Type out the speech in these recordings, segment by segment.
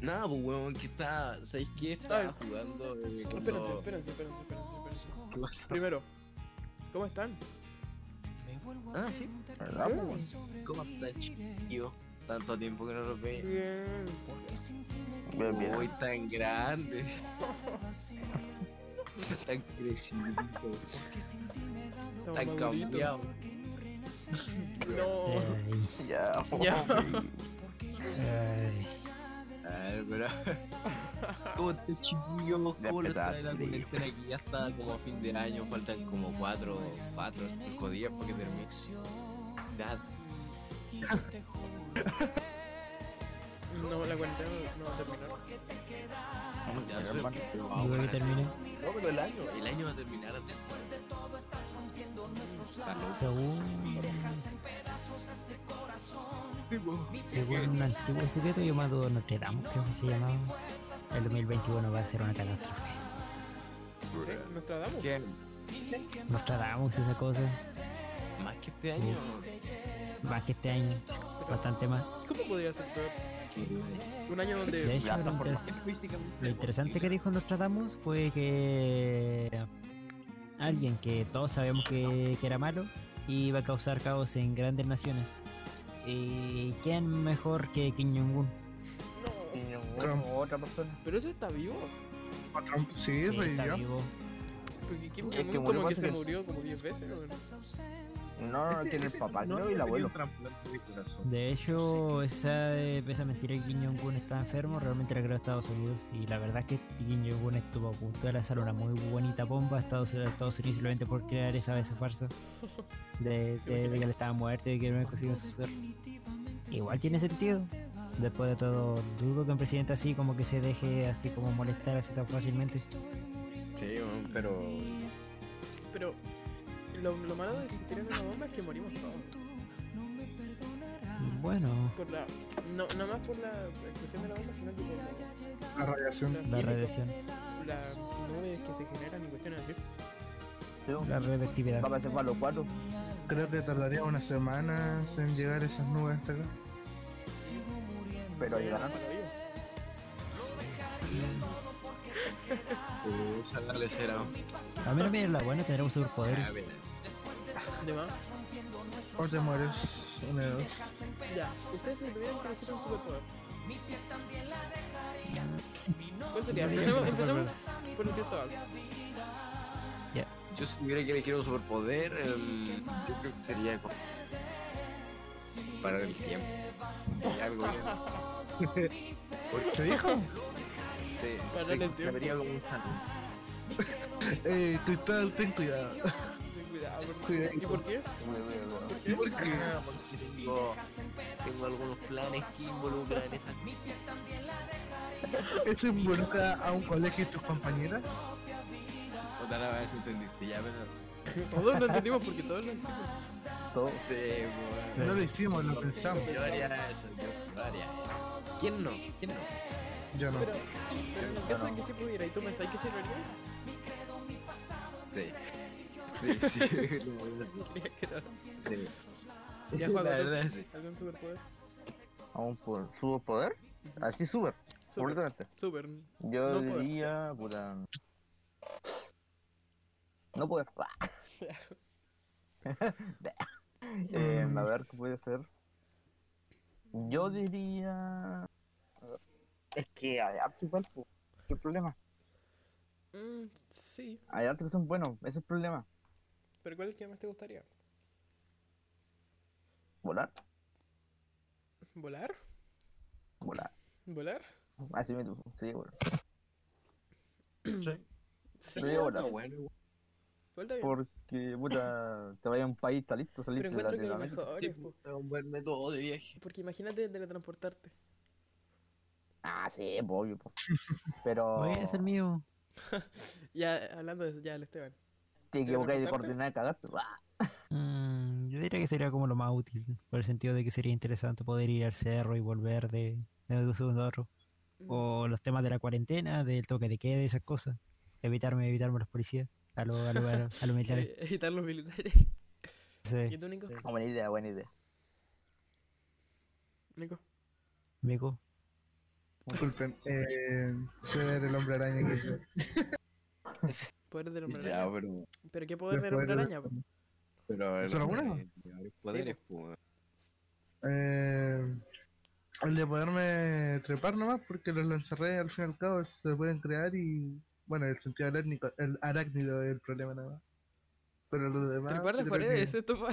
Nada, pues weón, que está. ¿Sabéis qué? Estaba jugando. eh, Espérense, cuando- espérense, espérense, espérense, espérense. ¿Qué pasó? Primero, ¿cómo están? Ah, sí. ¿Verdad, po, weón? ¿Cómo está, chiquillo? Tanto tiempo que no los veis. Bien. Bien. Uy, tan grande. tan crecido. Tan cambiado. No. Ya, Ya. Ay, pero. ¿Cómo está, chiquillo? ¿Cómo lo está la cuarentena aquí? Ya está como a fin de año. Faltan como 4, 4, 5 días para que termine. Ya, No, la cuarentena no va a terminar. ya Ya, pero Yo vamos creo que a- termine. No, pero el año, el año va a terminar antes. Según, según un antiguo secreto llamado Notre Dame, creo que se llamaba, el 2021 va a ser una catástrofe. ¿Nostradamus? ¿Qué? Nostradamus, esa cosa, Más que este año. más que este año, bastante más. ¿Cómo podría ser peor? Un año De donde... hecho, lo, inter- Físicamente lo interesante que dijo Nostradamus fue que alguien que todos sabemos que, que era malo iba a causar caos en grandes naciones. ¿Y quién mejor que Kim Jong-un? No. Ninguna Trump. otra persona. Pero eso está vivo. Trump sí, Sí, está vivo. Porque Kim Es que Jong-un murió como que se murió como 10 veces. ¿no? No, no, tiene el papá, creo, y el abuelo. De hecho, esa, eh, esa mentira que Kim Jong-un está enfermo realmente la creó Estados Unidos y la verdad es que Kim Jong-un estuvo a punto de lanzar una muy bonita bomba a Estados, a Estados Unidos simplemente por crear esa, esa farsa de, de- de que él estaba muerto y que no consiguió suceder. Igual tiene sentido. Después de todo, dudo que un presidente así como que se deje así como molestar así tan fácilmente. Sí, pero. Pero lo, lo malo de si tiran una bomba es que morimos todos. Bueno, Por la, no, no más por la explosión de la bomba, sino que por la, radiación. la radiación, las nubes que se generan y cuestiones así. Sí, la radioactividad. Va a ser para los cuatro. Creo que tardaría unas semanas en llegar esas nubes hasta acá. Pero llegarán. Es la lecera. A mí no me la buena tener un superpoder. Ya, mira. De más. O te mueres. Una de dos. Ya, ustedes si tuvieran que elegir un superpoder. ¿Cuál sería? Empecemos, empecemos por el Cristóbal. Yo si tuviera que elegir un superpoder, em, yo creo que sería como parar el tiempo. Sería algo bien. ¿Qué dijo? Se, Parar se, el vería como un salón. Eh, Cristal, ten cuidado. Ten cuidado. ¿por- Cuidado. ¿Y por qué? ¿Por qué? ¿Por qué? Ah, porque tengo, tengo algunos planes que involucran esas ¿Eso involucra a un colegio y tus compañeras? Otra vez entendiste, ya, pero. Todos lo entendimos porque todos lo entendimos. Todo. Sí, bueno. No lo hicimos, lo pensamos. Yo haría eso, yo haría. ¿Quién no? ¿Quién no? Yo no. Pero, pero en el caso de que se pudiera y tú pensáis que se lo harías, Sí. Sí, sí. lo voy a decir. no. Sí. Ya, La Juaco, verdad, sí. ¿algún superpoder? ¿Aún por superpoder? Así super, Super. Yo No poder. diría, puta. No poder. eh, a ver qué puede ser. Yo diría. a ver, Es que hay harto igual. ¿Qué problema? Mm, sí, Hay harto que son buenos, ese es el problema. pero ¿cuál es el que más te gustaría? Volar, ¿Volar? volar. ¿Volar? Así me tuvo, sí, volar. Sí. Sí, Sí, volar. Está bueno. Porque, puta, te vayas a un país, está listo, saliste Pero de encuentro que mejor Sí, es, po. es un buen método de viaje. Porque imagínate teletransportarte. Ah, sí, obvio, po. Pero. Voy a ser mío. Ya, hablando de eso, ya, el Esteban. Te equivocáis de coordinar, cagaste. Mm, yo diría que sería como lo más útil, por el sentido de que sería interesante poder ir al cerro y volver de, de un segundo a otro. Mm. O los temas de la cuarentena, del toque de queda y esas cosas. Evitarme, evitarme a los policías, a los a lo, a lo- a los militares. Evitar los militares. Sí, ¿Y tú, Nico? Ah, Buena idea, buena idea. Nico. Mico. Disculpen, eh, ser el hombre araña que yo. Poder del hombre Ya, araña. pero. Pero qué poder del hombre de- araña, po? Pero el ¿Solo uno? poderes, pues. Eh, el de poderme trepar nomás, porque los encerré al fin y al cabo, se pueden crear y. Bueno, el sentido arácnico, el arácnido es el problema nada más. Pero lo demás. Trepar las paredes, esto pa.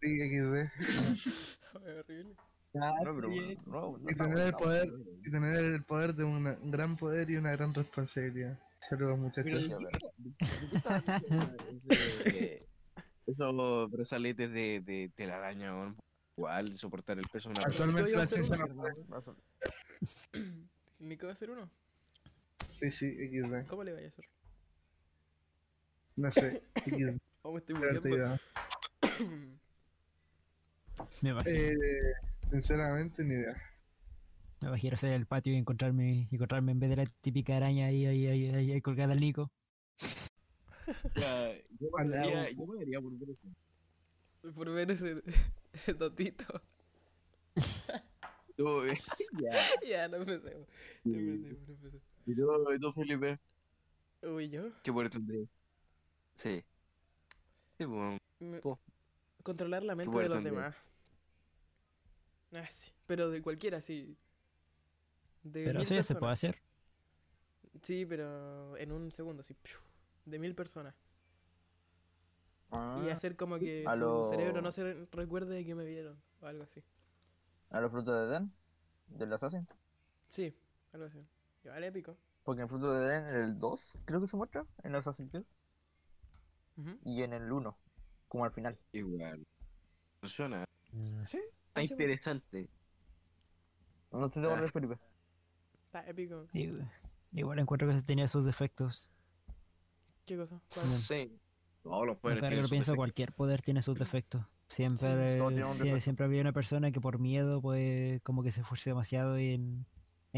Sí, XD. Horrible. No, pero bueno, no, no Y tener el poder, y tener el poder de una- un gran poder y una gran responsabilidad. Saludos muchachos. Sí, a ver. Ese- Eso, pero sale desde de, de la araña, weón. Igual, soportar el peso de una persona. Actualmente la ciencia no puede. Nico va a hacer uno. Sí, sí, XD. ¿Cómo le vaya a hacer? No sé, XD. Oh, me estoy muriendo. Me imagino, Eh, sinceramente, ni idea. me imagino salir al patio y encontrarme, encontrarme en vez de la típica araña ahí, ahí, ahí, ahí, ahí colgada al Nico. Ya, Yo pagaría, yo por ver eso. Por ver ese, ese totito. Ya. ya, no empecemos. No empecemos, no empecemos. ¿Y tú, y tú, Felipe? Uy, yo. ¿Qué poder tendrías? Sí. Sí, pues. Me- Po. Controlar la mente de los tendría? demás. Ah, sí. Pero de cualquiera, sí. De Pero eso ya se puede personas. hacer. Sí, pero en un segundo, sí. De mil personas. Y Ah, hacer como que su lo- cerebro no se re- recuerde de que me vieron. O algo así. a los frutos de Edén, del Assassin. Sí, algo así. Épico. Porque en Fruto de Edén, en el 2, creo que se muestra, en Assassin's Creed, y en el 1, como al final. Igual. Suena. Mm, Está sí, interesante. No te Ah. Felipe. Está épico. Igual, igual encuentro que tenía sus defectos. ¿Qué cosa? ¿Cuál? Bien. Sí. Todos los poderes tienen sus pienso, defectos. cualquier poder tiene sus defectos. Siempre, siempre había una persona que por miedo, pues, como que se esfuerce demasiado en,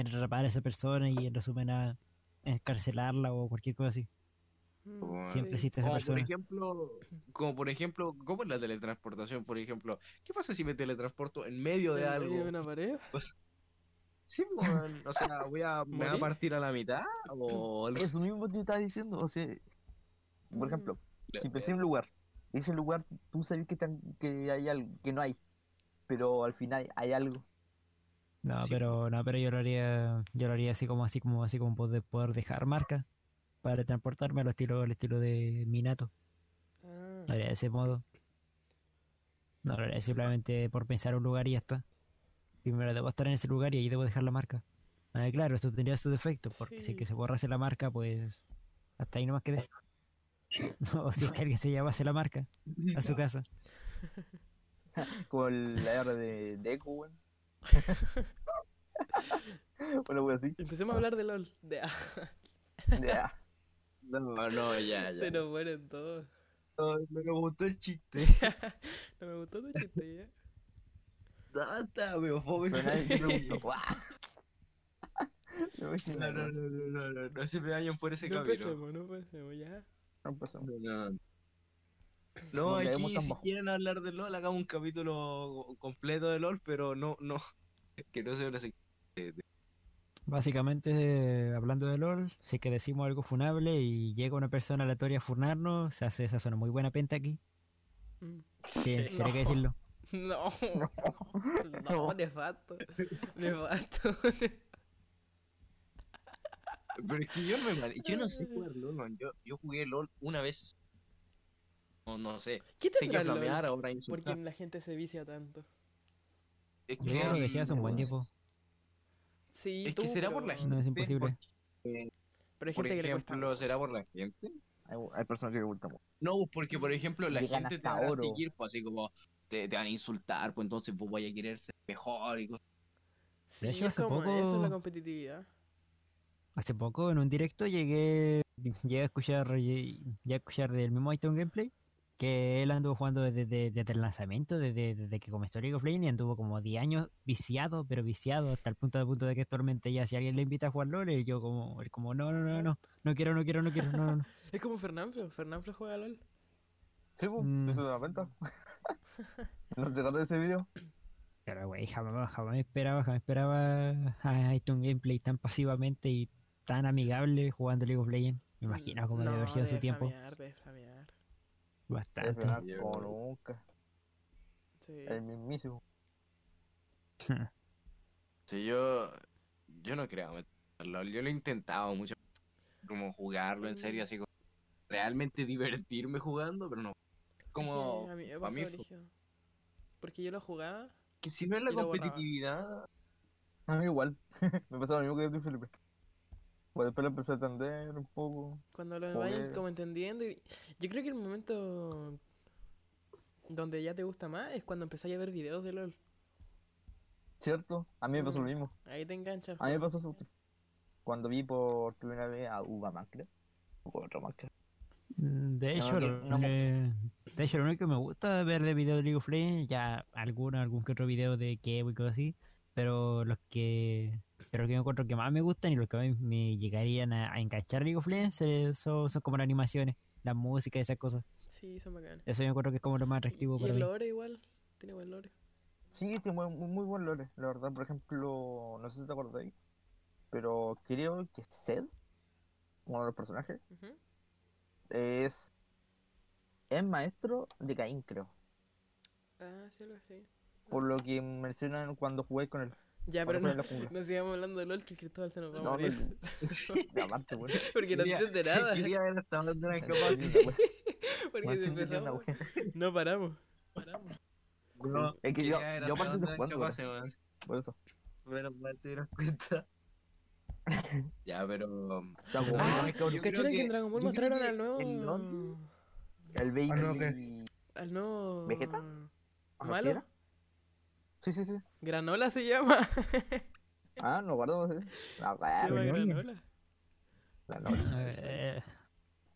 en atrapar a esa persona y en resumen a encarcelarla o cualquier cosa así. Mm, Bueno. Siempre existe esa Como por persona. ejemplo, como por ejemplo, ¿cómo es la teletransportación? Por ejemplo, ¿qué pasa si me teletransporto en medio de ¿En algo? medio de una pared? Sí, weón, o sea, voy a, me va a partir a la mitad o algo Eso mismo te estaba diciendo, o sea, por Mm. ejemplo, si pensé en un lugar, ese lugar tú sabes que, tan- que hay algo, que no hay, pero al final hay algo. No, Sí. pero no, pero yo lo haría, yo lo haría así como así como así como poder, poder dejar marca para transportarme al estilo, al estilo de Minato. Ah, Lo haría de ese modo. No lo haría simplemente por pensar un lugar y ya está. Primero debo estar en ese lugar y ahí debo dejar la marca. Ah, claro, esto tendría sus defectos, porque si Sí. que se borrase la marca, pues hasta ahí nomás quedé. o si es que alguien se llevase la marca a su casa. Como el, la R de, de Echo, weón. Bueno, pues así. Empecemos a hablar de LOL. De, Ya. No, no, ya, ya. se nos mueren todos. Ay, me gustó el chiste. No me gustó tu chiste, ya. Ah, está, fome. ¡Guau! No, No, no, no, no, no, no, no se me vayan por ese No camino. empecemos, no empecemos, ya. no. No, no. No, No aquí si bajo. quieren hablar de LOL, hagamos un capítulo completo de LOL, pero no, no, que no sea una Básicamente, eh, hablando de LOL, si es que decimos algo funable y llega una persona aleatoria a furnarnos, se hace esa zona muy buena penta aquí. Mm. Tiene, tiene No. que decirlo. No, no, nefasto. Nefasto. Pero es que yo no me yo no sé jugar LOL, man. Yo, yo jugué LOL una vez. No, no sé. ¿Qué que LOL? flamear, ahora ¿Por insultar. qué la gente se vicia tanto? Es Yo ya lo dejé hace un buen tiempo. Sí, Es tú, que será por la gente. No, es imposible. porque, Pero hay por gente que le cuesta. ejemplo, ¿será por la gente? Hay, hay personas que le gustan. mucho. No, porque por ejemplo la Llegan gente te va a seguir, pues así como te, te van a insultar, pues entonces vos vais a querer ser mejor y cosas. Sí, hecho, es hace como eso, es la poco- competitividad. Hace poco en un directo llegué, llegué a escuchar, llegué a escuchar del mismo Item Gameplay que él anduvo jugando desde, desde- desde el lanzamiento, desde, desde que comenzó League of Legends y anduvo como 10 años viciado, pero viciado hasta el punto de punto de que actualmente ya si alguien le invita a jugar LOL, y yo como, él como no, no, no, no, no quiero, no quiero, no quiero, no, no, no. Es como Fernanfloo. Fernanfloo juega LOL. Sí, pues, Mm. ¿eso das cuenta? ¿No te de ese video? Pero güey, jamás, jamás me esperaba, jamás esperaba a visto un gameplay tan pasivamente y tan amigable jugando League of Legends. Me imagino cómo debe haber sido ese debe tiempo. flamear. Bastante. Como nunca. Sí. El mismísimo. Sí, yo, yo no creo meterlo. Yo lo he intentado mucho, como jugarlo en serio, así como realmente divertirme jugando, pero no. Como, a mí me pa' pasó mí fue- brígido. Porque yo lo jugaba. que si no es la competitividad, A mí igual. me pasó lo mismo que a ti, Felipe. Pues después lo empecé a entender un poco. Cuando lo vayan como entendiendo. y- Yo creo que el momento donde ya te gusta más es cuando empezáis a ver videos de LOL. ¿Cierto? A mí me pasó lo Mm. mismo. Ahí te enganchas. A mí me pasó eso. Cuando vi por primera vez a Uva creo. O por otro man, creo. Mm, De hecho, no eh, de hecho, lo único que me gusta ver de videos de League of Legends, ya alguno, algún que otro video de Kevo y cosas así, pero los que pero los que me encuentro que más me gustan y los que más me llegarían a, a enganchar League of Legends son, son como las animaciones, la música y esas cosas. Sí, son bacanas. Eso yo encuentro que es como lo más atractivo Y para el mí. lore igual. Tiene buen lore. Sí, tiene muy, muy, muy buen lore, la verdad. Por ejemplo, no sé si te acordáis, pero creo que Zed, uno de los personajes, es, es maestro de Caín, creo. Ah, sí, algo así. Por lo que mencionan cuando jugué con él. Ya, pero no, sigamos hablando de LOL que el Cristóbal se nos va a morir. no. Aparte, bueno. Porque no entiende nada. quería haber estado en una. Porque No si empezamos, no paramos. Paramos. No, Es que yo- yo parto después. Por eso. Pero mal te dieron cuenta. Ya, pero. Ah, ¿Cacharon que en Dragon Ball mostraron al nuevo. el baby. Al nuevo. ¿Vegeta? ¿Malo? Sí, sí, sí. Granola se llama. Ah, no guardo. No, Se llama Granola. Granola. Eh,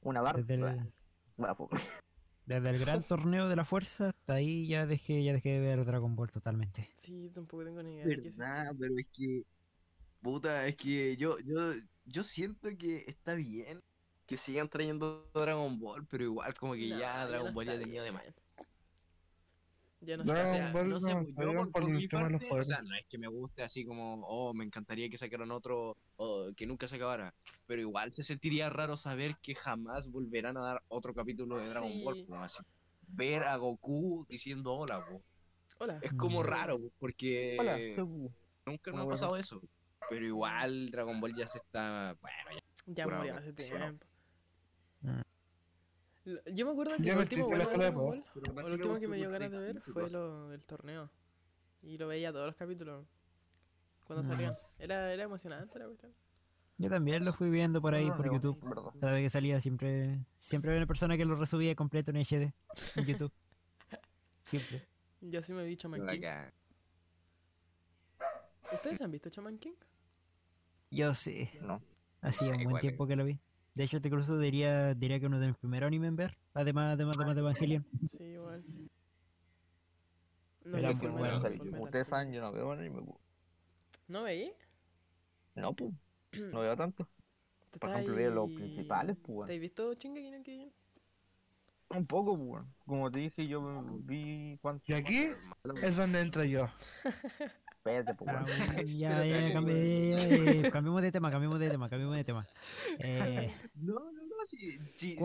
Una barra. desde, el, desde el gran torneo de la fuerza hasta ahí ya dejé, ya dejé de ver Dragon Ball totalmente. Sí, tampoco tengo ni idea. de. Verdad, pero es que. Puta, es que yo, yo, yo siento que está bien que sigan trayendo Dragon Ball, pero igual como que No, ya Dragon no Ball ya tenía de más. Ya no No, está O bien. sea, Ball no sé, pues, yo por, mi parte, o sea, no es que me guste así como, oh, me encantaría que sacaran otro, o que nunca se acabara, pero igual se sentiría raro saber que jamás volverán a dar otro capítulo de Dragon Ball, Sí. así. Ver a Goku diciendo hola. Hola. Es como Mm. raro, porque Hola, nunca nos ha pasado eso. Pero igual Dragon Ball ya se está, bueno, ya murió hace tiempo. Mm. Yo me acuerdo que no último bueno de Dragon Ball, básicamente último que me dio ganas de ver 35 fue lo del torneo. Y lo veía todos los capítulos. Cuando salían. Era, era emocionante la cuestión. Yo también lo fui viendo por ahí No, por no, YouTube. Cada vez que salía siempre siempre había una persona que lo resubía completo en HD en YouTube. Siempre. Yo sí me vi Chaman King. ¿Ustedes han visto Chaman King? Yo sí. No. Hacía un buen tiempo que lo vi. De hecho, te incluso diría, diría que uno de mis primeros animes en ver. Además, además, además de Evangelion. Sí, igual. No, Era muy bueno. Metal, O sea, Full Metal, ustedes saben, yo no veo anime. pues. ¿No veí? No, pues. No veo tanto. ¿Te Por ejemplo, veía los principales, pues. ¿Te has visto Shingeki no Kyojin? Un poco, pues. Como te dije, yo vi cuánto. Y aquí es donde entro yo. Espérate, pues. Bueno, ya, Pero ya, ya, cambié- eh, cambiemos de tema, cambiemos de tema, cambiemos de tema. Eh, No, no, no, si, si, si sí,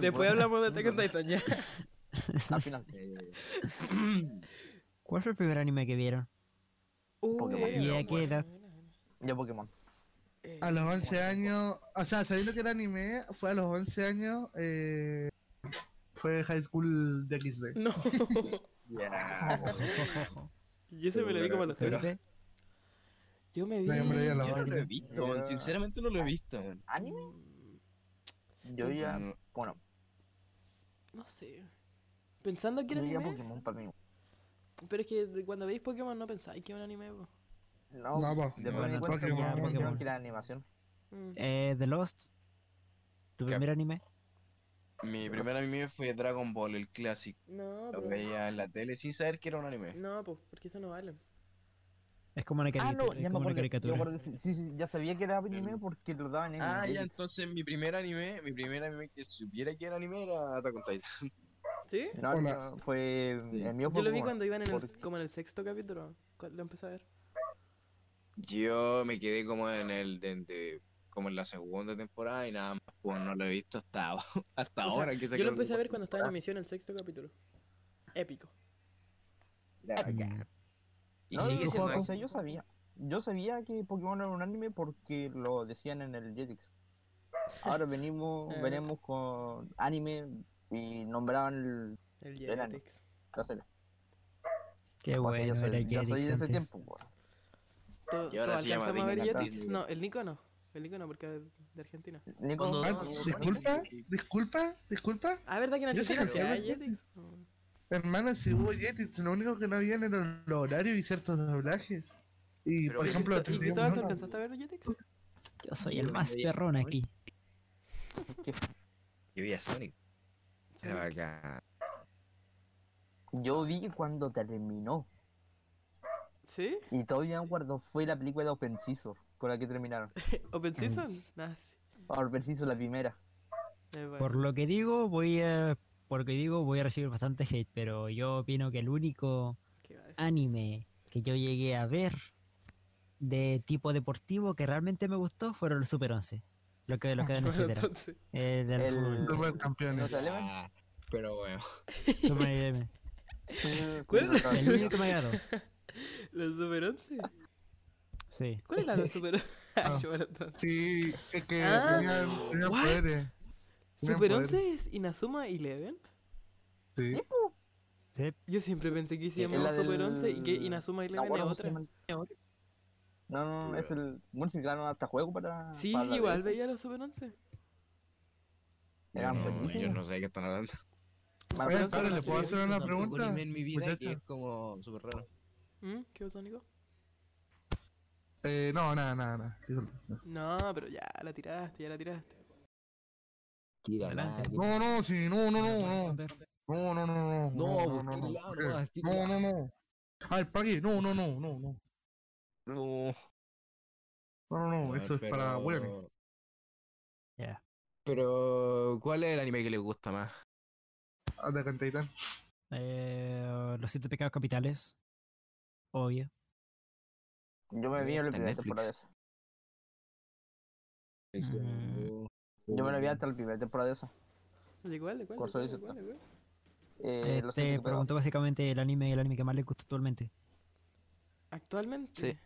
Después bueno. hablamos de Attack on Titan ya. Al final. eh, ¿Cuál fue el primer anime que vieron? Pokémon. ¿Y a qué edad? Ya Pokémon. A los 11 años, o sea, sabiendo que era anime, fue a los 11 años, eh, fue High School de XD. No. Ya. y ese me lo vi como a los 13. Yo me vi. No, yo no lo he 11. visto, man, sinceramente no lo he visto. man. ¿Anime? Mm, Yo ya. No. Bueno, No sé. Pensando que era anime. Pokémon para mí. Pero es que cuando veis Pokémon no pensáis que es un anime. po. No, No, po. después No, me di no, cuenta que Pokémon, me dijeron Pokémon. que era animación. Mm. Eh, The Lost. ¿Tu ¿Qué? primer anime? Mi primer anime fue Dragon Ball, el clásico. No, Lo veía en la tele sin saber que era un anime. No, pues, porque eso no vale. Es como una Ah, caricatura. no, es ya me como una acordé. Caricatura. me acordé, sí, sí, sí, ya sabía que era anime porque lo daban en Ah, ya, Netflix. entonces mi primer anime, mi primer anime que supiera que era anime era Attack on Titan. ¿Sí? No, no, fue. Sí. El mío Yo fue lo vi como- cuando iban en el, como en el sexto capítulo. ¿Cuál lo empecé a ver? Yo me quedé como en el de, de- como en la segunda temporada y nada más, pues no lo he visto hasta, hasta O sea, ahora que Yo lo empecé a la ver cuando estaba en temporada. emisión el sexto capítulo. Épico. Y No, sigue yo, siendo o sea, yo sabía. Yo sabía que Pokémon era un anime porque lo decían en el Jetix. Ahora venimos, Ah. venimos con anime y nombraban el, El. Jetix. la. Qué O sea, bueno yo soy, era yo soy de ese antes. tiempo. po. ¿Todos Y ahora todos se llama alcanzamos a ver Jetix? No, el Nico no. El Nico no, porque es de Argentina. Nico, Cuando- Ah, no, no, disculpa, disculpa, disculpa. Ah, ¿verdad que en Argentina hay ¿no? Jetix? No. Hermana, si hubo Jetix, lo único que no habían eran los horarios y ciertos doblajes. Y Pero- por ¿Y ejemplo, ¿Y ¿Y 31 Cristóbal, ¿tú alcanzaste a ver Jetix? Yo soy el más perrón aquí. Yo vi a Sonic. Era bacán. Yo vi que cuando terminó, ¿Sí? y todavía me acuerdo, fue la película de Open Scissor con la que terminaron. ¿Open Season? Nah, sí. Open Scissor la primera. Es bueno. Por lo que digo, voy a. Por lo que digo, voy a recibir bastante hate, pero yo opino que el único anime que yo llegué a ver de tipo deportivo que realmente me gustó fueron los Super 11. Lo que, los que dan etcétera. Eh, del El- fútbol. Supercampeones. ¿No se elevan? Ah, pero bueno. Super. El único que me agradó. ¿Los Super 11? Sí. ¿Cuál era los Super 11? Ah. Sí, es que Ah, tenían what? poderes. ¿Super poderes. 11 es Inazuma Eleven? Sí. Sí. Yo siempre pensé que se llamaba la Super 11 y que del- Inazuma No, Eleven bueno, es ¿cómo se otra. No, no, no, es el. Bueno, si ganaron hasta juego para. Sí, para sí, la igual veía los Super 11. Eran No, yo no sé de qué están hablando. Oye, ¿le puedo hacer una pregunta? en mi vida que es como súper raro. ¿Mm? ¿Qué pasó, Nico? Eh, no, nada, nada, nada. No, pero ya la tiraste, ya la tiraste. Adelante. No, no, sí, no, no, no, no. No, no, no, no. No, no, pues, no, no. No, no, no. Ay, pague. No, no, no, no, no. No. No, no, no, eso es para hueones. Ya. Pero, ¿cuál es el anime que le gusta más? Attack on Titan. Eh, los siete pecados capitales. Obvio. Yo me vi en la primera temporada de esa. Mm. Yo me la vi hasta la primera temporada de esa. ¿De cuál? ¿De cuál? Corso ¿De dice cuál? ¿De cuál? Eh, los Este preguntó básicamente el anime, el anime que más le gusta actualmente. Actualmente. Sí.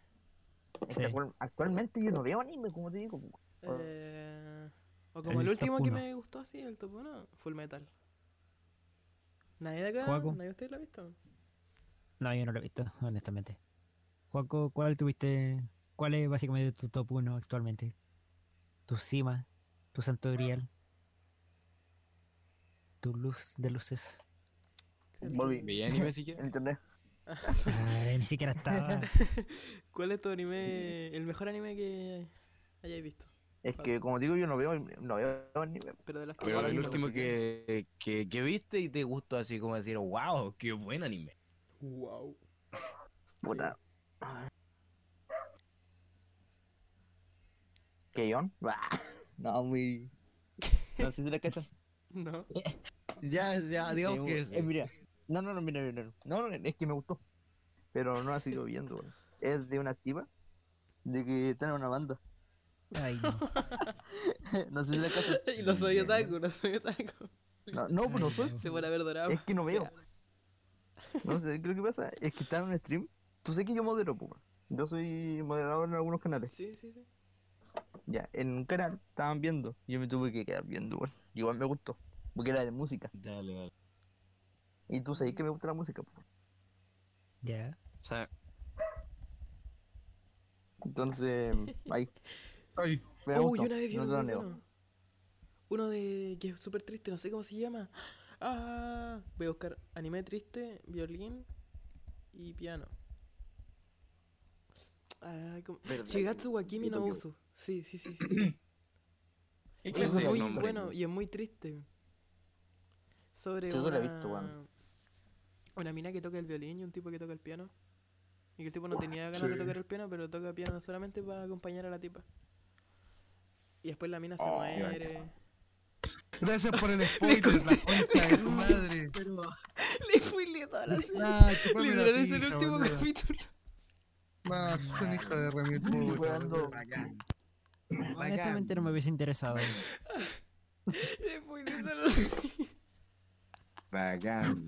Actualmente yo no veo anime, como te digo. po. Eh, o como El el, último que me gustó así, el top 1, Full Metal. ¿Nadie de acá? Juaco. ¿Nadie de ustedes lo ha visto? No, yo no lo he visto, honestamente. Juaco, ¿cuál tuviste? ¿Cuál es básicamente tu top 1 actualmente? Tu cima, tu santo grial, tu luz de luces. Volví. ¿Veía anime siquiera? En internet. Ay, ni siquiera estaba. ¿Cuál es tu anime, el mejor anime que hayáis visto? Es que, como digo, yo no veo, no veo anime. Pero de los que Pero el visto. último que, que, que viste y te gustó así como decir, wow, qué buen anime. Wow. Puta. ¿Qué, John? No, muy. No sé si la cachas. No. Ya, ya, digamos Eh, que eh, es. mira. No, no, no, mira, mira. No, no, es que me gustó. Pero no la sigo viendo. Es de una tipa de que tiene una banda. Ay, no. no sé si la cachas. y no soy otaku, no soy otaku. No, no, pues no soy. Se a ver dorado. Es que no veo. No sé, creo que pasa es que está en un stream. Tú sabes que yo modero, pues. Yo soy moderador en algunos canales. Sí, sí, sí. Ya, en un canal estaban viendo. Yo me tuve que quedar viendo, weón. Igual me gustó. Porque era de música. Dale, dale. Y tú sabes que me gusta la música, pues. Ya. O sea, Entonces, ahí. Ay, Me oh, yo una vez vi no uno bueno. Uno de que es súper triste, no sé cómo se llama. Ah, voy a buscar anime triste, violín y piano. Ah. Verdad, Shigatsu wa Kimi no. Uso. Sí, sí, sí, sí. sí. es el muy nombre, bueno no sé. y es muy triste. Sobre Yo una... visto, una mina que toca el violín y un tipo que toca el piano. Y que el tipo no tenía ganas de tocar el piano, pero toca piano solamente para acompañar a la tipa. Y después la mina se Oh, muere. gracias por el spoiler, la concha de tu madre. Le spoileé toda la. Ah, Literal es el último boludo. capítulo. No, son hijos de remil. Jugando. Bacán. Honestamente no me hubiese interesado. Bacán.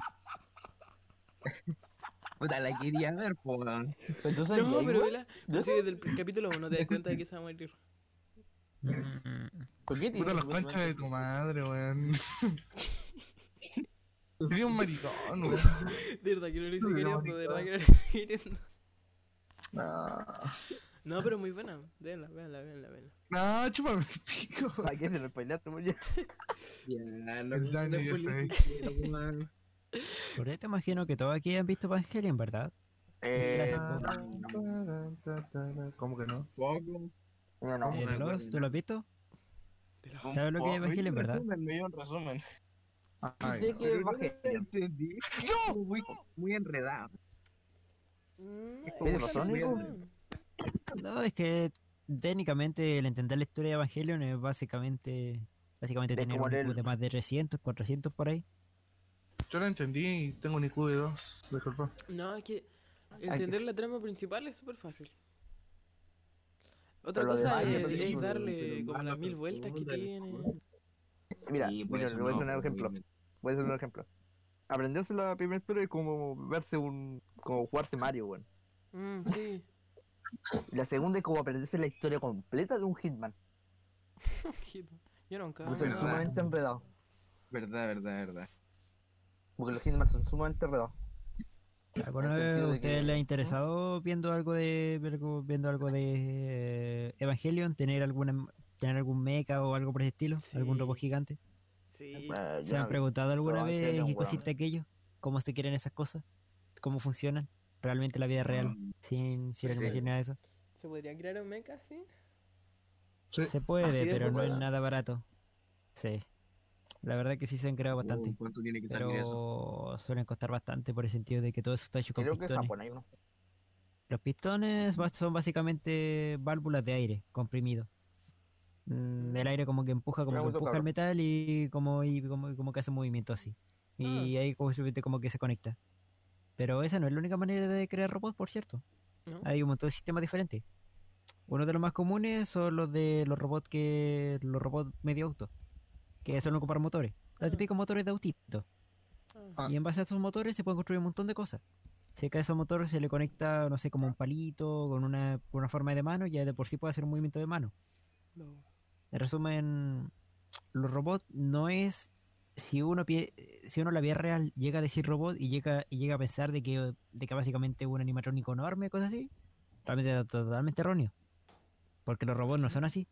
Puta, la quería ver, po. weón. Entonces, No, pero vela. Pero si desde el capítulo 1 te das cuenta de que se va a morir. Mm, ¿Por qué Puta los conchas de tu madre, weón. Sería un maricón, weón. De verdad que no lo hice queriendo, de verdad que no lo hice queriendo. No. No, pero muy buena. Véanla, véanla, véanla, véanla. No, chúpame el pico. ¿Para qué se lo spoileaste, weón? Ya. Ya, no El Dani no pero, weón. Por esto imagino que todos aquí han visto Evangelion, ¿verdad? Eh. ¿Cómo que no? Poco. no, no. Eh, Los. ¿Tú lo has visto? ¿Sabes lo que es Evangelion, verdad? resumen, Me dio un resumen. Ay, sé no. que Pero no Muy, muy enredado. Mm, ¿Es está Sónico? bien. No, es que técnicamente el entender la historia de Evangelion es básicamente básicamente Es tener un IQ leer- de más de 300, 400 por ahí. Yo lo entendí y tengo un IQ de 2. Disculpa. No, es que entender la trama principal es súper fácil. Otra Pero cosa es, darle como las mil vueltas que tiene. Mira, mira, voy a hacer un ejemplo. Voy a hacer un ejemplo. Aprenderse la primera historia es como verse un. como jugarse Mario, weón. Mm, sí. La segunda es como aprenderse la historia completa de un Hitman. Yo nunca. Porque son verdad. sumamente enredados. Verdad, verdad, verdad. Porque los Hitman son sumamente enredados. ¿Alguna vez que- les ha interesado viendo algo de viendo algo de eh, Evangelion, tener alguna tener algún mecha o algo por ese estilo, algún robot Sí. gigante? Sí. Eh, ¿Se han preguntado alguna vez qué consiste aquello? ¿Cómo se quieren esas cosas? ¿Cómo funcionan? Realmente la vida real, Mm, sin, sin Sí. de eso. ¿Se podría crear un mecha así? Sí. Se puede, Así pero no es nada barato. Sí. La verdad que sí se han creado bastante. oh, ¿Cuánto tiene que salir eso? Suelen costar bastante por el sentido de que todo eso está hecho con Creo que en pistones. Japón hay uno. Los pistones son básicamente válvulas de aire comprimido. Mm, el aire como que empuja, como que empuja el metal y como, y como, y como que hace movimiento así. Y ahí como, como que se conecta. Pero esa no es la única manera de crear robots, por cierto. ¿No? Hay un montón de sistemas diferentes. Uno de los más comunes son los de los robots que. los robots medio auto. Que suelen ocupar motores. Los Ah. típicos motores de autito. Ah. Ah. Y en base a esos motores se pueden construir un montón de cosas. Si a esos motores se le conecta, no sé, como un palito, con una, con una forma de mano, ya de por sí puede hacer un movimiento de mano. No. En resumen, los robots no es si uno pie- si uno en la vida real llega a decir robot y llega y llega a pensar de que de que básicamente un animatrónico enorme, cosas así, realmente es totalmente erróneo. Porque los robots no son así.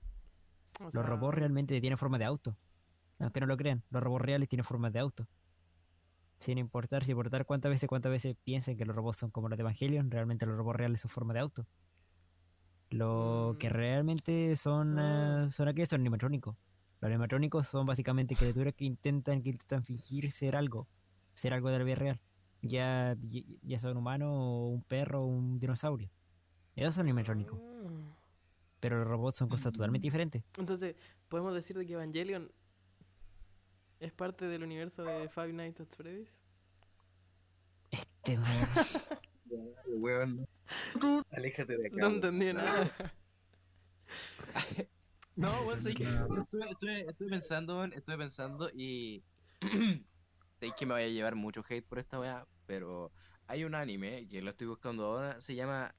O Los sea, robots realmente tienen forma de auto. Aunque no lo crean, los robots reales tienen formas de auto. Sin importar, sin importar cuántas veces, cuántas veces piensen que los robots son como los de Evangelion, realmente los robots reales son forma de auto. Lo que Mm. realmente son, Ah. eh, son aquellos son animatrónicos. Los animatrónicos son básicamente criaturas que intentan, que intentan fingir ser algo, ser algo de la vida real. Ya, ya, sea un humano, o un perro, o un dinosaurio. Esos son animatrónicos. ah. Pero los robots son cosas totalmente diferentes. Entonces, podemos decir de que Evangelion es parte del universo de Five Nights at Freddy's. Este weón. Weón. Aléjate de acá. No weón. entendí nada. No, bueno, sé que estuve, estuve, estuve pensando, weón, estuve pensando y sé que me voy a llevar mucho hate por esta weá, pero hay un anime que lo estoy buscando ahora, se llama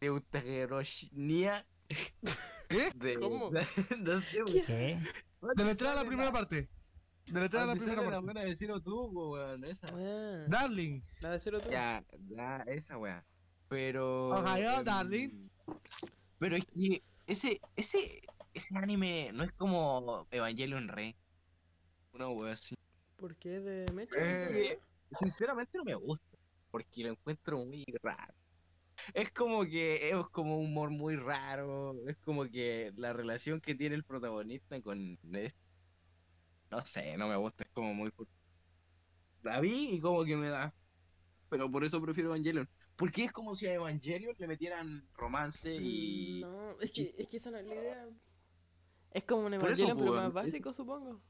Deuteroshnia. ¿Qué? De, ¿Cómo? no sé, weón. ¿Qué? Deletrea la primera parte. Deletrea la primera parte. buena vecino tú, weón, esa. Ah, Darling. la de cero tú. Ya, esa weá. Pero. Ohio, em, darling. Pero es que ese, ese, ese anime no es como Evangelion Re. Una weá así. ¿Por qué de Mecha? Eh, Sinceramente no me gusta. Porque lo encuentro muy raro. Es como que es como un humor muy raro. Es como que la relación que tiene el protagonista con este. No sé, no me gusta. Es como muy. La vi y como que me da. Pero por eso prefiero Evangelion. Porque es como si a Evangelion le metieran romance y. No, es que, es que esa no es la idea. Es como un eso, Evangelion, pero más básico, supongo.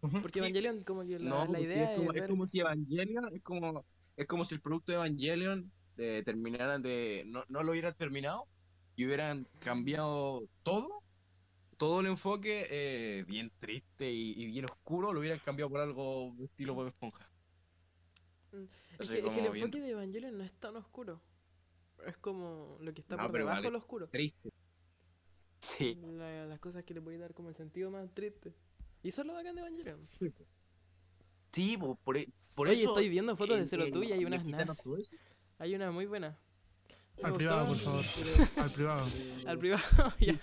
Porque Sí. Evangelion, como que la, No, la pues sí, idea es, como, es como si Evangelion, es como, es como si el producto de Evangelion eh, terminaran de. No, no lo hubieran terminado y hubieran cambiado todo, todo el enfoque eh, bien triste y, y bien oscuro, lo hubieran cambiado por algo estilo Bob Esponja. Mm, Es Así que, es que el bien enfoque de Evangelion no es tan oscuro. Es como lo que está No, por debajo vale. de lo oscuro. Triste. Sí. La- las cosas que le voy a dar como el sentido más triste. Y eso es lo bacán de Evangelion. Sí, po, por, e- por Oye, eso. estoy viendo fotos de Zero eh, Two y hay unas NAS. Hay una muy buena. Me Al privado, por favor. Al privado. Al privado, ya.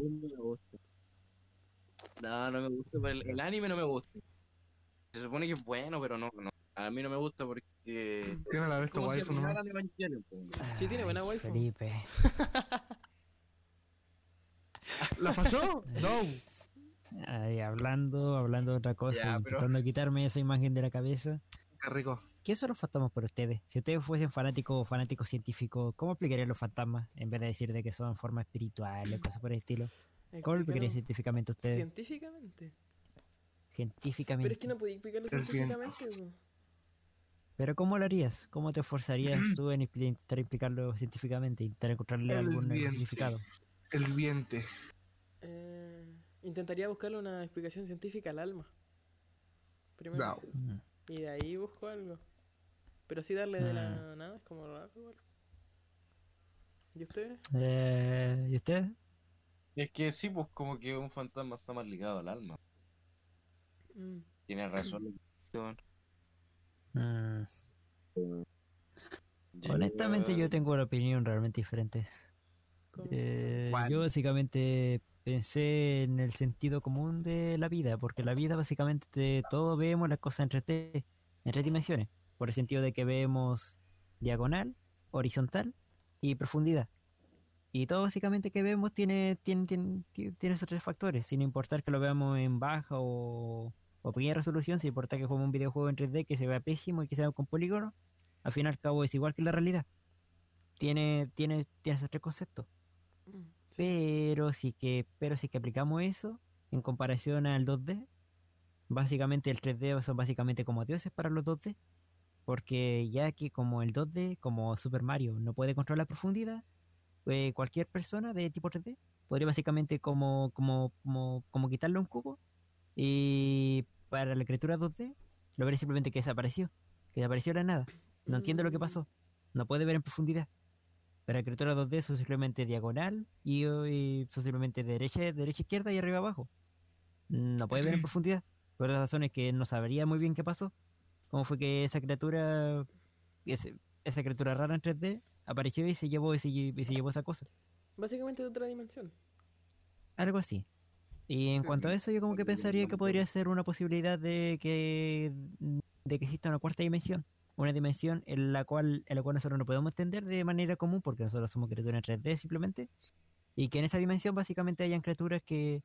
No me gusta. No me gusta. No, no me gusta. pero El, el anime no me gusta. Se supone que es bueno, pero no, no. A mí no me gusta porque. Tiene la bestia ¿Cómo se waifu po? Sí, tiene buena waifu. Felipe. ¿La pasó? No. Ay, hablando, hablando de otra cosa, Ya, pero- intentando quitarme esa imagen de la cabeza. Qué rico. ¿Qué son los fantasmas para ustedes? Si ustedes fuesen fanáticos o fanáticos científicos, ¿cómo explicarían los fantasmas? En vez de decir de que son formas espirituales, cosas por el estilo. ¿Cómo lo explicarían científicamente ustedes? Científicamente. Científicamente. Pero es que no podía explicarlo científicamente. Pero ¿cómo lo harías? ¿Cómo te esforzarías tú en intentar explicarlo científicamente? Intentar encontrarle El algún significado. El viente. Eh, intentaría buscarle una explicación científica al alma. Primero. No. Mm. Y de ahí busco algo. Pero sí darle de la Mm. nada es como raro igual. ¿Y ustedes? Eh, ¿Y ustedes? Es que sí, pues como que un fantasma está más ligado al alma. Mm, Tiene razón. Mm, weón. Honestamente yo tengo una opinión realmente diferente. Eh, yo básicamente pensé en el sentido común de la vida, porque la vida básicamente te- todos vemos las cosas en 3D, en tres dimensiones, por el sentido de que vemos diagonal, horizontal y profundidad. Y todo básicamente que vemos tiene, tiene, tiene, ti- tiene esos tres factores, sin importar que lo veamos en baja o, o pequeña resolución, sin importar que juguemos un videojuego en 3D que se vea pésimo y que sea con polígono, al fin y al cabo es igual que la realidad. Tiene, tiene, tiene esos tres conceptos. Mm, sí. Pero sí que, pero sí que aplicamos eso en comparación al 2D. Básicamente el 3D son básicamente como dioses para los 2D. Porque ya que como el 2D, como Super Mario, no puede controlar profundidad, pues cualquier persona de tipo 3D podría básicamente como, como, como, como quitarle un cubo. Y para la criatura 2D, lo veré simplemente que desapareció. Que desapareció de la nada. No entiendo lo que Mm, pasó. No puede ver en profundidad. Para la criatura 2D son simplemente diagonal y, y simplemente derecha, derecha, izquierda y arriba abajo. No puede ver en profundidad. Por las razones que no sabría muy bien qué pasó. Cómo fue que esa criatura, ese- esa criatura rara en 3D apareció y se llevó, y se, lle- y se llevó esa cosa. Básicamente de otra dimensión. Algo así. Y en Sí, cuanto a eso, yo como que pensaría que podría ser una posibilidad de que, de que exista una cuarta dimensión. Una dimensión en la cual, en la cual nosotros no podemos entender de manera común porque nosotros somos criaturas en 3D simplemente. Y que en esa dimensión básicamente hayan criaturas que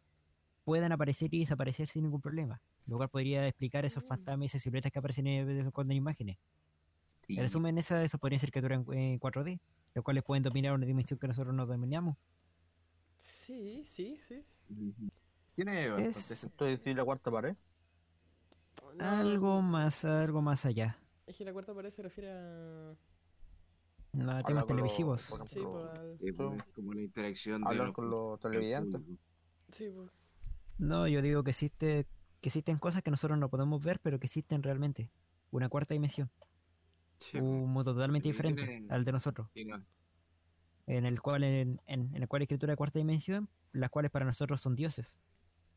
puedan aparecer y desaparecer sin ningún problema. Lo cual podría explicar esos Mm. fantasmas y esas siluetas que aparecen en, de vez en cuando en imágenes. Sí. En resumen, esa, eso podría ser criaturas en, en 4D, los cuales pueden dominar una dimensión que nosotros no dominamos. Sí, sí, sí. Tiene bastante Es- sentido. Esto es decir la cuarta pared. No, Algo más, algo más allá. Es que la cuarta pared se refiere a. No, Hablar temas televisivos. por Sí, ejemplo, pues, al- Sí, pues, es como la interacción de hablar los con los el televidentes. sí, pues. No, yo digo que existe, que existen cosas que nosotros no podemos ver, pero que existen realmente. Una cuarta dimensión, Sí, un mundo totalmente diferente al de nosotros, en el cual en, en, en el cual hay escritura de cuarta dimensión, las cuales para nosotros son dioses.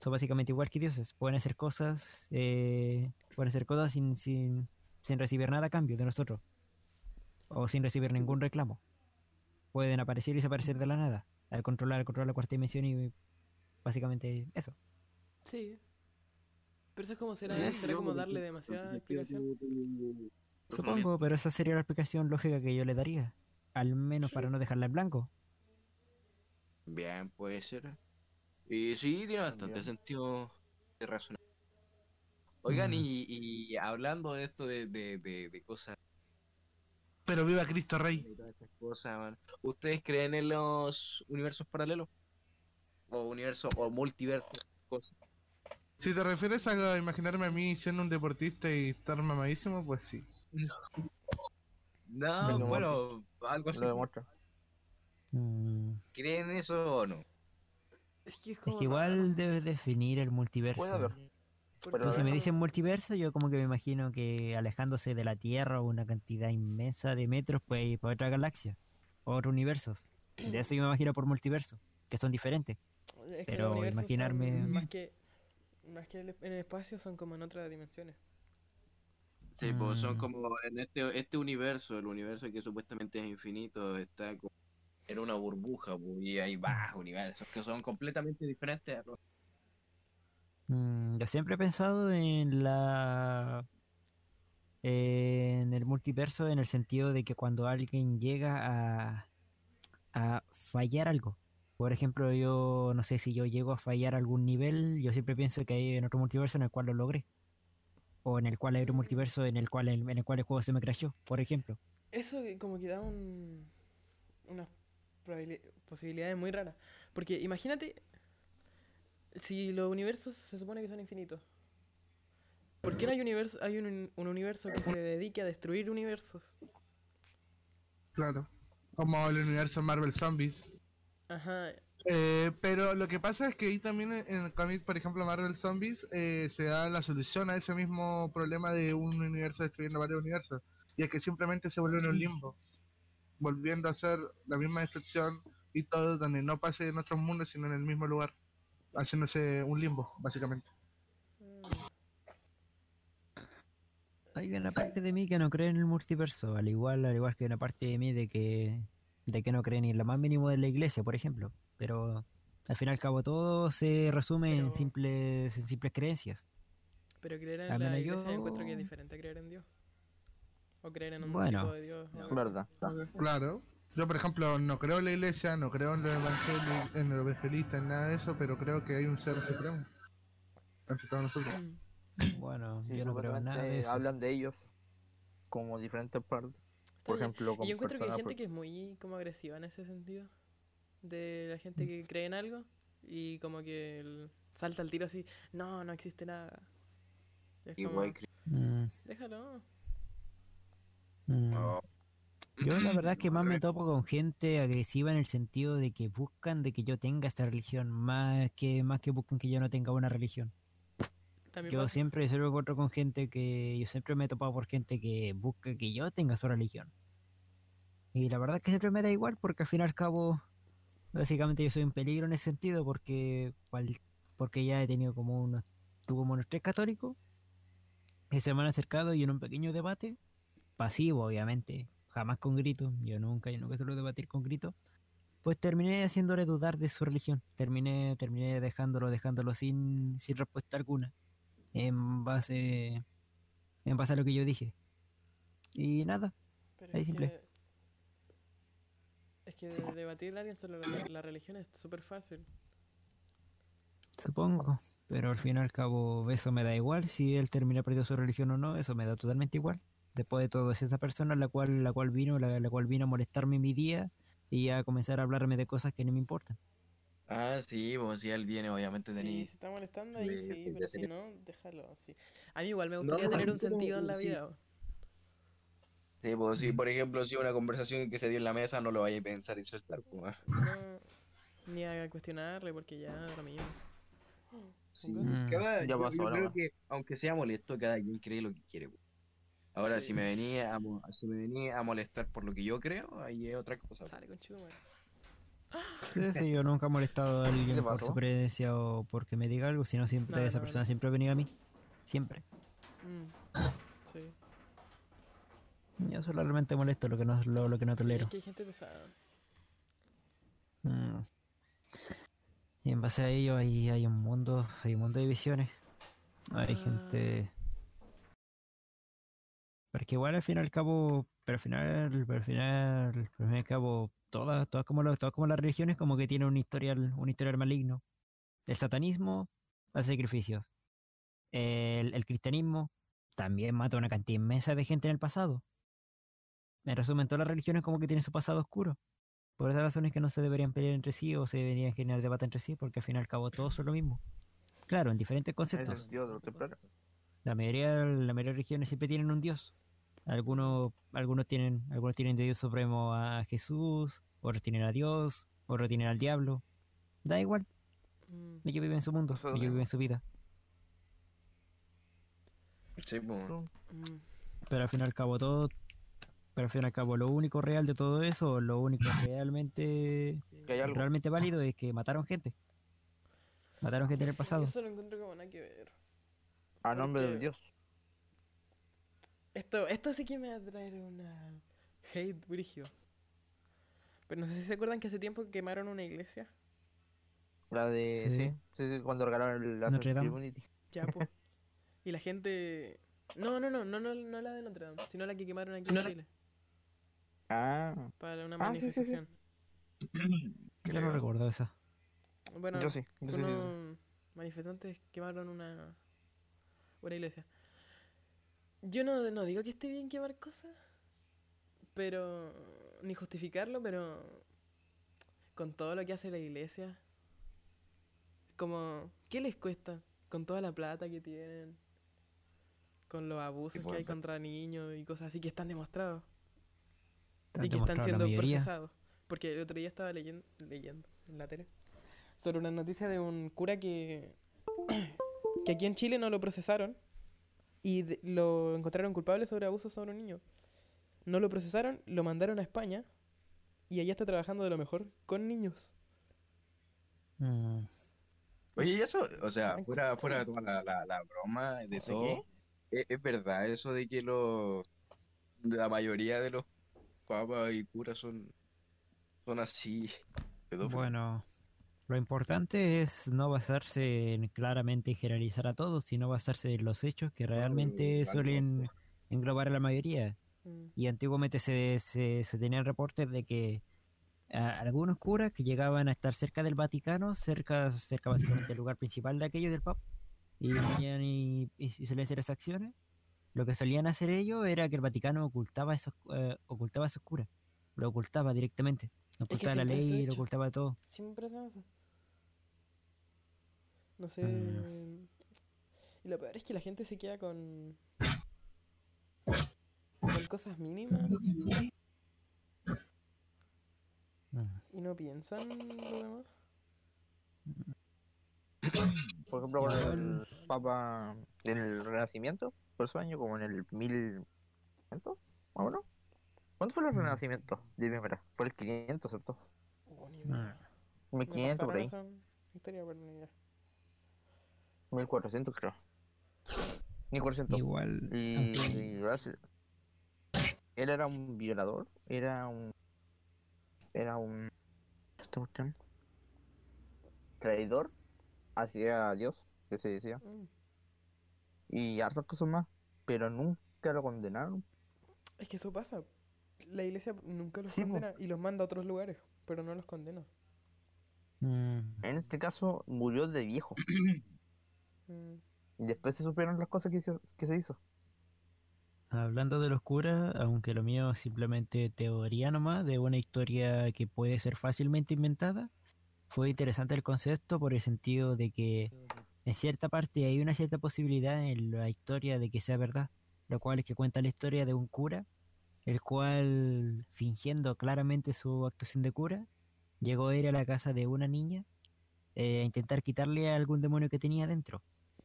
Son básicamente igual que dioses. Pueden hacer cosas, eh, pueden hacer cosas sin, sin, sin recibir nada a cambio de nosotros, o sin recibir ningún reclamo. Pueden aparecer y desaparecer de la nada, al controlar, controlar la cuarta dimensión y básicamente eso. Sí. Pero eso es como será, Sí, será como darle demasiada explicación. Supongo, pero esa sería la explicación lógica que yo le daría. Al menos para no dejarla en blanco. Bien, puede ser. Y sí, tiene bastante También. sentido de razón. Oigan, Mm. y, y hablando de esto de, de, de, de cosas Pero viva Cristo Rey. y todas estas cosas, man, ¿ustedes creen en los universos paralelos? O universos, o multiversos, cosas. Si te refieres a imaginarme a mí siendo un deportista y estar mamadísimo, pues sí. No, bueno, algo así. Mm, ¿Creen eso o no? Es que es Es como que igual debes definir el multiverso. Puede haber. pero si me dicen multiverso, yo como que me imagino que alejándose de la Tierra una cantidad inmensa de metros puede ir para otra galaxia, o otros universos. De eso yo me imagino por multiverso, que son diferentes. Es que Pero imaginarme- más que más que en el espacio son como en otras dimensiones. Sí, pues son Mm. como en este, este universo, el universo que supuestamente es infinito, está como en una burbuja, pues, y hay más universos que son completamente diferentes a los Mm, yo siempre he pensado en la en el multiverso en el sentido de que cuando alguien llega a, a fallar algo, por ejemplo, yo no sé si yo llego a fallar algún nivel, yo siempre pienso que hay en otro multiverso en el cual lo logré. O en el cual hay otro multiverso en el cual en el cual el juego se me crashó, por ejemplo. Eso como que da un, unas posibilidades muy raras. Porque imagínate si los universos se supone que son infinitos. ¿Por qué no hay, universo, hay un, un universo que se dedique a destruir universos? Claro. Como el universo Marvel Zombies. Ajá. Eh, pero lo que pasa es que ahí también en el cómic, por ejemplo, Marvel Zombies, eh, se da la solución a ese mismo problema de un universo destruyendo varios universos. Y es que simplemente se vuelve en un limbo, volviendo a ser la misma destrucción y todo donde no pase en otros mundos, sino en el mismo lugar, haciéndose un limbo, básicamente. Hay una parte de mí que no cree en el multiverso, al igual, al igual que una parte de mí de que, de que no cree ni en lo más mínimo de la iglesia, por ejemplo. Pero al fin y al cabo todo se resume en simples, en simples creencias. Pero creer en Al la iglesia yo- encuentro que es diferente a creer en Dios. O creer en un Bueno. tipo de Dios. Verdad. Claro. Yo, por ejemplo, no creo en la iglesia, no creo en los evangeli- en los evangelistas, en nada de eso, pero creo que hay un ser supremo. Entre todos nosotros. Mm, Bueno, Sí, yo no creo en nada de supuestamente eso. hablan de ellos como diferentes partes. Está Por bien. ejemplo, Y como yo encuentro que hay gente por- que es muy como agresiva en ese sentido. De la gente que cree en algo y como que el- salta al tiro así, no, no existe nada. Y es como, Mm, déjalo. mm. no. Yo la verdad es que más me topo con gente agresiva en el sentido de que buscan de que yo tenga esta religión, más que, más que buscan que yo no tenga una religión. También Yo pasa. siempre se lo encuentro con gente que. Yo siempre me he topado por gente que busca que yo tenga su religión. Y la verdad es que siempre me da igual porque al fin y al cabo. Básicamente yo soy un peligro en ese sentido porque. porque ya he tenido como unos. Tuve como unos tres católicos. Que se me han acercado y en un pequeño debate. Pasivo, obviamente. Jamás con gritos. Yo nunca, yo nunca suelo debatir con gritos. Pues terminé haciéndole dudar de su religión. Terminé, terminé dejándolo, dejándolo sin, sin respuesta alguna en base en base a lo que yo dije y nada Pero ahí es simple. que- Es que de- debatir a alguien sobre la, la religión es súper fácil. supongo pero al fin y al cabo eso me da igual si él termina perdiendo su religión o no eso me da totalmente igual después de todo es esa persona la cual la cual vino la, la cual vino a molestarme en mi día y a comenzar a hablarme de cosas que no me importan Ah, sí, pues si él viene, obviamente Si tenía. se está molestando ahí, Sí, sí, pues, pero si no, déjalo. Sí. A mí igual me No, gustaría tener así un como- sentido en la sí. vida. Sí, pues sí, por ejemplo, si una conversación que se dio en la mesa, no lo vaya a pensar y soltar, pues. ah. No, ni a cuestionarle porque ya lo mismo. Sí, Mm. cada- Ya yo, pasó, yo la creo que, aunque sea molesto, cada quien cree lo que quiere. pues. Ahora, Sí. si me venía a, mo- si me venía a molestar por lo que yo creo, ahí es otra cosa. Sale con. Sí, sí, yo nunca he molestado a alguien por su creencia o porque me diga algo sino siempre No, esa no, persona no. siempre ha venido a mí siempre Mm, Sí. yo solamente molesto lo que no lo, lo que no Sí, tolero es que hay gente pesada. Mm. Y en base a ello hay, hay un mundo, hay un mundo de visiones. Hay Ah. gente. Porque igual al fin y al cabo, pero al final, pero al final, al fin y al cabo, todas, todas como todas como las religiones como que tienen un historial, un historial maligno. El satanismo hace sacrificios. El, el cristianismo también mata una cantidad inmensa de gente en el pasado. En resumen, todas las religiones como que tienen su pasado oscuro. Por esa razón es que no se deberían pelear entre sí o se deberían generar debate entre sí, porque al fin y al cabo todos son lo mismo. Claro, en diferentes conceptos. La mayoría, la mayoría de religiones siempre tienen un dios. Algunos, algunos tienen, algunos tienen de Dios supremo a Jesús, otros tienen a Dios, otros tienen al diablo. Da igual, Mm, ellos viven su mundo, ellos viven su vida. Sí, pues. mm. Pero al fin y al cabo todo, pero al fin y al cabo lo único real de todo eso, lo único realmente, Que hay algo. realmente válido es que mataron gente. Mataron gente en el Sí, pasado. Eso lo encuentro como nada que ver. A nombre del Dios. Esto, esto sí que me va a traer una hate brigio. Pero no sé si se acuerdan que hace tiempo quemaron una iglesia. La de. Sí. Sí, sí, sí, cuando regalaron el Notre Dame. Ya, po. y la gente. No, no, no, no, no, no la de Notre Dame, sino la que quemaron aquí No en la- Chile. Ah, Para una Ah, sí, sí, sí. manifestación. Yo no recuerdo esa. Bueno, yo sí. Yo sí, sí, sí. unos manifestantes quemaron una, una iglesia. Yo no, no digo que esté bien quemar cosas, pero. ni justificarlo, pero. con todo lo que hace la iglesia. Como. ¿Qué les cuesta? Con toda la plata que tienen. Con los abusos que hay contra niños y cosas así que están demostrados. Están y que están siendo procesados. Porque el otro día estaba leyendo, leyendo en la tele sobre una noticia de un cura que, que aquí en Chile no lo procesaron y de- lo encontraron culpable sobre abuso sobre un niño. No lo procesaron, lo mandaron a España y allá está trabajando de lo mejor con niños. Mm, Oye, y eso, o sea, fuera, fuera de toda la, la, la broma, de ¿De todo, ¿es, es verdad eso de que los, la mayoría de los papas y curas son, son así, pedófilos? Bueno, lo importante es no basarse en claramente generalizar a todos, sino basarse en los hechos que realmente vale, suelen englobar a la mayoría. Mm. Y antiguamente se, se, se tenían reportes de que algunos curas que llegaban a estar cerca del Vaticano, cerca, cerca básicamente del lugar principal de aquello del Papa, y y, y- y solían hacer esas acciones, lo que solían hacer ellos era que el Vaticano ocultaba esos, eh, ocultaba a esos curas, lo ocultaba directamente, ocultaba la se ley, lo ocultaba todo. Siempre hacen eso. No sé. Mm. Y lo peor es que la gente se queda con. con cosas mínimas Mm. y no piensan lo demás. Por ejemplo, con el Papa en el Renacimiento, por su año, como en el 1100, más o menos. ¿Cuánto fue el Mm. Renacimiento de primera? Fue el 500, ¿cierto? Oh, ni idea. Mm. 1500 por ahí. historia, pero ni idea. 1400 creo. 1400. Igual, Y, y él era un violador, era un era un cuestión, traidor hacia Dios, que se decía, Mm. y hartas cosas más, pero nunca lo condenaron. Es que eso pasa. La iglesia nunca los Sí, po. condena y los manda a otros lugares, pero no los condena. Mm. En este caso murió de viejo Y después se supieron las cosas que, que se hizo. Hablando de los curas, aunque lo mío es simplemente teoría nomás, de una historia que puede ser fácilmente inventada, fue interesante el concepto por el sentido de que en cierta parte hay una cierta posibilidad en la historia de que sea verdad, lo cual es que cuenta la historia de un cura, el cual, fingiendo claramente su actuación de cura, llegó a ir a la casa de una niña eh, a intentar quitarle a algún demonio que tenía dentro.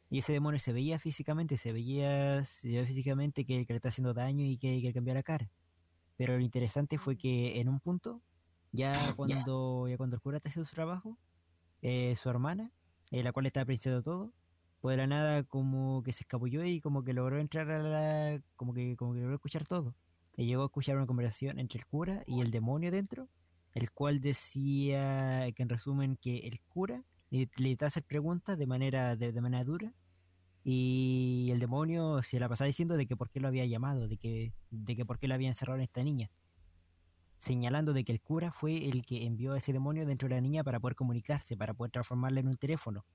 Y ese demonio se veía físicamente, se veía, se veía físicamente que, que le está haciendo daño y que, que cambia la cara. Pero lo interesante fue que en un punto, ya cuando, ya cuando el cura está haciendo su trabajo, eh, su hermana, eh, la cual estaba apreciando todo, pues de la nada como que se escabulló y como que logró entrar a la... como que, como que logró escuchar todo. Y llegó a escuchar una conversación entre el cura y el demonio dentro, el cual decía que en resumen que el cura le, le hacer preguntas de manera, de, de manera dura y el demonio se la pasaba diciendo de que por qué lo había llamado, de que, de que por qué lo había encerrado en esta niña. Señalando de que el cura fue el que envió a ese demonio dentro de la niña para poder comunicarse, para poder transformarla en un teléfono.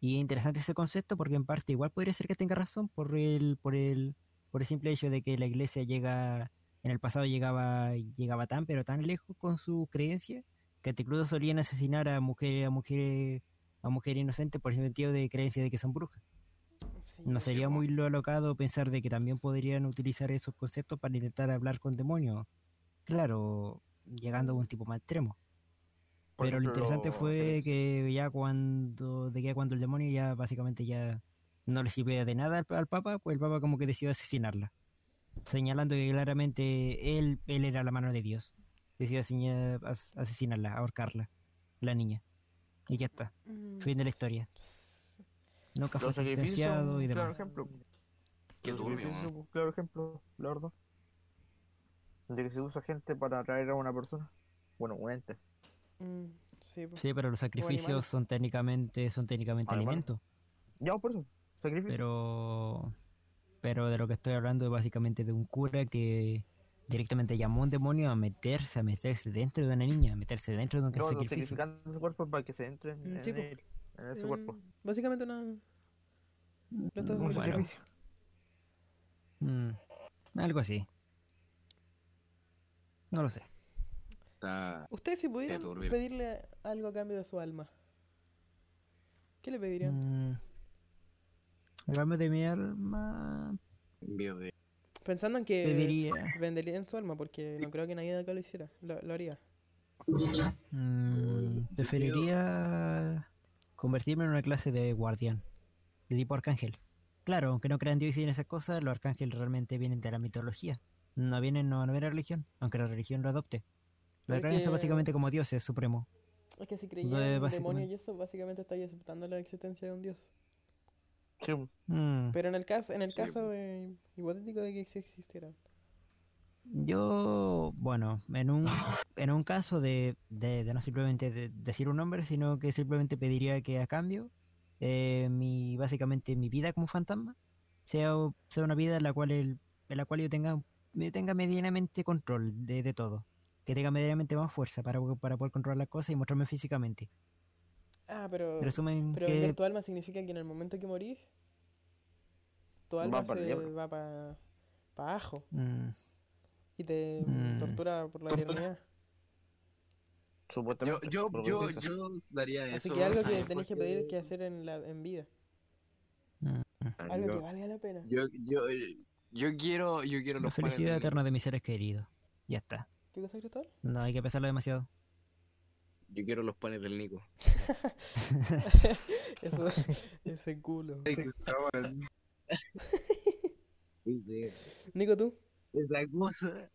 Y es interesante ese concepto porque en parte igual podría ser que tenga razón por el, por el, por el simple hecho de que la iglesia llega, en el pasado llegaba, llegaba tan pero tan lejos con su creencia que incluso solían asesinar a mujeres, a mujeres, a mujeres inocentes por el sentido de creencia de que son brujas. Sí, No sería muy lo alocado pensar de que también podrían utilizar esos conceptos para intentar hablar con demonios. Claro, llegando a un tipo más extremo. Pero lo interesante fue que ya cuando, de que cuando el demonio ya básicamente ya no le sirve de nada al, al Papa, pues el Papa como que decidió asesinarla. Señalando que claramente él, él era la mano de Dios. Decidió as- asesinarla, ahorcarla, la niña. Y ya está, Mm, fin de la historia. Nunca fue sentenciado y claro demás. ejemplo. Qué turbio, pues, claro ejemplo, la verdad. De que se usa gente para atraer a una persona. Bueno, un ente. mm, sí, po. Sí, pero los sacrificios son técnicamente, son técnicamente alimentos. Ya, por eso. Sacrificio. Pero, pero de lo que estoy hablando es básicamente de un cura que directamente llamó a un demonio a meterse, a meterse dentro de una niña, a meterse dentro de un no, no, sacrificio. sacrificando su cuerpo para que se entre en, Mm, en sí, po. él, en ese Mm, cuerpo. Básicamente una. Estás Un Bueno. haciendo. sacrificio. Mm, algo así. No lo sé. Está... Ustedes si pudieran pedirle algo a cambio de su alma, ¿qué le pedirían? Mm, a cambio de mi alma, de... Pensando en que pediría. venderían su alma, porque no creo que nadie de acá lo hiciera, lo, lo haría. mm, preferiría convertirme en una clase de guardián, de tipo arcángel. Claro, aunque no crean Dios y en esas cosas, los arcángeles realmente vienen de la mitología. No vienen, no, no viene de la religión, aunque la religión lo adopte. Los arcángeles son básicamente como dioses supremos. Es que si creían en demonios y eso, básicamente estáis aceptando la existencia de un dios. Sí, Mm, Pero en el caso, en el Sí, caso de, hipotético de que existieran. Yo, bueno, en un, en un caso de, de, de no simplemente de- decir un nombre, sino que simplemente pediría que a cambio, eh, mi, básicamente mi vida como fantasma sea, sea una vida en la cual, el, en la cual yo tenga, me tenga medianamente control de, de todo. Que tenga medianamente más fuerza para, para poder controlar las cosas y mostrarme físicamente. Ah, pero, resumen, pero que tu alma significa que en el momento que morís, tu alma se va para pa abajo mm, y te Mm. tortura por la eternidad. Yo, supuestamente. yo, yo, yo daría eso. Así que algo que tenés que pedir que hacer en, la, en vida. mm, Algo que valga la pena. yo, yo, yo quiero, yo quiero la los felicidad eterna de mis seres queridos. Ya está. ¿Qué cosa, Cristóbal? No hay que pensarlo demasiado. Yo quiero los panes del Nico. Eso, ese culo. Nico, tú. Esa cosa.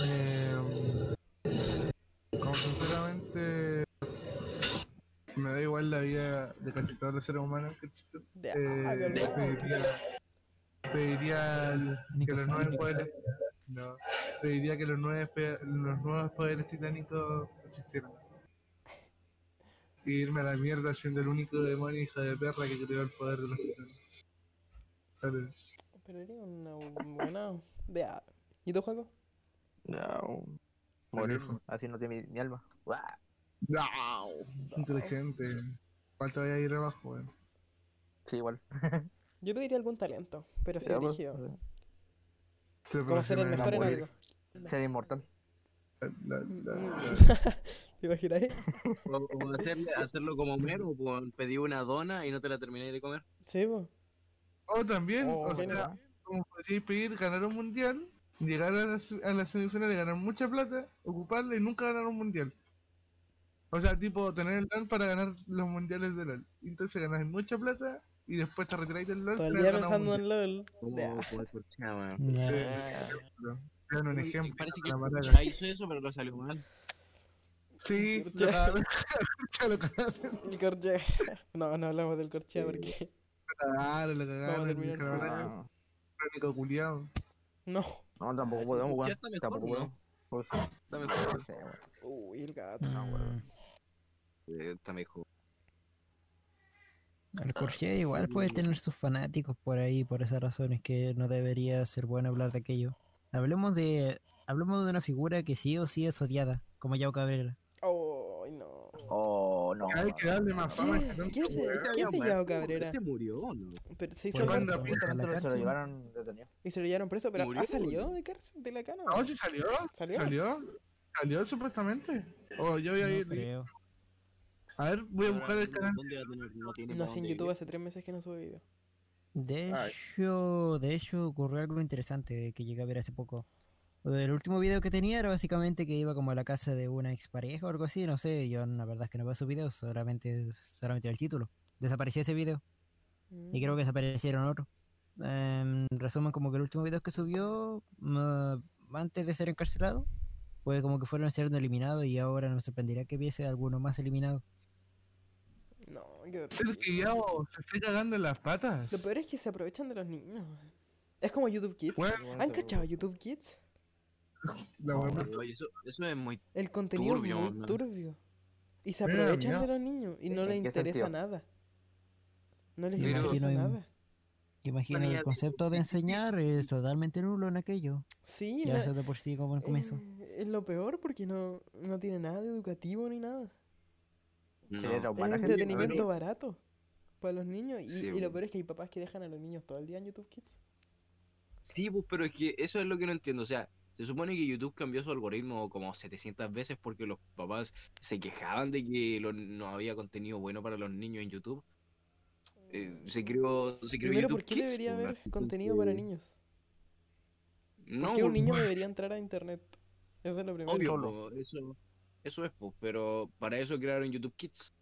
Eh, como sinceramente me da igual la vida de casi todos los seres humanos Eh, pediría, pediría el- que los nueve poderes no, pediría que los nueve los nuevos poderes titánicos existieran. Y irme a la mierda siendo el único demonio hija de perra que creó el poder de los titanes. Vale. Pero era una buena. De a- ¿Y tú, Juaco? No. Morir. Así no tiene mi, mi alma. Guau. Es inteligente. ¿Cuál te vaya a ir abajo, weón? Sí, igual. Yo pediría algún talento, pero sí dirigido. Ser el me- mejor en algo. Ser inmortal. la- la- la- ¿Te imaginas? O, o hacerle, hacerlo como Homero, pedí una dona y no te la terminé de comer. Sí, pues. O también, Oh, o sea, como podríais pedir ganar un mundial, llegar a la, se- a la semifinal y ganar mucha plata, ocuparla y nunca ganar un mundial. O sea, tipo, tener el LOL para ganar los mundiales de LOL. Entonces ganas mucha plata y después te retiráis del LOL. Todo el día pensando en. LOL. Nah. Te dan un ejemplo. Parece que hizo eso, pero lo salió mal. Sí, Corchea. cagaron. cagaron. El corche. No, no hablamos del corchea porque. Claro, lo cagaron. terminar el No, crónico culiao. No. no tampoco podemos, weón. ya Tampoco ¿no? podemos. Pues, Está mejor. no sé, weón. Uy, el gato. Mm, eh, Está mejor. El Corsair igual puede tener sus fanáticos por ahí, por esas razones que no debería ser bueno hablar de aquello. Hablemos de hablemos de una figura que sí o sí es odiada, como Yao Cabrera. Oh, no. Oh, no. Hay que darle más fama ¿Qué? tonto, ¿Qué es weón. ¿Qué había hace muerto, Yao Cabrera? Se murió, ¿o ¿no? Pero se hizo Pues manda- lo llevaron detenido. y se lo llevaron preso, pero. ¿ha salido de cárcel de la cana? No, sí salió. ¿Salió? ¿Salió? ¿Salió supuestamente? O yo voy a ir. creo. A ver, voy a buscar el canal. ¿Dónde va a tener? No tiene No, YouTube ir. hace tres meses que no sube video. De hecho, de hecho ocurrió algo interesante que llegué a ver hace poco. El último video que tenía era básicamente que iba como a la casa de una expareja o algo así, no sé, yo la verdad es que no veo sus videos, solamente, solamente el título. Desapareció ese video y creo que desaparecieron otros. En resumen, como que el último video que subió, mm, antes de ser encarcelado, pues como que fueron siendo eliminados y ahora nos sorprendería que viese alguno más eliminado. No, qué Ser horrible. que ya o se esté cagando en las patas. Lo peor es que se aprovechan de los niños. Es como YouTube Kids. Bueno, ¿Han cachado YouTube Kids? La No, eso, eso es muy... El contenido Turbio, es muy ¿no? turbio. Y se aprovechan mira. de los niños y no ¿En les interesa sentido? nada. No les Pero- interesa Imagino- nada. Imagino Manía el concepto de sí, enseñar es totalmente nulo en aquello. Sí, Ya no- eso de por sí como el comienzo. eh, es lo peor porque no, no tiene nada de educativo ni nada. No. traumante. Es entretenimiento barato para los niños. Y, Sí, y lo peor es que hay papás que dejan a los niños todo el día en YouTube Kids. Sí, pues, pero es que eso es lo que no entiendo. O sea, se supone que YouTube cambió su algoritmo como 700 veces porque los papás se quejaban de que lo- no había contenido bueno para los niños en YouTube. Eh, se creó, se creó Primero, YouTube ¿por qué Kids, debería pues, haber contenido para niños? ¿Por No, qué un por- niño debería entrar a internet? Eso es lo primero. Obvio, eso, eso es, pues, pero para eso crearon YouTube Kids.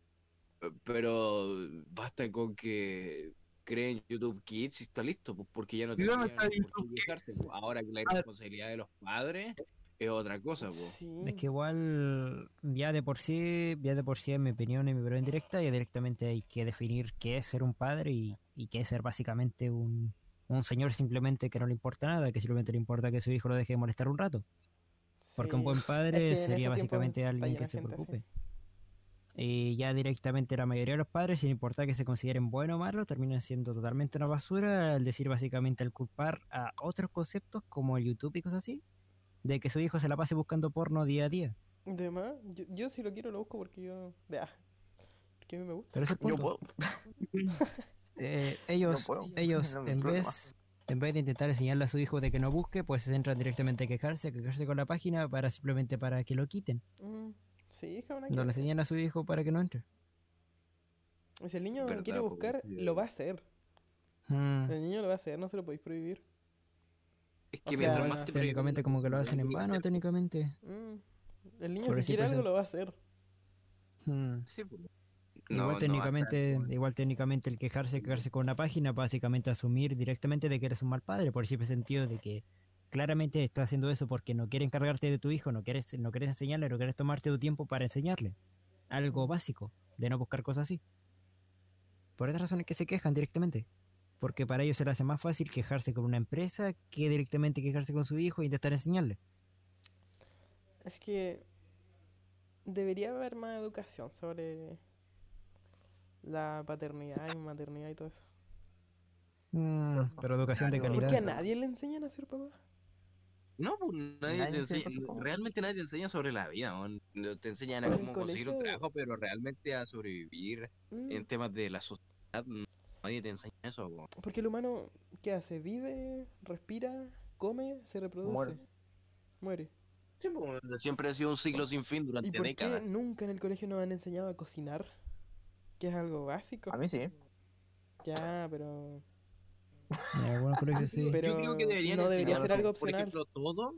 Pero basta con que creen YouTube Kids y está listo, pues, porque ya no ¿Y dónde tendrían está por qué quejarse. pues. Ahora que la Ah. responsabilidad de los padres es otra cosa, pues. Sí. Es que igual ya de por sí, ya de por sí en mi opinión y mi opinión directa, ya directamente hay que definir qué es ser un padre y, y qué es ser básicamente un, un señor simplemente que no le importa nada, que simplemente le importa que su hijo lo deje de molestar un rato. Porque un buen padre que sería básicamente alguien que se gente preocupe. Y ya directamente la mayoría de los padres, sin importar que se consideren bueno o malo, terminan siendo totalmente una basura al decir básicamente al culpar a otros conceptos como el YouTube y cosas así, de que su hijo se la pase buscando porno día a día. De más, yo, yo si lo quiero lo busco porque yo. Ya. Porque a mí me gusta. Pero ese Yo puedo. Eh, ellos, puedo, ellos no mi en problema. vez, en vez de intentar enseñarle a su hijo de que no busque, pues se centran directamente a quejarse, a quejarse con la página para simplemente para que lo quiten. Mm, sí, es que una No le enseñan a su hijo para que no entre. Si el niño Verdad, quiere buscar, lo va a hacer. Mm, El niño lo va a hacer, no se lo podéis prohibir. Es O que sea, mientras bueno, más te técnicamente como que lo hacen en vano, técnicamente. Mm, El niño Por si ese quiere algo lo va a hacer. Mm. Sí, pues. igual No, no, técnicamente, acá, igual técnicamente el quejarse, quejarse con una página, básicamente asumir directamente de que eres un mal padre, por el simple sentido de que claramente estás haciendo eso porque no quieres encargarte de tu hijo, no quieres, no quieres enseñarle, no quieres tomarte tu tiempo para enseñarle. Algo básico, de no buscar cosas así. Por esa razón es que se quejan directamente. Porque para ellos se les hace más fácil quejarse con una empresa que directamente quejarse con su hijo e intentar enseñarle. Es que debería haber más educación sobre la paternidad y maternidad y todo eso. Mm, pero educación de calidad. Porque a nadie le enseñan a ser papá. No, pues nadie, Nadie te enseña realmente nadie te enseña sobre la vida. No Te enseñan a cómo conseguir un trabajo, pero realmente a sobrevivir Mm, en temas de la sociedad, nadie te enseña eso. Porque el humano, ¿qué hace? Vive, respira, come, se reproduce. Muere. Muere. Sí, pues, siempre ha sido un ciclo sin fin ¿Y durante por décadas. qué nunca en el colegio nos han enseñado a cocinar? Que es algo básico. A mí sí. Ya, pero... En algunos colegios sí. Pero Yo creo que deberían no debería enseñarnos, ser algo por opcional. ejemplo, todo,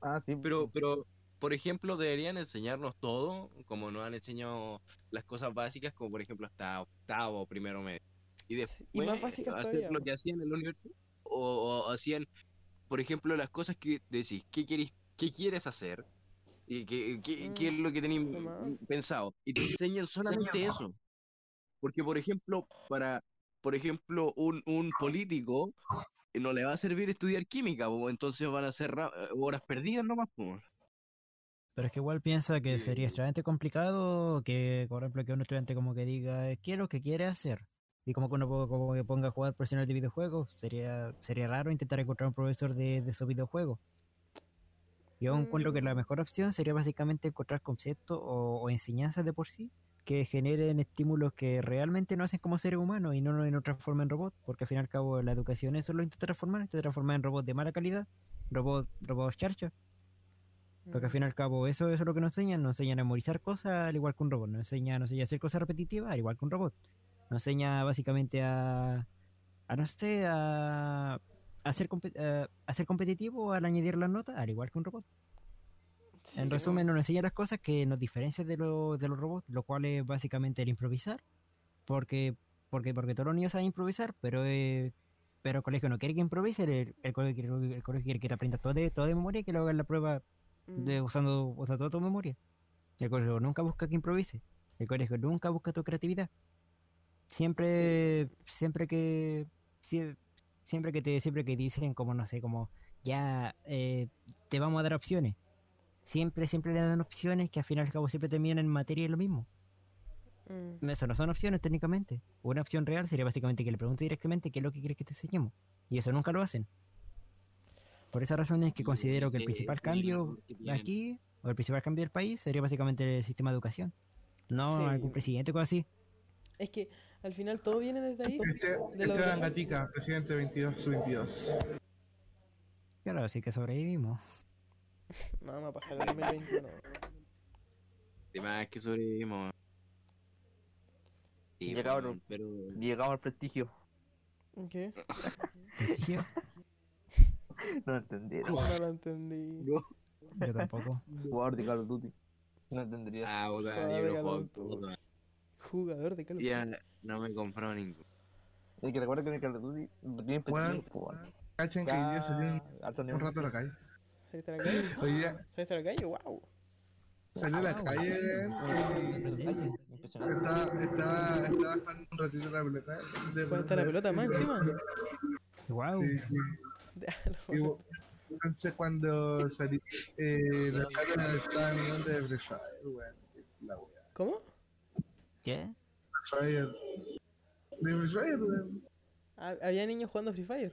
Ah, sí. pero, pero, por ejemplo, deberían enseñarnos todo, como nos han enseñado las cosas básicas, como por ejemplo hasta octavo, primero medio. Y después y más básicas hacer todavía, lo que hacían en la universidad. O, o hacían, por ejemplo, las cosas que decís, ¿qué quieres, qué quieres hacer? ¿Y qué, qué- qué es Mm, lo que tenéis pensado? Y te enseñan solamente eso. Porque, por ejemplo, para, por ejemplo, un, un político eh, no le va a servir estudiar química, po, entonces van a ser eh, horas perdidas nomás. po. Pero es que igual piensa que sería Eh, extremadamente complicado que, por ejemplo, que un estudiante como que diga, ¿qué es lo que quiere hacer? Y como que uno como que ponga a jugar profesional de videojuegos, sería sería raro intentar encontrar un profesor de, de esos videojuegos. Yo Mm, encuentro que la mejor opción sería básicamente encontrar conceptos o, o enseñanzas de por sí que generen estímulos que realmente no hacen como seres humanos y no nos no transformen en robots, porque al fin y al cabo la educación eso lo intenta transformar, intenta transformar en robots de mala calidad, robots robots charcha. Porque al fin y al cabo, eso, eso es lo que nos enseñan. Nos enseñan a memorizar cosas al igual que un robot. Nos enseña, nos enseña a hacer cosas repetitivas al igual que un robot. Nos enseña básicamente a, a no sé, a, a ser, a- a ser competitivo al añadir las notas, al igual que un robot. Sí, En resumen, nos enseña las cosas que nos diferencian de, lo- de los robots, lo cual es básicamente el improvisar, porque porque porque todos los niños saben improvisar, pero eh, pero el colegio no quiere que improvise, el, el colegio, quiere, el colegio quiere que te aprendas todo de, todo de memoria y que lo hagas la prueba mm, de, usando, usando toda tu memoria. El colegio nunca busca que improvise, el colegio nunca busca tu creatividad. Siempre, siempre que sie- siempre que te siempre que dicen como no sé, como ya eh, te vamos a dar opciones. Siempre, siempre le dan opciones que al final y al cabo siempre terminan en materia y lo mismo. mm, Eso no son opciones técnicamente. Una opción real sería básicamente que le pregunte directamente qué es lo que quieres que te enseñemos. Y eso nunca lo hacen. Por esa razón es que Sí, considero que el principal el cambio aquí, o el principal cambio del país, sería básicamente el sistema de educación. No Sí. algún presidente o cosas así. Es que al final todo viene desde ahí. Este, de la Esteban educación. Gatica, presidente 22, sub 22. Claro, así que sobrevivimos. No, a pasar el 2021. Además que sobrevivimos. Sí, Ya, cabrón. weón, pero Llegamos al prestigio. ¿Qué? Prestigio, No entendí. No lo entendí. Yo tampoco. Jugador de Call of Duty. No entendería. ah, puta, Jugador yo de no Call juego of Duty. puta. Jugador de Call of Ya Duty. no me compró ninguno. Es que recuerda que en el Call of Duty lo tienen weón. Cachen que hoy día salió un, rato a la calle. ¿Saliste a la calle? Hoy día ¿Saliste a la calle? ¡Wow! salió a la Wow. calle. Estaba, estaba, estaba jugando un ratito la pelota. de- ¿Cuál está la pelota más encima? Guau. Sí, sí. Y bu- entonces cuando salí, eh, la cara estaba mirando de Free Fire, weón. La wea. ¿Cómo? ¿Qué? Free Fire. De Free Fire, weón. Ah, ¿Había niños jugando Free Fire?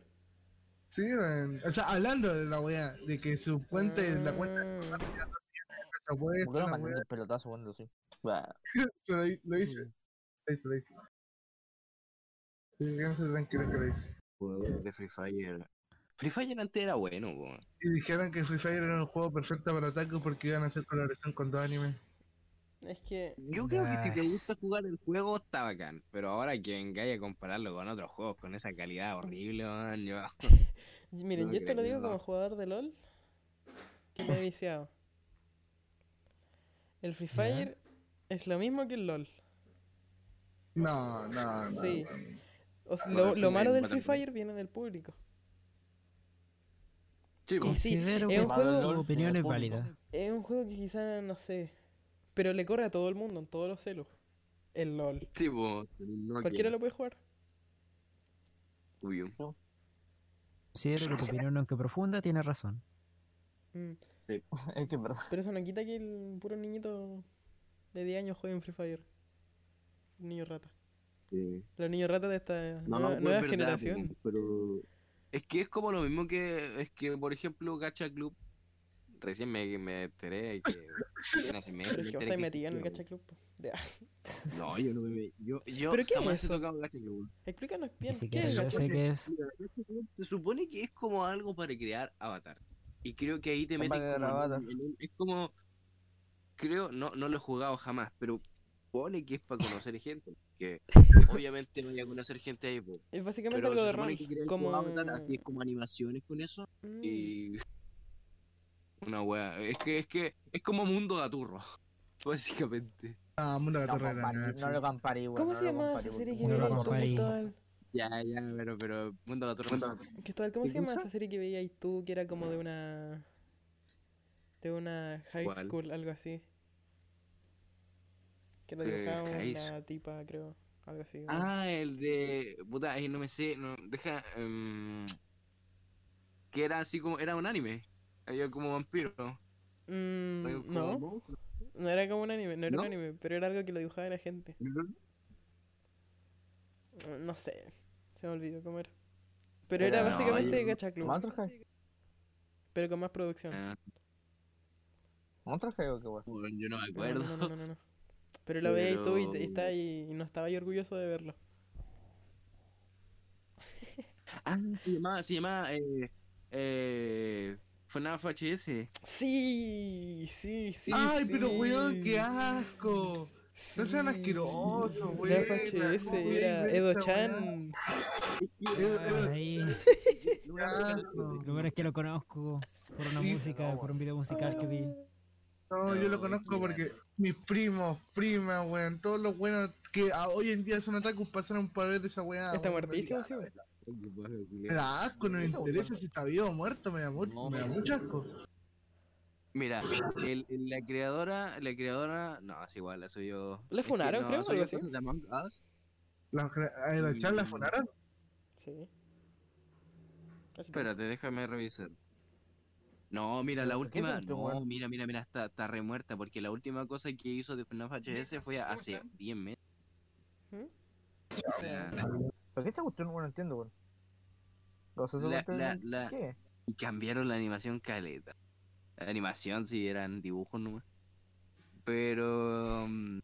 Sí. O sea, hablando de la wea, de que su cuenta, la cuenta ¿Por wea, qué no la el pelotazo cuando sí? Lo, hi- lo hice. Lo hice, lo hice. Sí, quédense tranquilos que lo hice. Jugador de Free Fire. Free Fire antes era bueno, weón. Y dijeron que Free Fire era un juego perfecto para Otaku porque iban a hacer colaboración con dos animes. Es que. Yo creo que si te gusta jugar el juego está bacán, pero ahora que vengáis a compararlo con otros juegos con esa calidad horrible, man, yo... Miren, No yo esto lo digo no. como jugador de LOL que me he viciado. El Free Ya. Fire es lo mismo que el LOL. No, no, no. Sí. O sea, Bueno, lo, lo malo del Free. Fire viene del público. Sí, pues. sí, Considero es que un juego- tu opinión en el es público. válida. Es un juego que quizá, no sé, pero le corre a todo el mundo, en todos los celos. El LOL. Sí, pues. No Cualquiera lo puede jugar. Obvio. Considero que tu opinión, aunque profunda, tiene razón. Mm, es que es verdad. Pero eso no quita que el puro niñito de 10 años juegue en Free Fire. Niño rata. Sí. Los niños ratas de esta No, nueva, nueva verdad, generación. pero es que es como lo mismo que es que por ejemplo Gacha Club recién me, me enteré que hace meses Pero me es que vos metido en el Gacha Club. De-. No, yo no me yo yo ¿Pero qué es jamás he eso? tocado Gacha Club. Explícanos bien. ¿Qué es Gacha Club? qué es. Se supone que es como algo para crear avatar. Y creo que ahí te meten como en un- avatar. en un- es como creo no no lo he jugado jamás, pero pone que es para conocer gente, que obviamente voy a conocer gente ahí, po. Es básicamente Pero algo de rol. Como... avatar, así es como animaciones con eso Mm, y una wea, es que es que es como mundo gaturro, básicamente. Ah, mundo de No, de nada, no lo comparé, weón. ¿Cómo no se llama esa serie que veías tú? Ya, ya, pero pero mundo gaturro, mundo gaturro. Cristóbal, ¿cómo ¿Qué se llama esa serie que veías tú que era como de una... De una high ¿Cuál? school, algo así? Que lo Eh, dibujaba una tipa, creo. Algo así. ¿no? Ah, el de puta, ahí no me sé, no deja em, que era así como era un anime. Había como vampiro. Mm, había como no, no era como un anime, no era ¿No? un anime, pero era algo que lo dibujaba la gente. No sé, se me olvidó cómo era. Pero era Era- básicamente yo- Gacha Club, ¿Monster High? pero con más producción. Ah, ¿Monster High o qué bueno, yo no me No, no, acuerdo. no, no, no, no, no. Pero lo veías tú y, y está ahí y no estaba yo orgulloso de verlo. Ah, se llamaba, se llamaba eh, eh, FNAF HS. Sí, sí, sí. Ay, pero weón, qué asco. No sean asquerosos, güey. FNAF HS, era Edo-chan. Ahí. Lo peor es que lo conozco por una Sí, música, por un video musical que vi. No, yo lo conozco porque mis primos, primas, weón, todos los buenos que hoy en día son otakus pasaron por ver esa weá. Está weón. muertísimo, sí, weón. Me da asco, no me interesa si está vivo o muerto, me da, mu- No, me da mucho asco. Mira, el, el- la creadora, la creadora, no, es igual, la subió. ¿Le es que funaron, no, creo, Among Us. ¿La, a la funaron? Sí. Espérate, déjame revisar. No, mira, la ¿Pero por qué se última, no, mira, mira, mira, está, está remuerta, porque la última cosa que hizo de FNAF HS fue hace 10 meses. ¿Mm? O sea, ¿Por qué esa cuestión no lo entiendo, weón? O sea, esa La- la- la- ¿Qué? y cambiaron la animación caleta. La animación sí eran dibujos nomás. Pero... mm,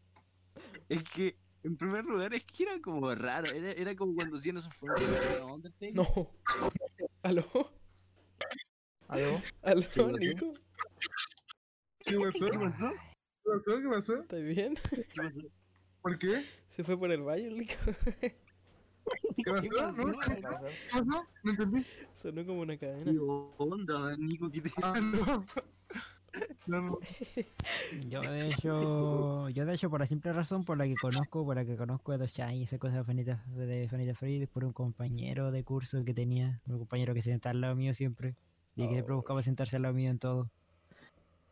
Es que, en primer lugar, es que era como raro. Era, era como cuando hacían esos fondos de Undertale. No. ¿Aló? ¿Aló? ¿Aló, ¿Qué pasó? Nico? ¿Qué pasó? ¿Qué pasó? ¿Qué pasó? ¿Qué pasó? ¿Estás bien? ¿Qué pasó? ¿Por qué? Se fue por el baño, Nico. ¿Qué pasó? pasó? ¿No? ¿Qué pasó? No entendí. Sonó como una cadena. ¿Qué onda, Nico? ¿Qué te... Ah, no. No, no. Yo de hecho, yo de hecho por la simple razón por la que conozco, por la que conozco a Dochan y esa cosa de Fanita, de Fanita Free, por un compañero de curso que tenía, un compañero que se sentaba al lado mío siempre, y que siempre buscaba sentarse al lado mío en todo.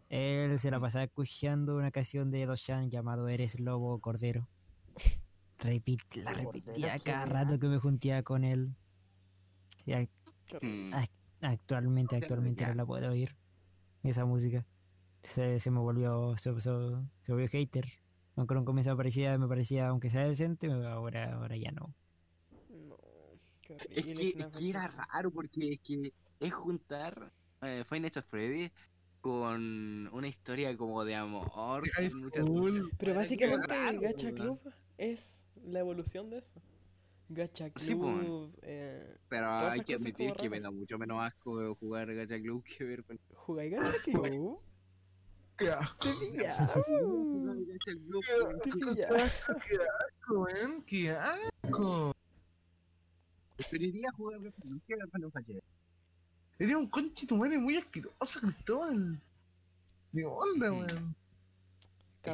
Él se la pasaba escuchando una canción de Dochan llamado Eres Lobo Cordero. Repit, la repetía cada rato que me juntaba con él. Mm, actualmente, actualmente no la puedo oír. Esa música. Se, se me volvió, se, se- se volvió hater. Aunque en un comienzo me parecía, me parecía, aunque sea decente, ahora, ahora ya no. No. Qué Es que, es que era raro porque es que es juntar eh, Five Nights Freddy con una historia como de amor. Pero básicamente raro, Gacha. Club es la evolución de eso. Gacha Sí, po. Club, eh, Pero hay que admitir que me da mucho menos asco jugar Gacha Club que ver con ¿jugáis Gacha Club? Qué asco, ¡Qué! Gacha Club. ¡Qué pillado! weón. Qué asco. Preferiría jugar Gacha Club que ver Final Fantasy. Eres un conchito madre muy asqueroso, Cristóbal. ¿Qué onda, weón?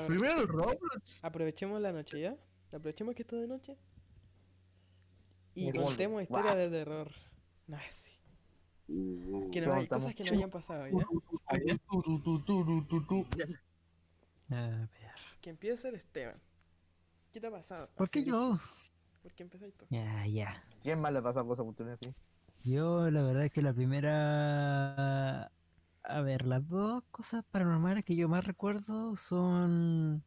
Primero el Roblox. aprovechemos la noche, ¿ya? Aprovechemos que está de noche. Y contemos historias de terror. Nah, sí. Uh, Que ¿Qué no hay cosas que no hayan pasado, ¿ya? A ver. Que empiece el Esteban. ¿Qué te ha pasado? ¿Por qué yo? dije. ¿Por qué empezáis tú? Ya, ya. ¿Quién más le pasa cosas oportunas así? Yo la verdad es que la primera... A ver, las dos cosas paranormales que yo más recuerdo son...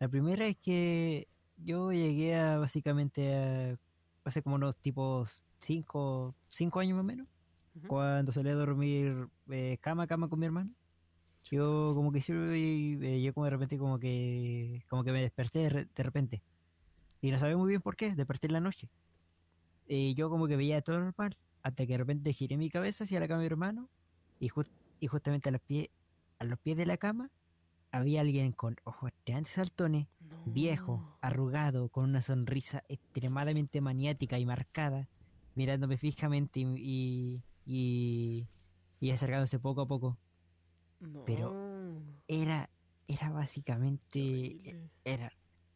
La primera es que yo llegué a básicamente a... Hace como unos tipos 5 cinco años más o menos. Cuando salí a dormir eh, cama a cama con mi hermano. Yo como que eh, yo como de repente como que como que me desperté de, re- de repente. Y no sabía muy bien por qué, desperté en la noche. Y yo como que veía todo normal, hasta que de repente giré mi cabeza hacia la cama de mi hermano y, jus- y justamente a los pies a los pies de la cama había alguien con ojos grandes saltones, viejo, arrugado, con una sonrisa extremadamente maniática y marcada, mirándome fijamente y, y, y, y acercándose poco a poco. No. pero- Era, era básicamente, era,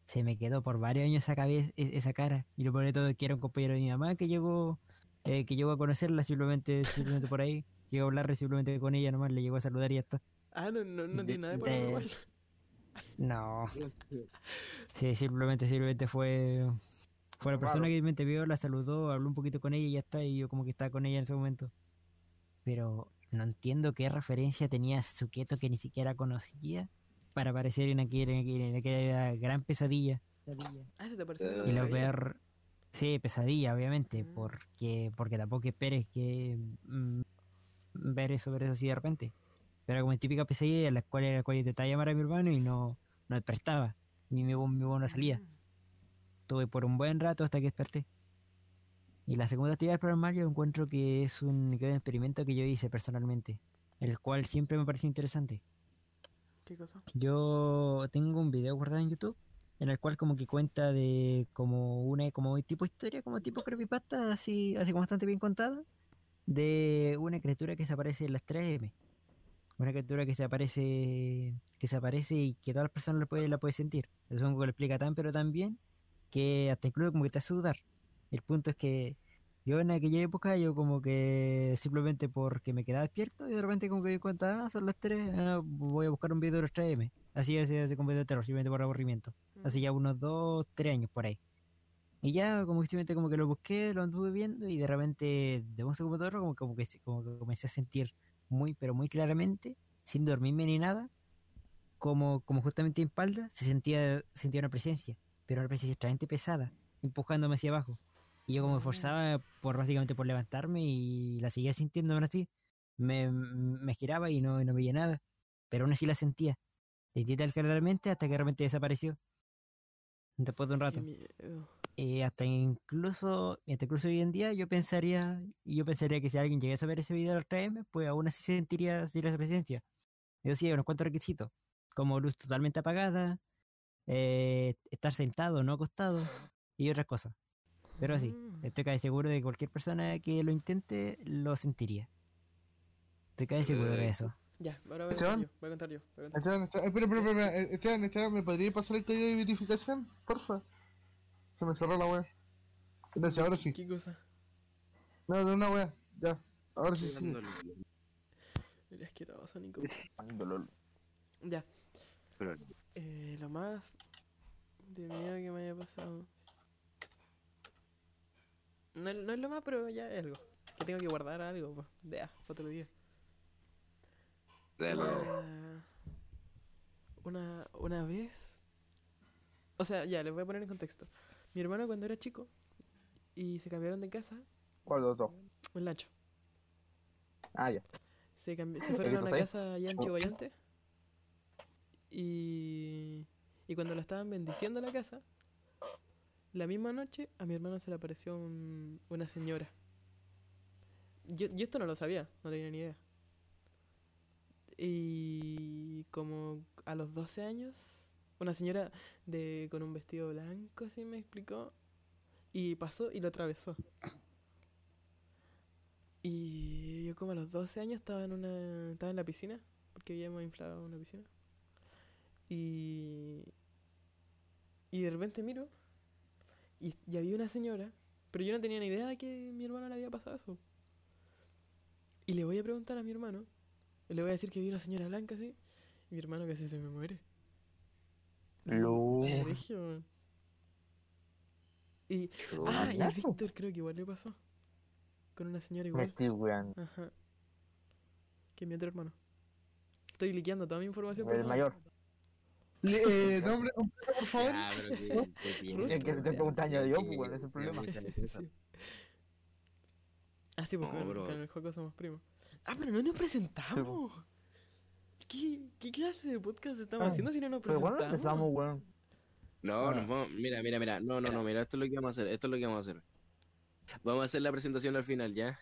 se me quedó por varios años esa cabeza, e- esa cara. Y lo peor de todo que era un compañero de mi mamá que llegó, eh, que llegó a conocerla simplemente, simplemente por ahí. Llegó a hablar simplemente con ella nomás, le llegó a saludar y ya está. Ah, no, no, no tiene nada de de- paranormal. No, sí, simplemente, simplemente fue, fue la persona que simplemente vio, la saludó, habló un poquito con ella y ya está. Y yo como que estaba con ella en ese momento. Pero no entiendo qué referencia tenía Suketo que ni siquiera conocía para aparecer en aquella, en aquella, en aquella gran pesadilla. Ah, se te pareció. Eh, Y lo peor, sí, pesadilla, obviamente, Mm. porque porque tampoco esperes que mm, ver eso, ver eso así de repente. Pero como típica pesadilla en la cual, en la cual yo intentaba llamar a mi hermano y no, no despertaba, ni mi voz mi voz no salía. Mm. Estuve por un buen rato hasta que desperté. Y la segunda actividad paranormal yo encuentro que es un, que es un experimento que yo hice personalmente, el cual siempre me pareció interesante. ¿Qué cosa? Yo tengo un video guardado en YouTube en el cual como que cuenta de como una como tipo historia, como tipo creepypasta, así, así como bastante bien contada, de una criatura que se aparece en las 3M. Una criatura que se aparece que se aparece y que todas las personas la pueden la pueden sentir. Eso como que lo explica tan pero tan bien que hasta incluso como que te hace dudar. El punto es que yo en aquella época, yo como que simplemente porque me quedaba despierto y de repente como que me cuenta, ah, son las 3, voy a buscar un video de los 3M. Así, así, así como video de terror, simplemente por aburrimiento. Hace ya unos 2, 3 años por ahí. Y ya como que simplemente como que lo busqué, lo anduve viendo y de repente de un segundo a otro como, como, que, como que comencé a sentir muy, pero muy claramente, sin dormirme ni nada, como, como justamente en espalda se sentía, sentía una presencia, pero una presencia extremadamente pesada, empujándome hacia abajo. Y yo como me esforzaba por básicamente por levantarme y la seguía sintiendo aún así. Me, me giraba y no, y no veía nada. Pero aún así la sentía. Sentí tal claramente hasta que realmente desapareció. Después de un Qué rato. miedo. Eh, hasta incluso, hasta incluso hoy en día yo pensaría, yo pensaría que si alguien llegase a ver ese video del 3M, pues aún así sentiría, sentiría esa presencia. Yo sí, hay unos cuantos requisitos, como luz totalmente apagada, eh, estar sentado, no acostado, y otras cosas. Pero sí, Ah. estoy casi seguro de que cualquier persona que lo intente lo sentiría. Estoy casi seguro de Eh, eso. Ya, ahora voy a contar yo. Voy a contar yo. Voy a contar. Esteban, Esteban, espera, espera, espera, eh, Esteban, Esteban, ¿me podría pasar el código de verificación? Porfa. Se me cerró la wea. Gracias, ahora sí. ¿Qué cosa? No, de una wea. Ya. Ahora sí, sí. El asqueroso, Nico. Ya. pero- Eh, lo más de miedo que me haya pasado. No, es- no es lo más, pero ya es algo. Que tengo que guardar algo, pues. De para otro día. Dale. Una, una, una vez. O sea, ya, les voy a poner en contexto. Mi hermano cuando era chico y se cambiaron de casa, ¿Cuál de los dos? el Nacho. Ah, ya. Se, fueron a ¿Estos una casa allá en Chihuayante. Y, y cuando la estaban bendiciendo la casa, la misma noche a mi hermano se le apareció un- una señora. Yo, yo esto no lo sabía, no tenía ni idea. Y como a los 12 años, una señora de con un vestido blanco, así me explicó, y pasó y lo atravesó. Y yo como a los 12 años estaba en una estaba en la piscina, porque habíamos inflado una piscina. Y y de repente miro y, y había una señora, pero yo no tenía ni idea de que mi hermano le había pasado eso. Y le voy a preguntar a mi hermano, le voy a decir que vi una señora blanca así, y mi hermano casi se me muere. Weón. Y ah, y al Víctor creo que igual le pasó. Con una señora Me igual. estoy weando. Ajá. Que mi otro hermano. Estoy liqueando toda mi información El mayor. Le- eh, nombre completo, por favor. Ya, pero que- que tiene- El que te estoy preguntando yo, pues, ese es el problema. Ah, sí, pues No, con, el juego somos primos. Ah, pero no nos presentamos. ¿Qué, ¿Qué clase de podcast estamos Ah, haciendo si no nos Pero presentamos? cuando empezamos, weón. No, Ah. nos vamos- mira, mira, mira. No, no, no, mira, esto es lo que vamos a hacer. Esto es lo que vamos a hacer. Vamos a hacer la presentación al final, ¿ya?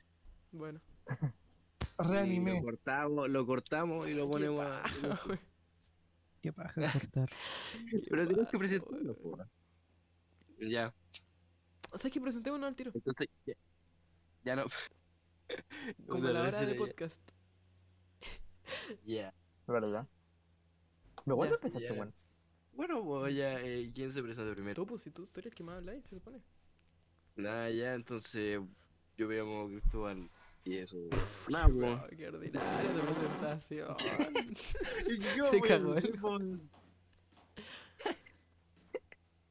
Bueno. Reanimé. Lo cortamos, lo cortamos y lo Qué ponemos. a-. Qué paja cortar. Pero tenemos que presentarlo, po. Ya, O sea, es que presentémonos al tiro. entonces. Ya, ya no. Como Bueno, la hora de podcast. Ya. ¿Verdad? ¿Me vuelvo Ya, a ya. weón? Bueno, pues ya, eh, ¿quién se presenta primero? Tú, pues, si tú, tú eres el que más habla ahí, se supone. Nada, ya, entonces yo me llamo Cristóbal y eso. Nada, pues. Oh, qué ordinaria de presentación. ¿Y qué yo, Se cagó el-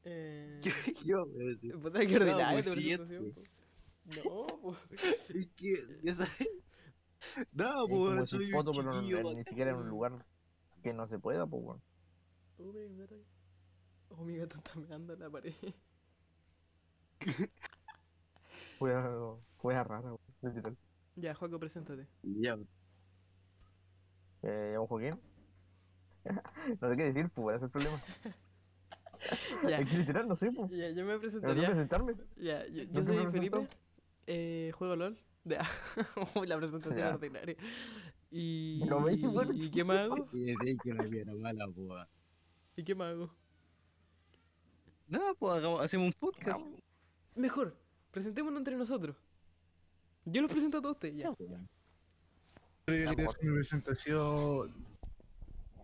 eh, ¿Qué yo voy a decir? puta, qué ordinaria pues, tu siguiente. presentación. po. No, pues. ¿Y qué? ¿Ya sabes? No, pues si soy foto, un pero no- ni siquiera en un lugar que no se pueda, pues, weón. Oh, un gato. Oh, mi gato está mirando la pared. Juega, juega rara, weón. Ya, Juaco, preséntate. Ya, Eh, ¿Un Joaquín? no sé qué decir, pues, ese es el problema. Ya, Es que literal, no sé, pues. ya, yo me No sé presentaría. presentarme. Ya, yo, yo ¿No soy Felipe. Eh, juego LOL. De, Uy, la presentación Ya. ordinaria. Y, No me ¿y qué más hago? y decir que no era mala, pues. ¿Y qué más hago? No, pues hacemos un podcast. Mejor, presentémonos entre nosotros. Yo los presento a todos ustedes, ya. Yo quería hacer mi presentación.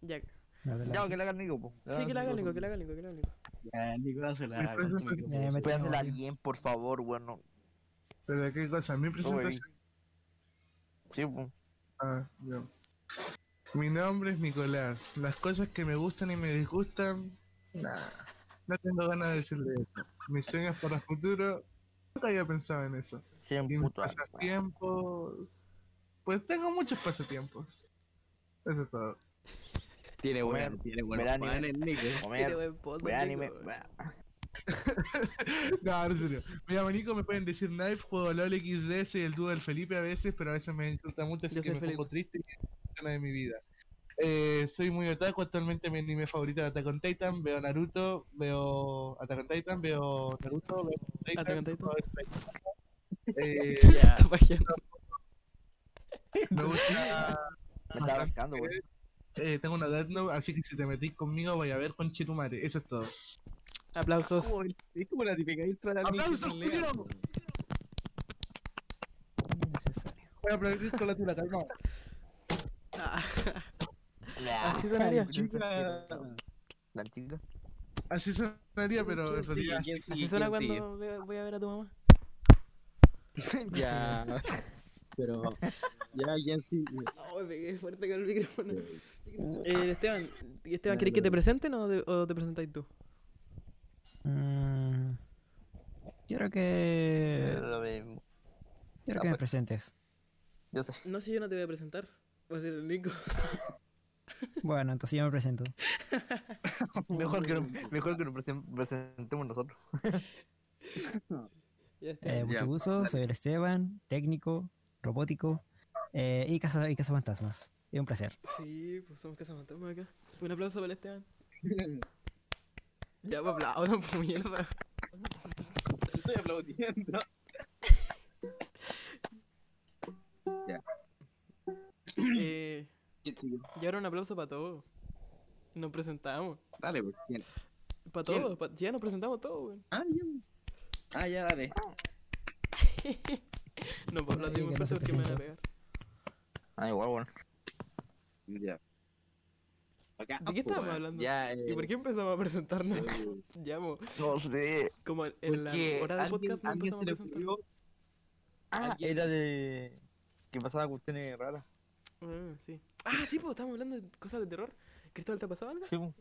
Ya. Adelante. Ya, que la hagan Nico, po. Sí, que la haga Nico, que la haga Nico, que la haga Nico. Ya, Nico, hazla, hazla. Ya, ya me que- bien, por favor, bueno. Pero qué cosa, mi presentación. Sí, po. Ah, ya. Mi nombre es Nicolás. Las cosas que me gustan y me disgustan, nah, no tengo ganas de decirle eso. Mis sueños para el futuro, nunca había pensado en eso. Y mis puto años. pasatiempos, pues tengo muchos pasatiempos. Eso es todo. Tiene buen, tiene buenos ver anime. Tiene Comer, buen anime. No, en serio. Me llamo Nico, me pueden decir Knife, juego LOL XD, soy el dúo del Felipe a veces, pero a veces me insulta mucho, así Yo que soy me pongo triste y es una escena de mi vida. Eh, soy muy otaku, actualmente mi anime favorito es Attack on Titan, veo Naruto, veo Attack on Titan, veo Naruto, veo Titan, Attack on Titan. Eh, Se está pajeando. me gusta... Me está arrancando, güey. Eh, tengo una Death Note, así que si te metís conmigo voy a ver con Chitumare, eso es todo. Aplausos. Como el- Es como la típica intro de la ¡Aplausos, Julio! Innecesario. Voy a aplaudir con la tula, calma. Ah. Así sonaría. Chica. La chica. Así sonaría, pero en realidad... Así suena cuando voy a ver a tu mamá. Ya. Pero. Ya, ¿quién sigue? No, me pegué fuerte con el micrófono. Eh, Esteban, Esteban, ¿querés que te presenten o te, o te presentáis tú? Mm, Quiero que. Lo mismo. Quiero Ya, que me pues. presentes. Yo sé. No sé, yo no te voy a presentar. Va a ser el Nico. Bueno, entonces yo me presento. Mejor que, nos- mejor que nos presen- presentemos nosotros. Ya Eh, mucho Ya, gusto, soy el Esteban, técnico, robótico eh, y, caza, y cazafantasmas. Es un placer. Sí, pues somos cazafantasmas acá. Un aplauso para el Esteban. Ya, pues aplaudan, pues mierda. Estoy aplaudiendo. Eh, ¿Quién sigue? y ahora un aplauso para todos. Nos presentamos. Dale, pues. ¿quién? Para todos, pa- ya nos presentamos todos, weón. Ah, ya. Ah, ya, dale. No muy que no se fuerte porque me van a pegar. Ah, igual, bueno. Ya. Acá, ¿De qué pues, estábamos hablando? Ya, ¿Y por qué empezamos a presentarnos? sí. Ya, mo, No sé. como en la hora de alguien, podcast empezamos se le a presentar. ocurrió. Ah, Alguien- era de. que pasaba cuestiones raras. Ah, sí. Ah, sí, pues estábamos hablando de cosas de terror. ¿Cristóbal te ha pasado algo? Sí, po.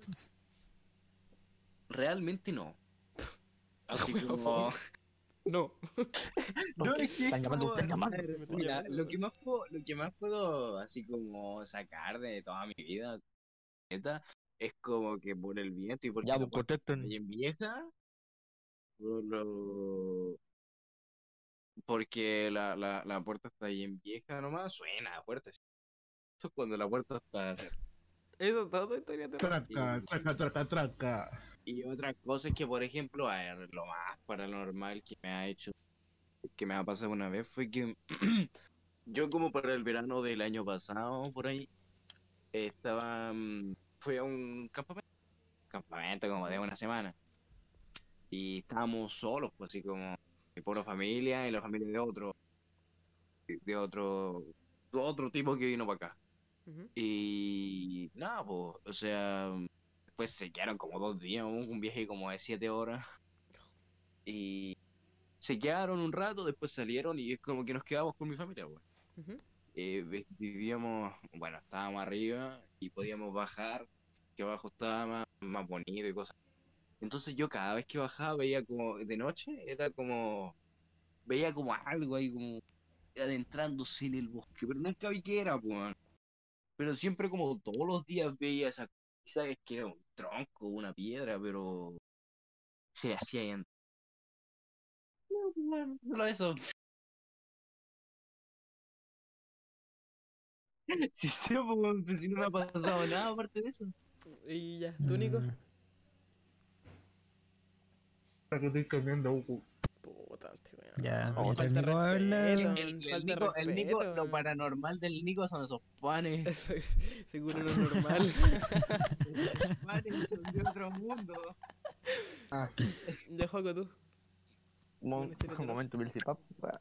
Realmente no. Así como. No. No, es que. Mira, llamando. lo que más puedo, lo que más puedo así como sacar de toda mi vida neta, es como que por el viento y porque Ya, la pues puerta está contesten. bien vieja, por lo- porque la, la, la puerta está bien vieja nomás, suena fuerte. Eso es cuando la puerta está cerrada. Eso es todo historia de terror. Traca, traca, traca, traca. Y otra cosa es que, por ejemplo, a ver, lo más paranormal que me ha hecho, que me ha pasado una vez fue que yo como para el verano del año pasado, por ahí, estaba, mm, fui a un campamento, campamento como de una semana, y estábamos solos, pues así como mi pura familia y la familia de otro, de otro, de otro tipo que vino para acá. Y nada, pues, o sea, después se quedaron como dos días, un un viaje como de siete horas. Y se quedaron un rato, después salieron y es como que nos quedamos con mi familia, pues. Eh, vi- vivíamos, bueno, estábamos arriba y podíamos bajar, que abajo estaba más, más bonito y cosas. Entonces yo cada vez que bajaba veía como, de noche, era como, veía como algo ahí como adentrándose en el bosque, pero nunca vi qué era, pues. Pero siempre como todos los días veía esa sabes que era un tronco, una piedra, pero se hacía ahí en- No, pues, solo eso. Sí, sí, pues, pues, si no me ha pasado nada aparte de eso. Y ya, ¿tú, Nico? Mm, Para que estoy comiendo, uh, Puta, este. Ya, Oh, el Nico respeto. El, el falta Nico, el Nico, lo paranormal del Nico son esos panes. Eso es seguro no es normal. Los panes son de otro mundo. Ah, ya juego tú. Mo- tira, Un momento, Billy Pap. Bueno,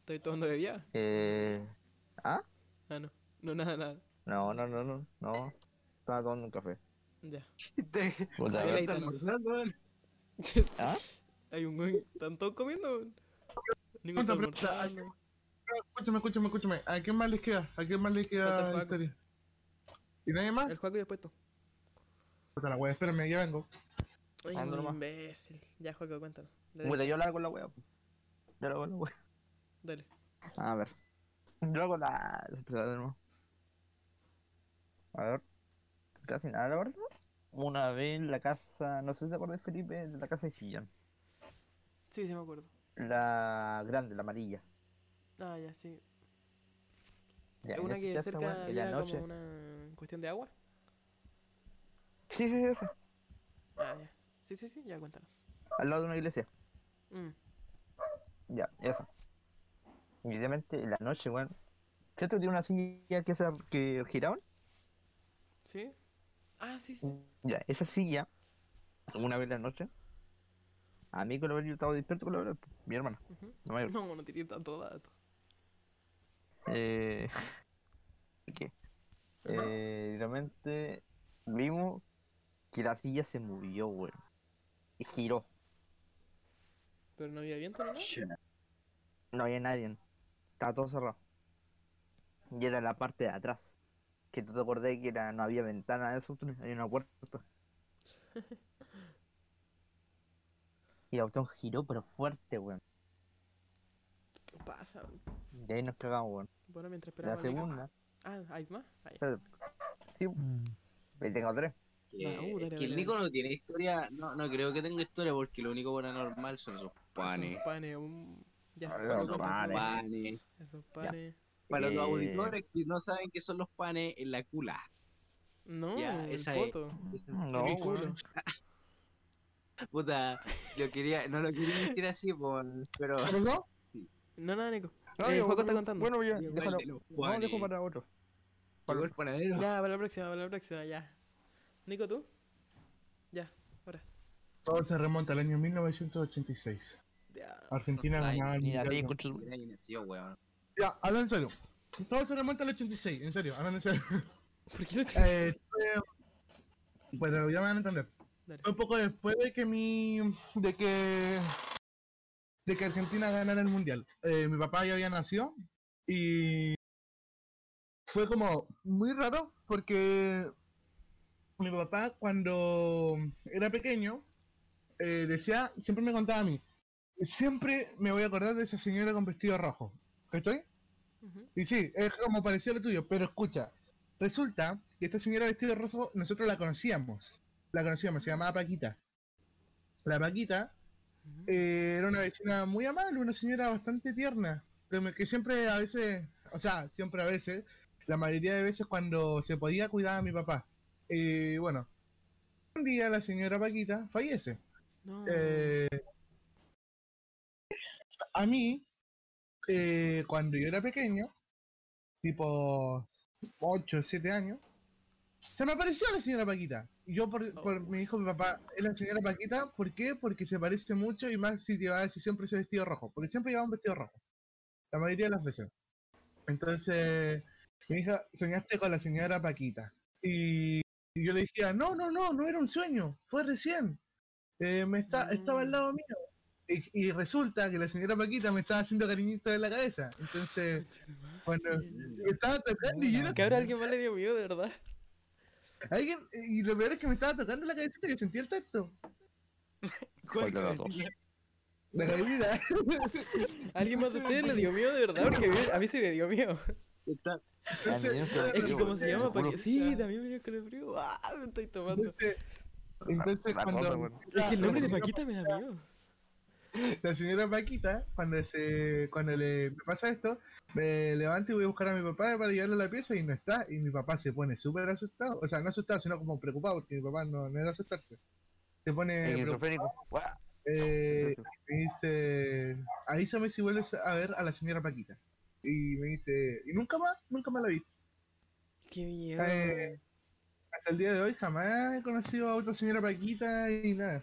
Estoy tomando bebida. Eh. ¿Ah? Ah, no. No, nada, nada. No, no, no, no. No. Estaba tomando un café. Ya. Te- Puta, la está almorzando. ¿Ah? Hay un güey. ¿Están todos comiendo? weón? Nico está almorzando. escúchame, escúchame, escúchame. ¿A quién más les queda? ¿A quién más les queda Paco. historia? ¿Y nadie más? El juego y después tú. Puta la wea, espérame, ya vengo. Ay, Anda un nomás. imbécil. Ya, juego, cuéntanos. Dale, yo lo hago con la wea. Yo lo hago la wea. Dale. A ver. Hago la. la. A ver. Casi nada, la verdad. Una vez en la casa. No sé si te acuerdas, Felipe, de la casa de Chillán. Sí, sí me acuerdo. La grande, la amarilla. Ah, ya, sí. Ya, ¿Es en una que casa, cerca en la noche. como una cuestión de agua? Sí, sí, sí, esa. Ah, ya. Sí, sí, sí, ya cuéntanos. Al lado de una iglesia. Mm. Ya, esa. Evidentemente, en la noche, weón. ¿Cierto que tiene una silla que, se, que giraban? ¿Sí? Ah, sí, sí. Ya, esa silla, una vez en la noche, a mí con la yo estaba despierto con la verdad, mi hermana, la mayor. No, no tiré tanto dato. Eh, ¿Qué? Eh, realmente vimos que la silla se movió, weón. Y giró. Pero no había viento, ¿no? No había nadie. Estaba todo cerrado. Y era la parte de atrás. Que tú te acordás que era, no había ventana de eso, había una puerta. Y el auto giró, pero fuerte, weón. ¿Qué pasa? Y ahí nos cagamos, weón. Bueno, mientras La esperamos. a Nico. segunda. Ah, ¿hay más? Ah, espérate. Sí, Mm. ahí tengo tres. Que, Ah, uh, dale, que el dale, Nico no tiene historia, no, no creo que tenga historia porque lo único paranormal son esos panes. Esos panes, un... Ya, Juaco, los panes. Panes. Esos panes. Para Eh, los auditores que no saben qué son los panes en la cula. No, Ya, el esa es. No, culo. Puta, yo quería, no lo quería decir así, por, pero ¿Qué pasó? No, nada, Nico. No, el yo- juego está contando. Bueno, ya, déjalo. No, dejo para otro. llegó el panadero. Ya, para la próxima, para la próxima, ya. Nico, ¿tú? Ya, ahora. Todo se remonta al año 1986. Argentina ganaba el mundial. con-. Ya, habla en serio. Todo se remonta al 86, en serio, hablan en serio. ¿Por qué Eh, bueno, ya me van a entender. Dale. Fue un poco después de que mi. de que. de que Argentina ganara el mundial. Eh, mi papá ya había nacido y. fue como muy raro porque. mi papá, cuando era pequeño, eh, decía. siempre me contaba a mí. Siempre me voy a acordar de esa señora con vestido rojo. ¿Estoy? Y sí, es como parecido a lo tuyo, pero escucha, resulta que esta señora vestido de rojo nosotros la conocíamos. La conocíamos, se llamaba Paquita. La Paquita eh, era una vecina muy amable, una señora bastante tierna, que, me- que siempre a veces, o sea, siempre a veces, la mayoría de veces cuando se podía cuidar a mi papá. Y bueno, un día la señora Paquita fallece. No. Eh, a mí, eh, cuando yo era pequeño, tipo 8 o 7 años, se me apareció la señora Paquita. Y yo, por, por- me dijo mi papá, es la señora Paquita, ¿por qué? Porque se parece mucho y más si llevaba si siempre ese vestido rojo, porque siempre llevaba un vestido rojo, la mayoría de las veces. Entonces, mi hija, soñaste con la señora Paquita. Y, y yo le dije, no, no, no, no era un sueño, fue recién. Eh, me está, estaba al lado mío. Y, y resulta que la señora Paquita me estaba haciendo cariñito en la cabeza. Entonces, cuando me estaba tocando y yo era- Que ahora alguien más le dio miedo, de verdad. alguien, y lo peor es que me estaba tocando la cabecita que sentía el tacto. ¿Cuál de los dos? La cabecita. ¿Alguien más de ustedes le dio miedo, de verdad? Porque a mí, sí me dio miedo. Está- Entonces, Es que, ¿cómo se llama? Porque... juro. Sí, también me dio escalofrío. ¡Ah! Me estoy tomando. Entonces, cuando. Es que el nombre de Paquita me da miedo. La señora Paquita, cuando se, cuando le me pasa esto, me levanto y voy a buscar a mi papá para llevarlo a la pieza y no está, y mi papá se pone súper asustado, o sea, no asustado, sino como preocupado, porque mi papá no, no era asustarse. Se pone esquizofrénico. Eh, me dice, avísame si vuelves a ver a la señora Paquita. Y me dice, y nunca más, nunca más la vi. Qué miedo. Eh, Hasta el día de hoy jamás he conocido a otra señora Paquita y nada.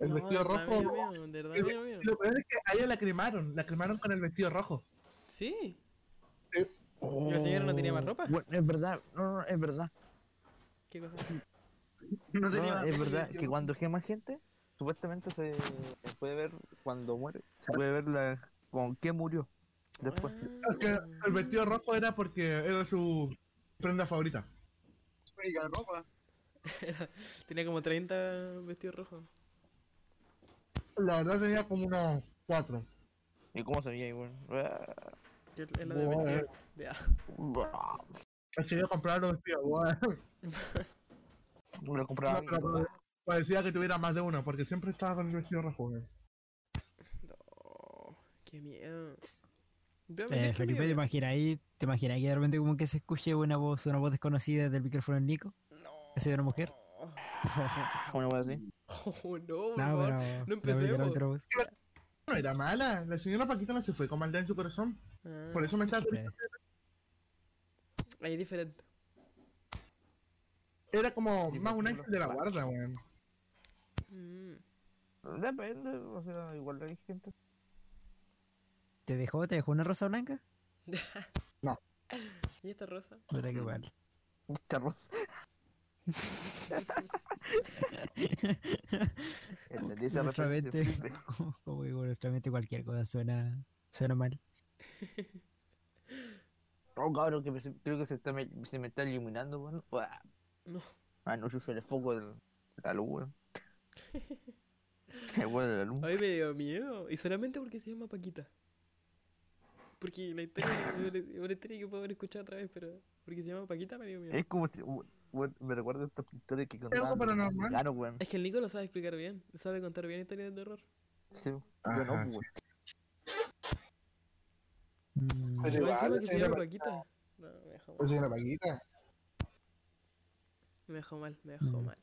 El No, vestido rojo. miedo, de verdad lo peor es que a ella la cremaron, la cremaron con el vestido rojo. Sí. ¿Y la señora no tenía más ropa? Bueno, es verdad, no, no, es verdad. ¿Qué cosa? No No, tenía es verdad que cuando quema gente, supuestamente se puede ver cuando muere, se puede ver la, con qué murió después. Es que el vestido rojo era porque era su prenda favorita. única ropa. Tenía como 30 vestidos rojos. La verdad tenía como unos cuatro. ¿Y cómo se veía igual? Es la de vestido. De- Es que yo compraba los vestidos, weón. Lo compraba. No, pero parecía que tuviera más de uno, porque siempre estaba con el vestido rojo, weón. No, qué miedo. Eh, Felipe, ¿te imaginas ahí? ¿Te imaginas que de repente como que se escuche una voz, una voz desconocida desde el micrófono del Nico? No. ¿Ese de una mujer? Una wea así. Oh, no, por No, favor. pero... no empecemos. No era mala, la señora Paquita no se fue con maldad en su corazón. Ah, Por eso me Sí. Ahí es diferente. Era como Sí, más por un ángel de la guarda, weón. Mm. Depende, o sea, igual hay gente. ¿Te dejó? ¿Te dejó una rosa blanca? ¿Y esta rosa? Puta que mal. Charros. El de esa Nuestra mente, como, con nuestra mente cualquier cosa suena, suena mal. Oh, cabrón, que me- creo que se, está, me, se me está iluminando, weón. Uah. No. Ah, no, yo soy el foco de la luz, weón. De la luz. A mí me dio miedo. Y solamente porque se llama Paquita. Porque la historia una historia que puedo haber escuchado otra vez, pero porque se llama Paquita me dio miedo. Es como si, weón, me recuerda a estas historias que paranormal? mexicanos, weón. Es que el Nico lo sabe explicar bien. Sabe contar bien historias de terror. Sí, yo Ajá, no, sí. weón. Mm, Pero igual, que se señora llama Paquita. Paquita. No, me dejó mal. señora Paquita. Me dejó mal, me dejó Mm. mal.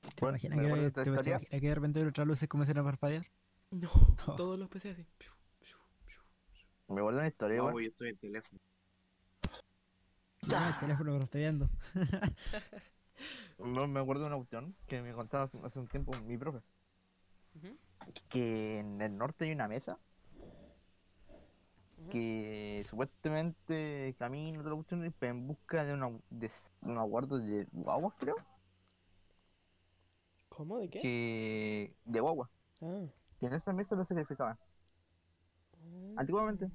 ¿Te Bueno, imaginas me que, esta te historia. imaginas que de repente otras luces comienzan a parpadear? No, Oh. todos los PC así. Me guardo una historia, No, weón. pues yo estoy en teléfono. Ya, el teléfono. No, me acuerdo de una cuestión que me contaba hace- un tiempo mi profe. Que en el norte hay una mesa que supuestamente camina otra cuestión en busca de una de una guarda de guaguas, creo. ¿Cómo? ¿De qué? Que de guagua. Ah. Que en esa mesa lo sacrificaban. Antiguamente.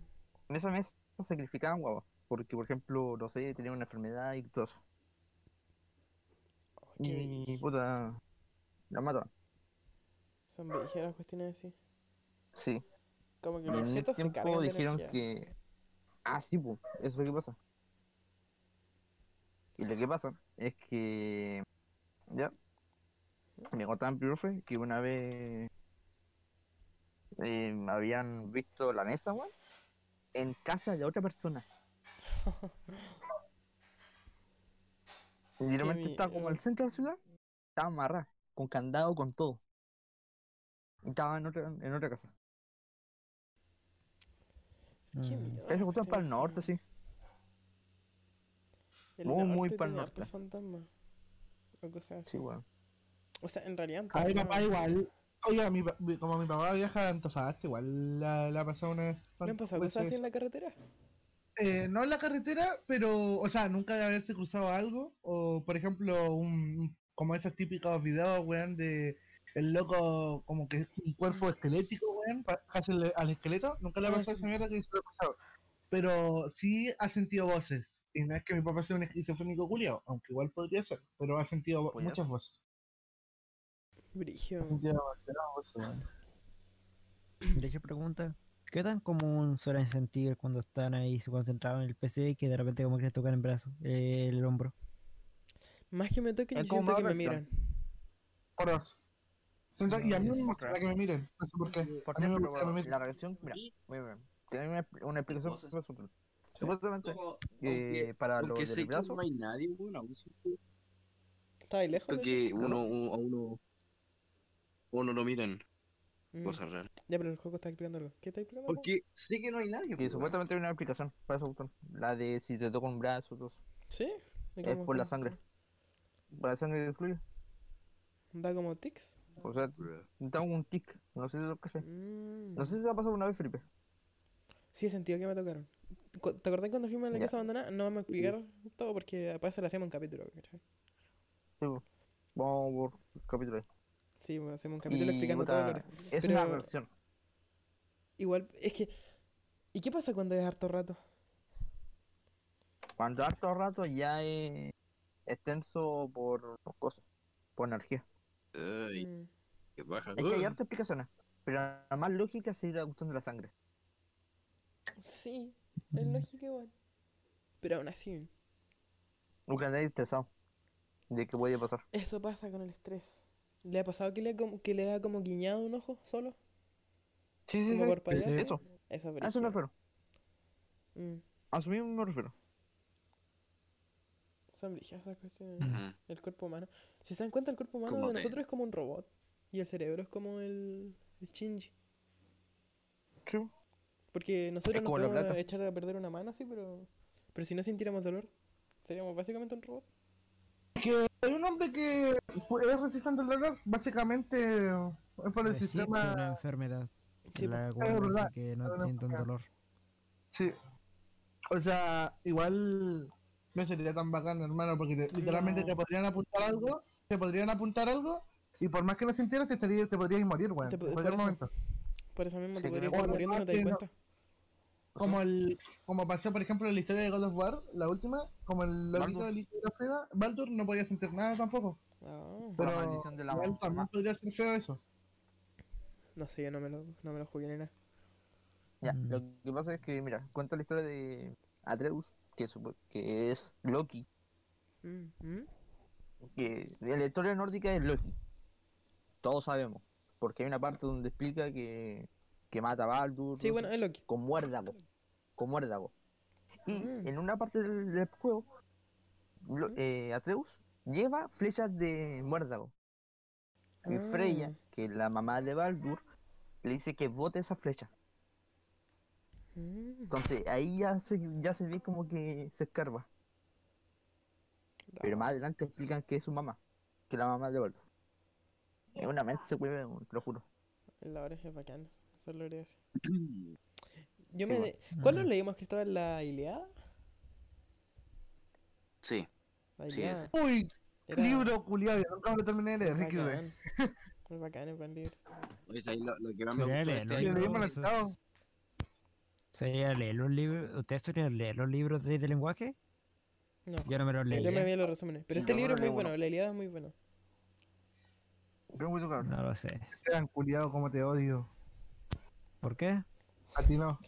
En esa mesa sacrificaban guaguas. Porque, por ejemplo, no sé, tenían una enfermedad y todo eso. Y puta, la mataban. Son las cuestiones así. Sí. Como que los en se tiempo de dijeron que. Ah, sí, pues, eso es lo que pasa. Y lo que pasa es que. Ya. Me contaban profe que una vez. eh, habían visto la mesa, weón. En casa de otra persona. Literalmente estaba como al centro de la ciudad. Estaba amarrada. Con candado, con todo. Y estaba en otra, en otra casa. Qué Mm. miedo. Esa cuestión para el norte, sí. El Muy, muy norte pa'l tiene hartos norte. fantasmas. O cosas así. Sí, weón. O sea, en realidad. A mi papá igual. Oiga, mi, pa- mi- como mi papá viaja a Antofagasta, igual la, la ha pasado una vez. ¿Le han pasado cosas así en la carretera? Eh, no en la carretera, pero, o sea, nunca de haberse cruzado algo. O, por ejemplo, un, como esos típicos videos, weón, de el loco como que es un cuerpo esquelético, weón, casi al, al esqueleto. Nunca le ha Ah, pasado sí. esa mierda que se lo ha pasado. Pero sí ha sentido voces. Y no es que mi papá sea un esquizofrénico culiao, aunque igual podría ser, pero ha sentido muchas voces. Brigio. Ha sentido demasiadas voces, weón. De pregunta, ¿qué tan común suelen sentir cuando están ahí se concentrados en el PC que de repente como que les tocan el brazo, eh, el hombro? Más que me toquen, Es yo siento que me miran. Por dos. Siento- y a mí No, me gusta que me miren, no sé por qué. Por A me me la reacción, mira, muy bien. Tiene una, una explicación. Supuestamente, Como- eh, para lo del sé que brazo, no hay nadie, siento Estaba ahí lejos. ¿no? que uno, uno, a uno O no lo miran. Mm. Cosas raras. Ya, pero el juego está explicando algo. ¿Qué está explicando? Porque sé que no hay nadie. Que pues, supuestamente hay una aplicación para esa botón. La de si te toca un brazo, todo eso. ¿Sí? ¿De Es por la sangre. Para la sangre que fluye. ¿Da como tics? O sea, tengo un tic. No sé si lo caché. Mm. No sé si te ha pasado una vez, Felipe. Sí, he sentido que me tocaron. ¿Te acordás cuando fuimos a la Ya. casa abandonada? No vamos a explicar todo porque para eso le hacemos un capítulo. ¿cachai? Sí. Vamos por el capítulo ahí. Sí, hacemos un capítulo Y, explicando puta, todo. Es Pero- una reacción. Igual, es que. ¿Y qué pasa cuando es harto rato? Cuando harto rato ya es extenso por cosas, por energía. Ay, Mm. qué baja. Es que hay hartas explicaciones, pero la más lógica sería la cuestión de la sangre. Sí, es lógico igual. Pero aún así, Nunca nadie estresado de qué puede pasar. eso pasa con el estrés. ¿Le ha pasado que le, que le ha como guiñado un ojo solo? Sí, sí, Como sí. por. Eso, Eso es a eso me refiero. Mm, A eso mismo me refiero. Son esas cuestiones. El cuerpo humano. Si se dan cuenta, el cuerpo humano de te- nosotros es como un robot. Y el cerebro es como el, el Shinji. Sí. Porque nosotros nos podemos plata. echar a perder una mano así, pero. Pero si no sintiéramos dolor, seríamos básicamente un robot. Que hay un hombre que es resistente al dolor, básicamente es por el Existe sistema. una enfermedad Sí, la es cual verdad, que no enfermedad. dolor. Sí. O sea, igual no sería tan bacán, hermano, porque te- literalmente No. te podrían apuntar algo, te podrían apuntar algo, y por más que no sintieras, te, estaría, te podrías morir, weón. Te En cualquier eso. momento. Por eso mismo te podrías estar muriendo y no te das no- cuenta. Como el, como pasó por ejemplo en la historia de God of War, la última, como el loquito Baldur. del hijo de la Freda, Baldur no podía sentir nada tampoco. La Pero maldición de la igual mamá. también podría ser feo eso. no sé, yo no me lo, no me lo jugué ni nada. Ya, Mm. lo que pasa es que, mira, cuento la historia de Atreus, que, supo- que es Loki. Mm, mm. Que la historia nórdica es Loki. Todos sabemos. Porque hay una parte donde explica que, que mata a Baldur. Sí, todo bueno, eso, es Loki. con muérdago. Con muérdago. Y Mm. en una parte del, del juego, Lo- eh, Atreus lleva flechas de muérdago. Y Freya, Ah. que es la mamá de Baldur, le dice que bote esa flecha. Mm, Entonces ahí ya se, ya se ve como que se escarba. Pero ah, más adelante explican que es su mamá, que es la mamá de Baldur. Es una mente se te lo juro. La hora es bacán. Eso lo quería decir. Sí, Yo me bueno. de- ¿Cuál nos Mm. leímos, Cristóbal? ¿La Iliada? Sí, La Sí, Iliada. ese. Uy, Era- libro culiado, nunca me lo terminé de leer, es Ricky, güey. bacán. Es bacán, es buen libro. Oye, ¿sabes lo, lo que más me de leerlo, este lo leímos el Eso- estado. ¿Sería leer los libros? ¿Ustedes solían leer los libros de, de lenguaje? No, Yo no me los leí. yo me vi los resúmenes. Pero este libro es muy bueno, uno. la Iliada es muy bueno. Pero muy. No lo sé. Esteban, culiado, como te odio. ¿Por qué? A ti no,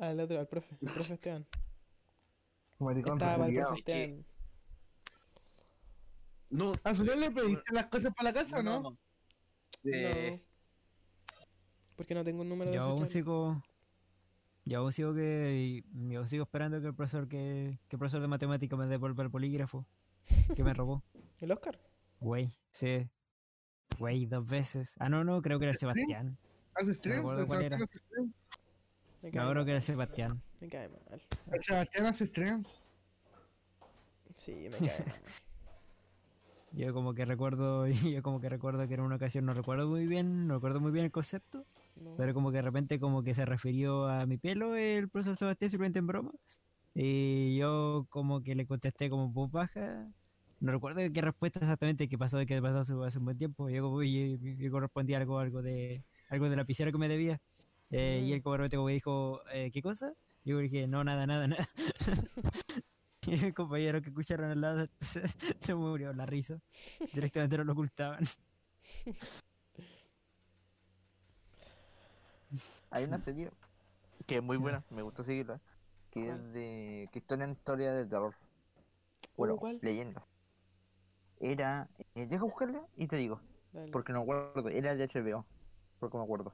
Al otro, al profe, el profe Esteban. maricón, Estaba el profe Esteban. No, ¿Al final le pediste las cosas para la casa o no? Eh, No. Porque no tengo un número de Yo aún desechable. sigo. Yo aún sigo que. Yo aún sigo esperando que el profesor que. que el profesor de matemáticas me devuelva el polígrafo. Que me robó. ¿El Oscar? Güey, sí. Güey, dos veces. Ah, no, no, creo que era el ¿Sí? Sebastián. ¿Haces streams? acuerdo ¿El cuál Sebastián era. hace streams? Me cae No, creo que era Sebastián. Me cae mal. ¿El Sebastián hace streams? Sí, me cae mal. Yo como que recuerdo, yo como que recuerdo que en una ocasión no recuerdo muy bien, no recuerdo muy bien el concepto, No. pero como que de repente como que se refirió a mi pelo el profesor Sebastián simplemente en broma. Y yo como que le contesté como voz baja. No recuerdo qué respuesta exactamente que pasó, que pasó hace, hace un buen tiempo. Yo como yo, yo correspondí algo, algo de algo de la lapicera que me debía. Eh, Y Mm. repente como que dijo, eh, ¿qué cosa? Yo dije, no, nada, nada, nada. y el compañero que escucharon al lado se, se murió la risa. Directamente no lo ocultaban. Hay una serie que es muy buena, me gusta seguirla, que ¿Cuál? es de que está en historia de terror. Bueno, ¿cuál? leyenda. Era, eh, deja buscarla y te digo, Dale. porque no me acuerdo, era de HBO, porque me acuerdo.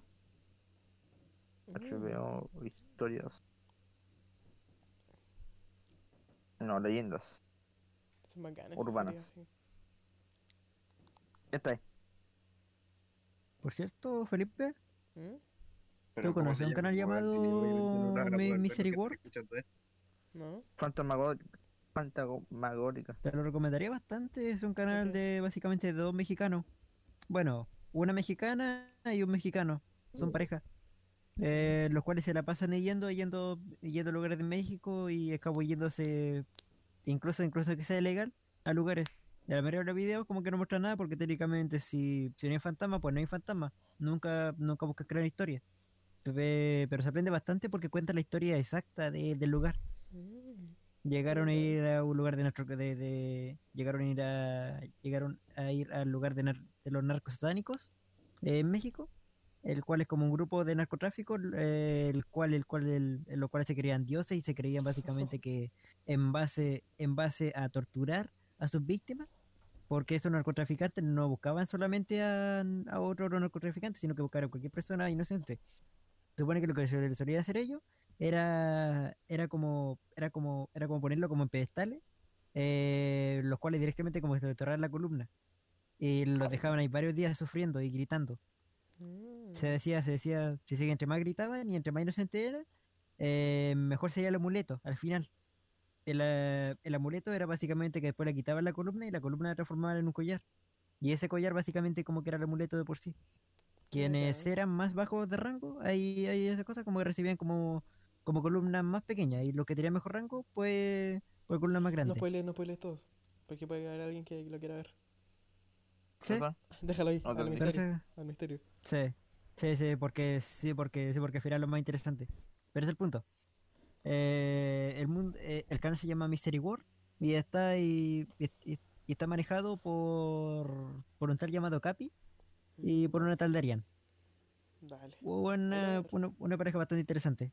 Mm. HBO, historias. No, leyendas. Son bacanas esas urbanas. sí. Esta es. Por cierto, Felipe, ¿Mm? ¿cómo conoces un canal llamado obviamente no lo van a Mi- poder ver Mystery los que World? ¿No? Fantasmagórica. Fantasmagórica. te lo recomendaría bastante. Es un canal de básicamente de dos mexicanos. Bueno, una mexicana y un mexicano. Son pareja. Eh, los cuales se la pasan yendo, yendo, yendo a lugares de México y acabo yéndose, incluso, incluso que sea ilegal, a lugares. La mayoría de los videos como que no muestran nada porque técnicamente si, si no hay fantasma, pues no hay fantasma. Nunca, nunca buscas crear historia. Pero se aprende bastante porque cuenta la historia exacta de- del lugar. Mm. Llegaron a ir a un lugar de, narco- de, de- llegaron a ir a llegaron a ir al lugar de, nar- de los narcos satánicos eh, en México, el cual es como un grupo de narcotráfico, eh, el cual el cual el- en los cuales se creían dioses y se creían básicamente que en base en base a torturar a sus víctimas, porque estos narcotraficantes no buscaban solamente a, a otro narcotraficante, sino que buscaron a cualquier persona inocente. Se supone que lo que se solía hacer ellos era era como era como era como ponerlo como en pedestales eh, los cuales directamente como que enterrar la columna y los dejaban ahí varios días sufriendo y gritando. Mm. se decía se decía si se entre más gritaban y entre más inocente era eh, mejor sería el amuleto al final. El, eh, el amuleto era básicamente que después le quitaban la columna y la columna la transformaban en un collar. Y ese collar básicamente como que era el amuleto de por sí. Quienes ya. eran más bajos de rango ahí hay esas cosas como que recibían como como columnas más pequeñas y los que tenían mejor rango pues por columnas más No grandes spoilees, no spoilees todos. Porque puede haber alguien que lo quiera ver. sí. Déjalo ahí, No al misterio. ese- Al misterio. Sí, sí, sí, porque sí, porque sí, porque al final lo más interesante. Pero es el punto. Eh, el mundo, eh, el canal se llama Mystery World y está y, y- y- y está manejado por por un tal llamado Capi y por una tal Darian. Dale. Una, una, una pareja bastante interesante,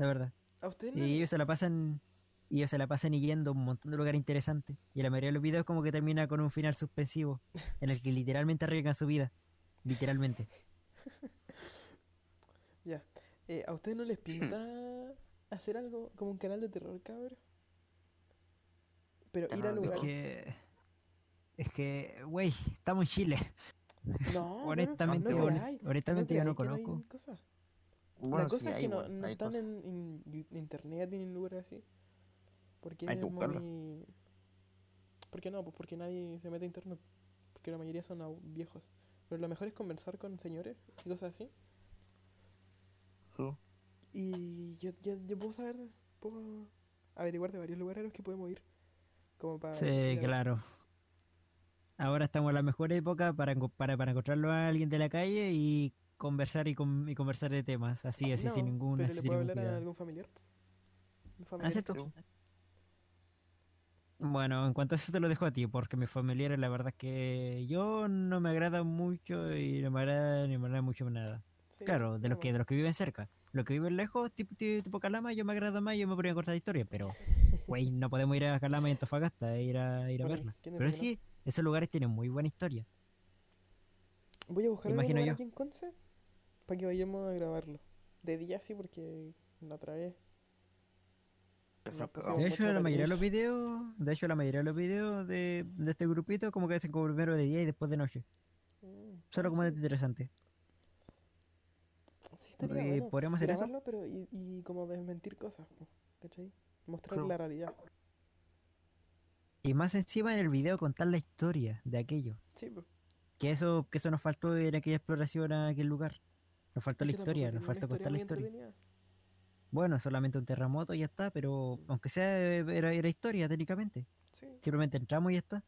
la verdad. ¿A usted no? Y ellos se la pasan y ellos se la pasan yendo a un montón de lugares interesantes. Y la mayoría de los videos como que termina con un final suspensivo en el que literalmente arriesgan su vida. Literalmente. Ya. Eh, ¿A usted no les pinta hacer algo como un canal de terror, cabrón? Pero ir a Canal de Es lugares. que. Es que, güey, estamos en Chile. No, no, no, honestamente, no creáis, honestamente yo no conozco. Cosas. Bueno, la sí, cosa es hay, que no, bueno, no están en, internet ni en lugares así. Porque Hay es que buscarlo. muy... ¿Por qué no? Pues porque nadie se mete a internet. Porque la mayoría son viejos. Pero lo mejor es conversar con señores y cosas así. Sí. Y yo, yo, yo puedo saber, puedo averiguar de varios lugares a los que podemos ir. Como para... Sí, claro. Ahora estamos en la mejor época para, para, para encontrarlo a alguien de la calle y conversar y, con- y conversar de temas. Así, así, sin No, ningún, pero le sin puedo hablar a algún familiar. Un ¿Ah, familiar. Bueno, en cuanto a eso te lo dejo a ti, porque mis familiares la verdad es que yo no me agrada mucho y no me agrada ni me agrada mucho nada. Sí, Claro, de los que, de los que viven cerca. Los que viven lejos, tipo, tipo, tipo Calama, yo me agrada más y yo me podría cortar historia, pero, güey, no podemos ir a Calama y Antofagasta e ir a, ir a verla. ¿quién Pero sí, esos lugares tienen muy buena historia. Voy a buscar imagino yo. aquí en Conce para que vayamos a grabarlo. De día sí, porque la otra vez. De hecho, la mayoría de los videos, de hecho, la mayoría de los videos de, de este grupito como que hacen como primero de día y después de noche. Mm, Solo como sí. de interesante. Sí, estaría Eh, bueno. ¿podríamos hacer eso? pero y, y como desmentir cosas, ¿cachai? Mostrar la realidad. Y más encima en el video contar la historia de aquello. Sí, pues. Que eso, que eso nos faltó en aquella exploración a aquel lugar. Nos faltó la historia, nos faltó contar la historia. Bueno, solamente un terremoto y ya está, pero aunque sea era, era historia técnicamente. Sí. Simplemente entramos y ya está.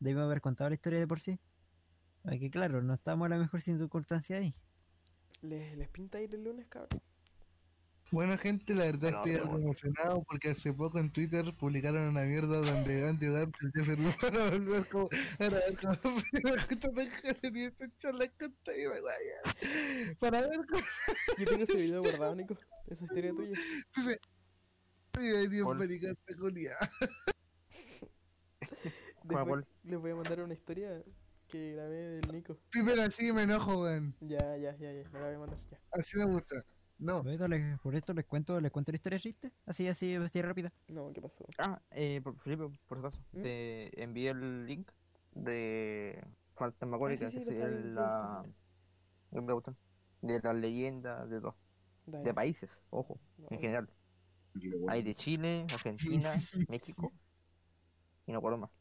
Debimos haber contado la historia de por sí. Aunque claro, no estábamos a la mejor circunstancia ahí. ¿Les, les pinta ir el lunes, cabrón? Bueno, gente, la verdad No, estoy bueno. emocionado porque hace poco en Twitter publicaron una mierda donde Andrew Garfield y Jeffrey van a volver como para ver cómo la gente deja de tener esta charla con Taylor, güey. Para ver cómo Yo tengo ese video guardado, Nico. Esa historia tuya. ve Dios maricante Julia. Después les voy a mandar una historia que grabé del Nico. Primero así me enojo, weón. Ya, ya, ya, ya. Me la voy a mandar, ya. Así me gusta. No, Por esto les, por esto les cuento, les cuento la historia triste, así, así, así rápida. No, ¿qué pasó? Ah, eh, por, Felipe, por si acaso, ¿Mm? te envié el link de Ah, Fantasmagórica, sí, que sí, la, gustan. De las leyendas, de todo. Dale. De países, ojo, No, en general. Hay de Chile, Argentina, México. Y no acuerdo más.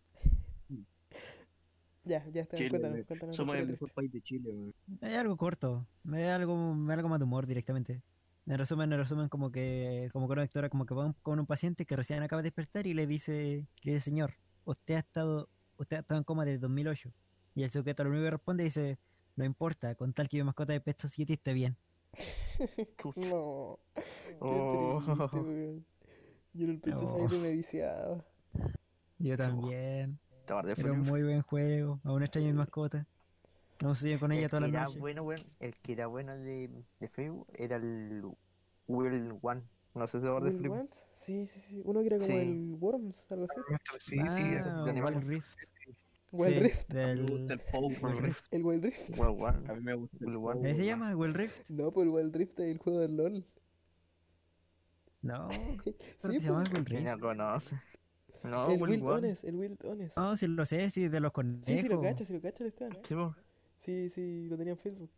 Ya, ya está. Chile, cuéntanos, cuéntanos. Somos el mejor país de Chile, weón. Es algo corto, es algo, es algo más de humor directamente. En resumen, en resumen, como que, como que una doctora como que va un- con un paciente que recién acaba de despertar y le dice, le dice, señor, usted ha estado, usted ha estado en coma desde 2008. Y el sujeto lo único que responde dice, no importa, con tal que mi mascota de pesto 7 esté bien. No, qué Oh. triste. Yo no pensé No. salir de me viciado. Yo también. Te guardé Era un muy buen juego, aún extraño mi mascota. No sé con ella El las era noches. bueno, weón, el que era bueno de, de Facebook era el Will One. No sé si acuerdas de ¿Will Facebook. Want? Sí, sí, sí. Uno que era como Sí. el Worms, algo así. Sí, sí, ah, de animales. Wild Rift. Wild Sí, Rift. A Del... el Wild. Rift. El Wild Rift. Will One. A mí me gusta el One. ¿Ese se llama Wild Rift? No, pues el Wild Rift es el juego del LOL. No, Sí, se llama pues. Wild ¿Quién Rift. no conoce? No, el Will Wild One. Honest, el Wild Honest. No, si lo sé, si de los conejos. sí, sí lo cacha, sí lo cacha el Esteban. Sí, po. Sí, sí, lo tenía en Facebook.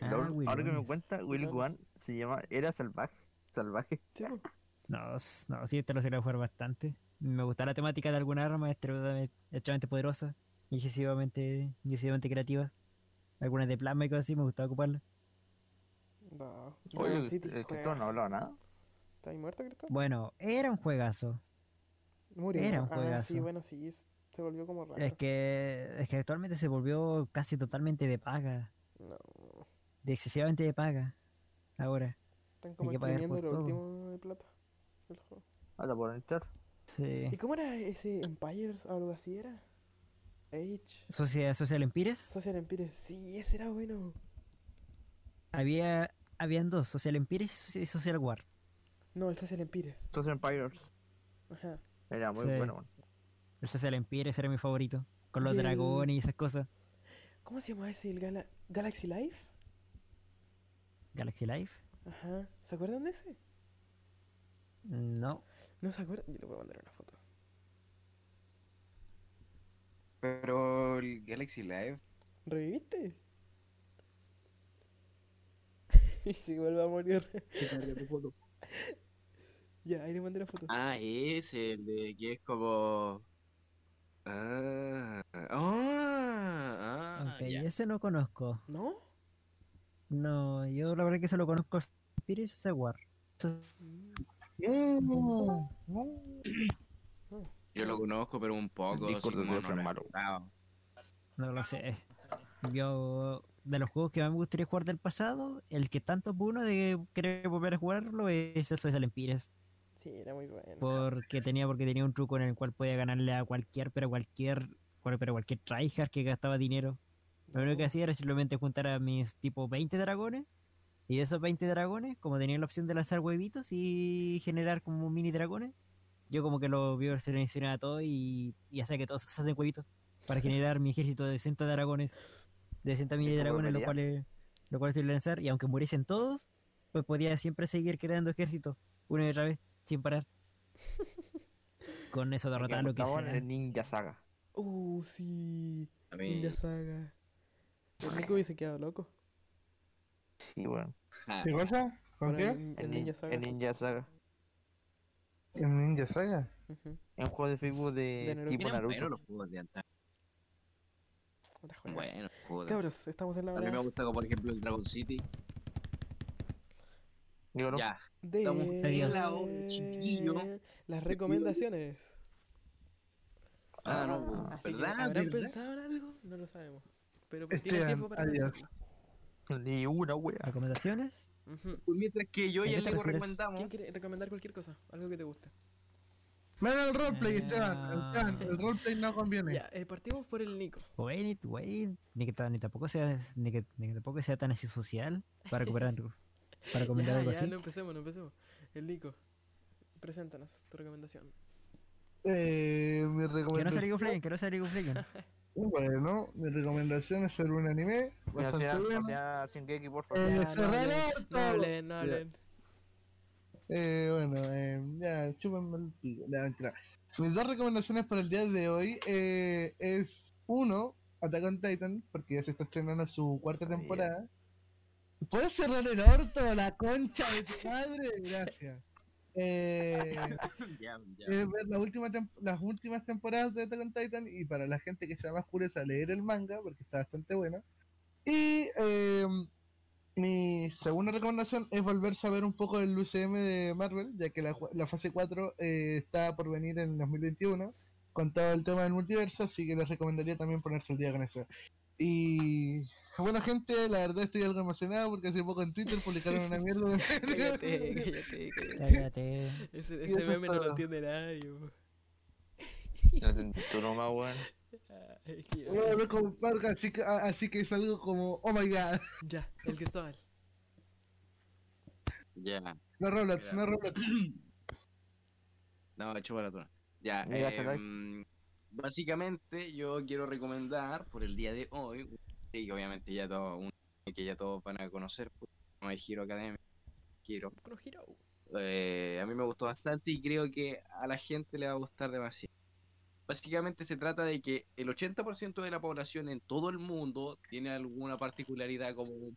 Ah, Ahora- Will que me cuenta, Will. One se llama. Era salvaje. Salvaje. Sí, pues. No, no, sí, este lo sería jugar bastante. Me gusta la temática de alguna arma extremadamente, poderosa y excesivamente, excesivamente creativa. Algunas de plasma y cosas así, me gustaba ocuparlas. No. Oye, el, el juegazo. no hablaba nada. ¿Está ahí muerto, Cristóbal? Bueno, era un juegazo. Murió. era un Ah, sí, juegazo. bueno, sí. es- Se volvió como raro. Es que, es que actualmente se volvió casi totalmente de paga. No. De excesivamente de paga. Ahora. Están como que pagar exprimiendo por lo todo. último de plata. del juego. Ahora por entrar. Sí. ¿Y cómo era ese Empires o algo así era? Age. Social, Social Empires. Social Empires. Sí, ese era bueno. Había, habían dos, Social Empires y Social War. No, el Social Empires. Entonces Empires. Ajá. Era muy Sí. bueno. El Social Empires era mi favorito. Con los Y el- dragones y esas cosas. ¿Cómo se llama ese? ¿El Gala- Galaxy Life? Galaxy Life. Ajá. ¿Se acuerdan de ese? No. No se acuerdan. Yo le voy a mandar una foto. Pero el Galaxy Live. ¿Reviviste? y si vuelve a morir. Ya, ahí le mandé la foto. Ah, ese, el de que es como. Ah, ah, ah, Ok, ya. ese no conozco. ¿No? No, yo la verdad que solo conozco War. Eso- Mm. Yo lo conozco, pero un poco. Dios no. No lo sé. Yo, de los juegos que más me gustaría jugar del pasado, el que tanto uno de querer volver a jugarlo es el Social Empires. Sí, era muy bueno. Porque tenía, porque tenía un truco en el cual podía ganarle a cualquier, pero cualquier, cual- pero cualquier tryhard que gastaba dinero. Lo único que hacía era simplemente juntar a mis tipo 20 dragones. Y de esos 20 dragones, como tenía la opción de lanzar huevitos y generar como mini dragones, yo como que lo vi seleccionaba todo y, y hacía que todos se hacen huevitos para generar mi ejército de 60 dragones, de 60 mini cómo dragones, los volvería? cuales, los cuales se iban a lanzar. Y aunque muriesen todos, pues podía siempre seguir creando ejércitos una y otra vez, sin parar. Con eso derrotar lo que sea. el Ninja Saga. Uh, sí. A mí. Ninja Saga. El Nico hubiese quedado loco. Sí, weón. ja, ¿Qué cosa? ¿Con qué? el, el El, Ninja nin- Saga. el Ninja Saga. ¿En Ninja Saga? Es un juego de Facebook de, tipo Naruto. los juegos de antaño. Bueno, joder. Cabros, estamos en la A mí me hora gusta, como por ejemplo, el Dragon City. Digo, ¿no? Ya. de estamos en la hora, chiquillo. las recomendaciones. Ah, no, Ah, Así que, ¿verdad? ¿Habrán ¿verdad? pensado en algo? No lo sabemos. Pero Esteban, tiempo para adiós. Ni una wea. ¿Recomendaciones? Pues mientras que yo ¿A y el Lego recomendamos. ¿Quién quiere recomendar cualquier cosa? Algo que te guste. Menos el roleplay, Esteban. Esteban, el roleplay no conviene. Ya, eh, partimos por el Nico. Wait, wait, ni que, ni tampoco sea, ni que, ni que tampoco sea tan así social para recuperar algo, para recomendar Ya, algo ya, así. no empecemos, no empecemos. El Nico, preséntanos tu recomendación. Eh, mi Que no sea recomendación. League of Legends, que no sea League of Legends. Bueno, mi recomendación es ver un anime. Sea, bueno. o sea, Shingeki, por favor. Eh, Ya, no cerrar no hablen, no hablen. Eh, bueno, eh, ya, chúpenme el pico. Ya, mentira. Mis dos recomendaciones para el día de hoy eh, es uno, Attack on Titan, porque ya se está estrenando su cuarta temporada. ¿Puedes cerrar el orto, la concha de tu madre? Gracias. Eh, ya. eh, ver la última las últimas temporadas de Attack on Titan y para la gente que sea más curiosa leer el manga porque está bastante bueno. Y eh, mi segunda recomendación es volverse a ver un poco del UCM de Marvel, ya que la, fase 4 eh, está por venir en 2021 con todo el tema del multiverso, así que les recomendaría también ponerse al día con eso. Y bueno gente, la verdad estoy algo emocionado porque hace poco en Twitter publicaron una mierda de Cállate, cállate, cállate. Cállate. Ese, ese meme no lo entiende nadie. No tú nomás, weón. Ah, Bueno, no como Parga, así que, a- así que es algo como, oh my god. Ya, el Cristóbal. Ya. No Roblox, no Roblox. No, chupa la tona. Ya, em, básicamente yo quiero recomendar por el día de hoy, y obviamente ya todo, un que ya todos van a conocer, pues, no hay Hero Hero. Eh, a mí me gustó bastante y creo que a la gente le va a gustar demasiado. Básicamente se trata de que el 80% de la población en todo el mundo tiene alguna particularidad como un-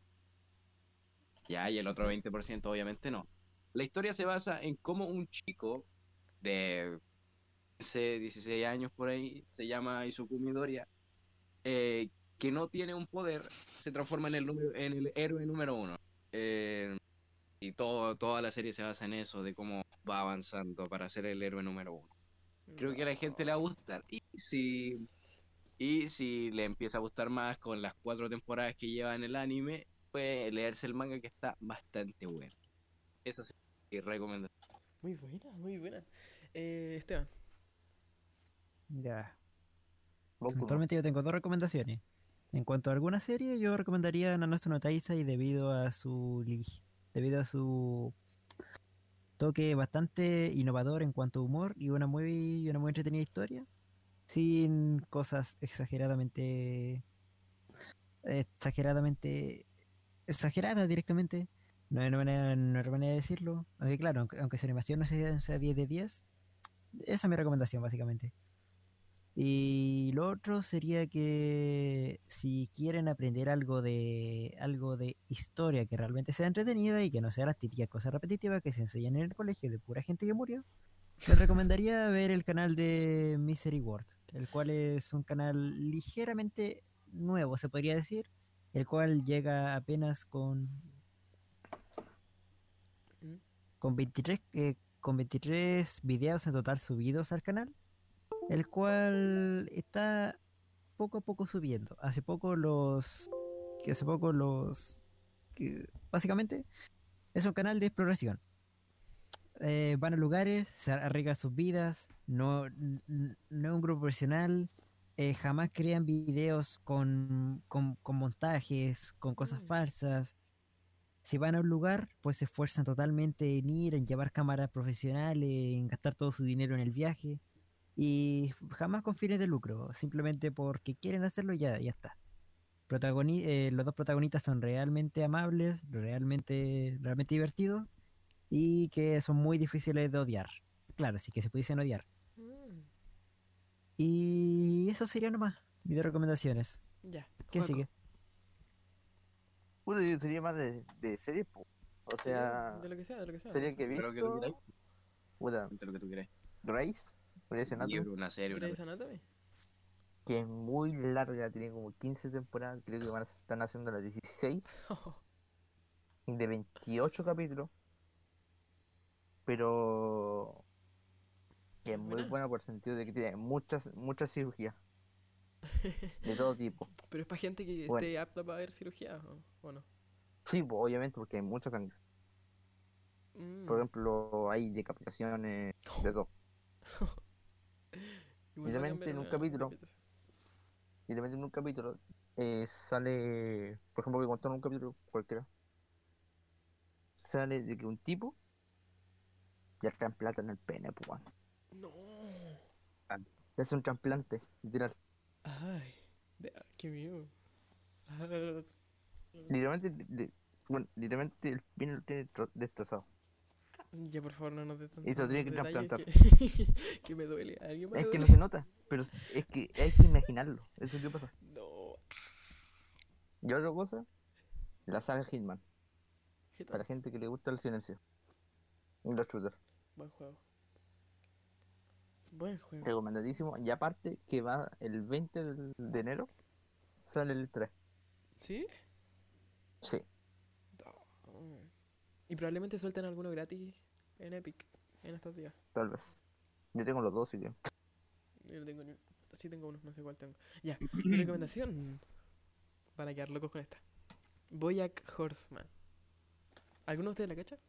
Ya, y el otro 20% obviamente no. La historia se basa en cómo un chico de 15, 16 años por ahí, se llama Izuku Midoriya, eh, que no tiene un poder, se transforma en el, número- en el héroe número uno. Eh, y todo, toda la serie se basa en eso, de cómo va avanzando para ser el héroe número uno. Creo que a la gente le va a gustar. Y si, y si le empieza a gustar más con las cuatro temporadas que lleva en el anime, puede leerse el manga que está bastante bueno. Eso sí, recomiendo. Muy buena, muy buena. Eh, Esteban. Ya. Actualmente yo tengo dos recomendaciones. En cuanto a alguna serie, yo recomendaría Nanatsu no Taizai debido a su debido a su toque bastante innovador en cuanto a humor y una muy una muy entretenida historia, sin cosas exageradamente exageradamente exageradas directamente. No hay manera, no manera de decirlo. Aunque claro, aunque, aunque su animación no sea, sea 10 de 10, esa es mi recomendación básicamente. Y lo otro sería que si quieren aprender algo de algo de historia que realmente sea entretenida y que no sea las típicas cosas repetitivas que se enseñan en el colegio de pura gente que murió, les recomendaría ver el canal de Misery World, el cual es un canal ligeramente nuevo, se podría decir, el cual llega apenas con con 23 eh, con 23 videos en total subidos al canal el cual está poco a poco subiendo. Hace poco los que hace poco los que básicamente es un canal de exploración. Eh, van a lugares, se arriesgan sus vidas, no, no es un grupo profesional, eh, jamás crean videos con, con, con montajes, con cosas Mm. falsas. Si van a un lugar, pues se esfuerzan totalmente en ir, en llevar cámaras profesionales, en gastar todo su dinero en el viaje y jamás con fines de lucro, simplemente porque quieren hacerlo y ya, ya está. Protagoni- eh, los dos protagonistas son realmente amables, realmente, realmente divertidos y que son muy difíciles de odiar. Claro, sí que se pudiesen odiar. Mm, Y eso sería nomás, mis dos recomendaciones. ya. ¿Qué Joaco. sigue? Yo sería más de, de series, po. O Sí, sea, de lo que sea, de lo que sea. serie que he que tú. Puta, de lo que tú quieras. Grace, Grey's Un Anatomy, libro, una serie, una Grey's Anatomy? que es muy larga, tiene como 15 temporadas, creo que van a, están haciendo las 16, de 28 capítulos. Pero que es muy Buena. buena por el sentido de que tiene muchas, muchas cirugías, de todo tipo. Pero es para gente que Bueno. esté apta para ver cirugía, ¿o, o no? Sí, pues, obviamente, porque hay mucha sangre. Mm. Por ejemplo, hay decapitaciones, de todo. Literalmente en un capítulo. Y de repente en un capítulo eh, sale, por ejemplo, que contaron un capítulo cualquiera, sale de que un tipo ya trasplanta en el pene, pues, weón. No. Le hace un trasplante, literal. Ay, de- ah, qué miedo. Literalmente, li- bueno, literalmente el pene lo tiene tro- destrozado. Ya, por favor, no nos tantos Y se tiene que trasplantar. Que, que me duele. ¿A ¿Alguien más Es que no se nota, pero es que hay que imaginarlo. Eso es lo que pasa. No. Y otra cosa, la saga Hitman. ¿Qué tal? Para la gente que le gusta el silencio. Y los shooters. Buen juego. Buen juego. Recomendadísimo. Y aparte que va el 20 del- de enero, sale el 3. ¿Sí? Sí. Oh. Y probablemente suelten alguno gratis en Epic en estos días. Tal vez. Yo tengo los dos, que. Yo no tengo ni... Sí tengo uno, no sé cuál tengo. Ya, mi recomendación. Van a quedar locos con esta. Boyack Horseman. ¿Alguno de ustedes la cacha?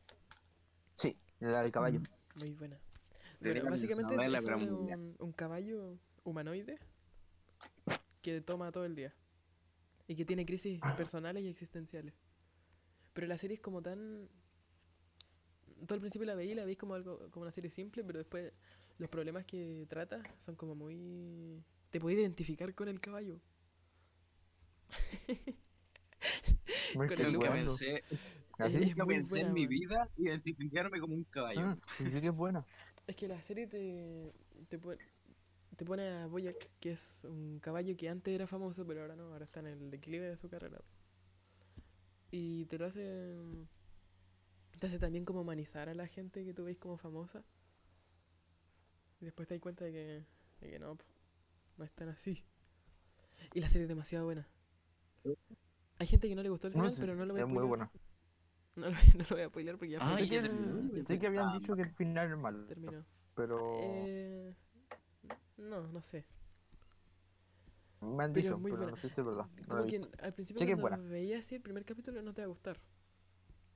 Sí, la del caballo. Muy buena. Bueno, básicamente saberla, es un, un caballo humanoide que toma todo el día y que tiene crisis personales y existenciales. Pero la serie es como tan... Todo al principio la veí y la veis como algo como una serie simple, pero después los problemas que trata son como muy... Te puedes identificar con el caballo. Muy con que el bueno. bueno. pensé, ¿Así? Es pensé buena, en mi vida identificarme como un caballo. Mm, sí, que es buena. Es que la serie te, te, te pone a Boyack, que es un caballo que antes era famoso, pero ahora no, ahora está en el declive de su carrera. Y te lo hace. Te hace también como humanizar a la gente que tú veis como famosa. Y después te das cuenta de que, de que no, po, no es tan así. Y la serie es demasiado buena. Hay gente que no le gustó el No, final, sí, pero no lo voy a es muy buena. No lo, no lo voy a spoilear porque ya Ah, sé, que, terminó, sé que habían Ah, dicho que el final es malo. terminó. Pero. Eh, no, no sé. me han pero dicho, es muy pero buena. no sé si es verdad. No Como que al principio cuando veías así el primer capítulo no te va a gustar.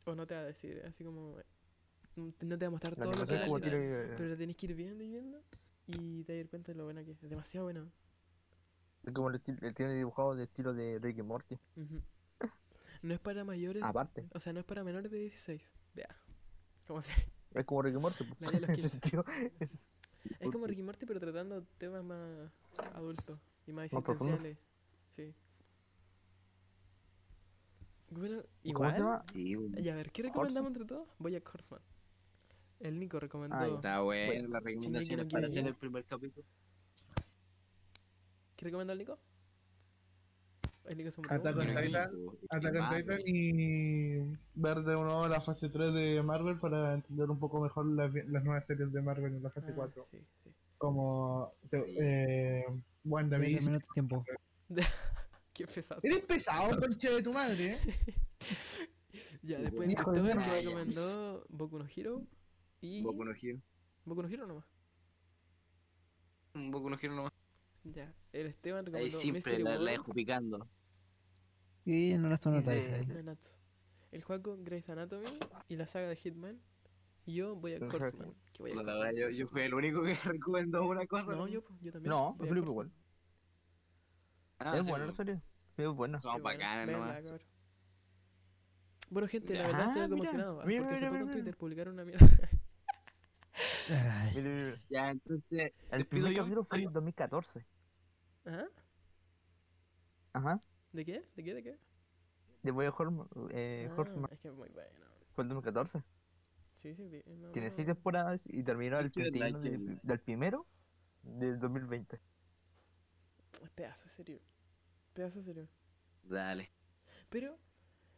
O no te va a decir, así como... No te no te va a mostrar todo lo que tiene. pero lo tenés que ir viendo y viendo y te dar cuenta de lo buena que es. Es demasiado buena. Es como el, tiene dibujado de estilo de Ricky Morty. No es para mayores, Aparte, o sea, no es para menores de 16. Ya. Como se... es como Ricky Morty. La de los En ese 15. sentido, es- Es como Ricky Morty, pero tratando temas más adultos y más Más existenciales. Sí. Bueno, ¿Cómo se igual. llama? Bueno. Y a ver, ¿qué recomendamos entre todos? Boyack Horseman. El Nico recomendó. Ah, ya. Está Bueno, la recomendación no para hacer el primer capítulo. ¿Qué recomendó el Nico? El Nico se murió. Attack on Titan, y ver de nuevo la fase 3 de Marvel para entender un poco mejor las, las nuevas series de Marvel en la fase Ah, 4. sí, sí. Como Sí. eh, WandaVision. tiempo. Qué pesado. Eres pesado, concha de tu madre, ¿eh? Ya, después Hijo de Cristóbal mierda. recomendó Boku no Hero y. Boku no Hero. Boku no Hero nomás. Boku no Hero nomás. Ya. El Esteban Ahí recomendó siempre Mystery la, la dejo picando. Y no las nota de- esa ahí. Nanatsu. El Juaco, Grey's Anatomy y la saga de Hitman. Y yo voy a. Horseman. que Bojack No, la verdad, yo, yo fui el único que recomendó una cosa. No, yo, yo también. No, Felipe igual. Ah, es sí, pues. Es buena. Son Qué bueno, bacanas véanla, nomás. Bueno, gente, la verdad Ah, estoy algo mira, emocionado. mira, porque hace mira, poco en Twitter publicaron una mierda. Ya, entonces, El primer capítulo fue en 2014. ¿Ajá? Ajá. ¿De qué? ¿De qué? ¿De qué? De Boy Horseman. Eh, Ah, Horseman. Es que es muy bueno. Fue en 2014. Sí, sí, vi- no, Tiene no. 6 temporadas y terminó el Hay que verla, hay 31 que de- verla. del primero del 2020. Es pedazo de serio. Pedazo de serio. Dale. Pero.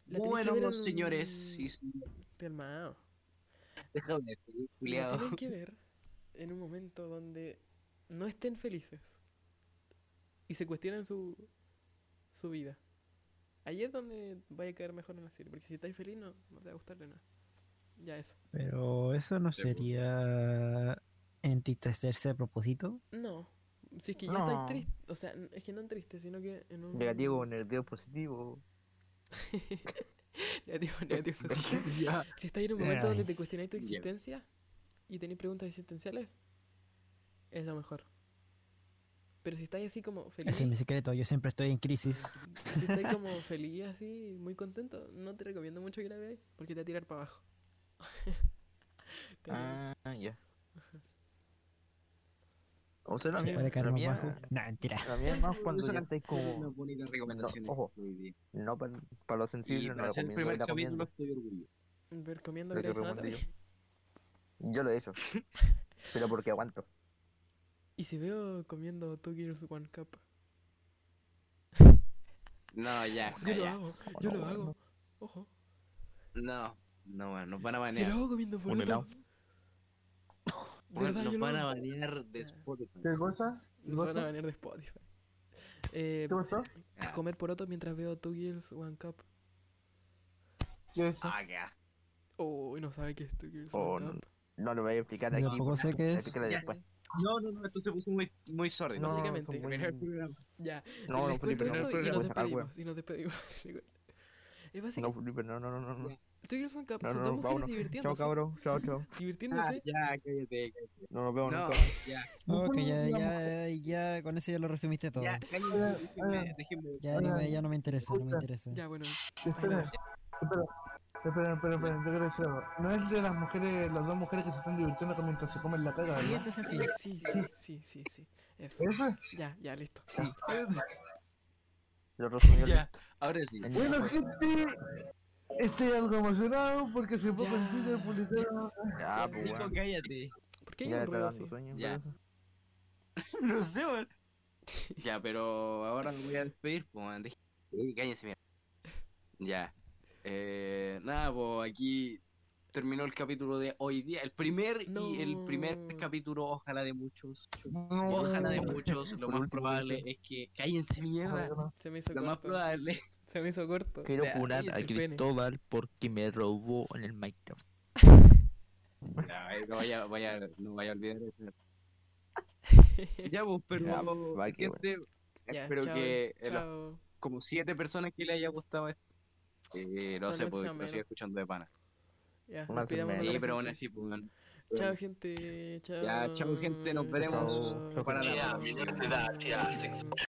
la tenés que Bueno, ver en- señores. Sí, sí. Calmao. Déjame culiao. tienen que ver en un momento donde no estén felices y se cuestionan su, su vida. Ahí es donde vaya a caer mejor en la serie, porque si estáis feliz no, no te va a gustar de nada. Ya eso. Pero eso no sería entristecerse a propósito. No, si es que ya No. estáis triste, o sea, es que no triste, sino que en un... Negativo, negativo, positivo. negativo, negativo. positivo. Si estáis en un momento donde te cuestionáis tu existencia y tenéis preguntas existenciales, es lo mejor. Pero si estáis así como feliz, Ese es mi secreto, yo siempre estoy en crisis. si estáis como feliz así, muy contento, no te recomiendo mucho que la veáis porque te va a tirar para abajo. Ah, ya. O sea, la Sí, mía, Puede caer la más mía, bajo. No, mentira. la mía es más cuando ya no- estáis como. recomendación. ojo. No para, para los sensibles, no para hacer el recomiendo primer ir a capítulo comiendo. estoy orgulloso. Ver comiendo Lo que Grey's Anatomy. yo. Lo he hecho. Pero porque aguanto. Y si veo comiendo Two Girls One Cup. No, ya, Yo lo ya. hago, yo lo hago. Ojo. No, no, weón, nos van a Si lo banear. hago comiendo Un verdad, nos van a hago. banear de Spotify. ¿Qué cosa? ¿Qué Nos van a cosa? banear de Spotify. Eh, ¿Qué pasó? Ah, comer poroto mientras veo Two Girls One Cup. ¿Qué es eso? Ah, ya. Oh, no sabe qué es Two Girls Oh, One no. Cup. No lo voy a explicar aquí. tampoco sé qué es. Explícalo Ya. después. No, no, no, esto se puso muy, muy sordo. No, Básicamente. muy-. Ya. No, no, Felipe, no. esto y nos despedimos. Y nos despedimos. es No. Felipe, no, no, no, no. No. Girls One Cup No, son no, dos no, mujeres vámonos. Chao, divirtiéndose. cabrón. Chao, chao. Ah, Divirtiéndose. ya, cállate, cállate. No nos vemos No, nunca. ya, Ok, ya, ya, ya, con eso ya lo resumiste todo. ya, cállate. déjenme- déjenme- Ya, dime, ya no me interesa, no me interesa. Ya, bueno. Espera, espera, espera, espera, espera, yo quiero decir algo. No es de las mujeres, las dos mujeres que se están divirtiendo con- mientras se comen la caga, ¿verdad? Sí, sí, sí, sí, sí. Eso. Ya, ya, listo. Lo resumió. Ya, ahora sí. en- Bueno, gente, estoy algo emocionado porque hace poco en. Twitter publicaron. Ya, pues, Nico, weón. cállate. ¿Por qué hay Ya un ruido así? sueño. Ya. No sé, weón. Ya, pero ahora me voy a despedir, pues, Cállense, mira. Ya. Eh, nada, pues aquí terminó el capítulo de hoy día. El primer y el primer capítulo, ojalá de muchos. No, Ojalá de muchos. Lo más probable es que cállense mierda. Se me hizo Lo más probable. Se me hizo corto. Quiero funar cállense a pene. Cristóbal porque me robó en el Minecraft. No vaya, vaya, no vaya a olvidar eso. Ya, pues, pero Ya, va que gente, Ya, espero chao, que eh, chao. como siete personas que le haya gustado esto. Eh, no sé, vez pues lo sigo escuchando de pana. Ya, Sí, pero aún gente. así, pues. Chao, gente. Chao. Ya, chao, gente, nos veremos para la Chao. próxima. Ya,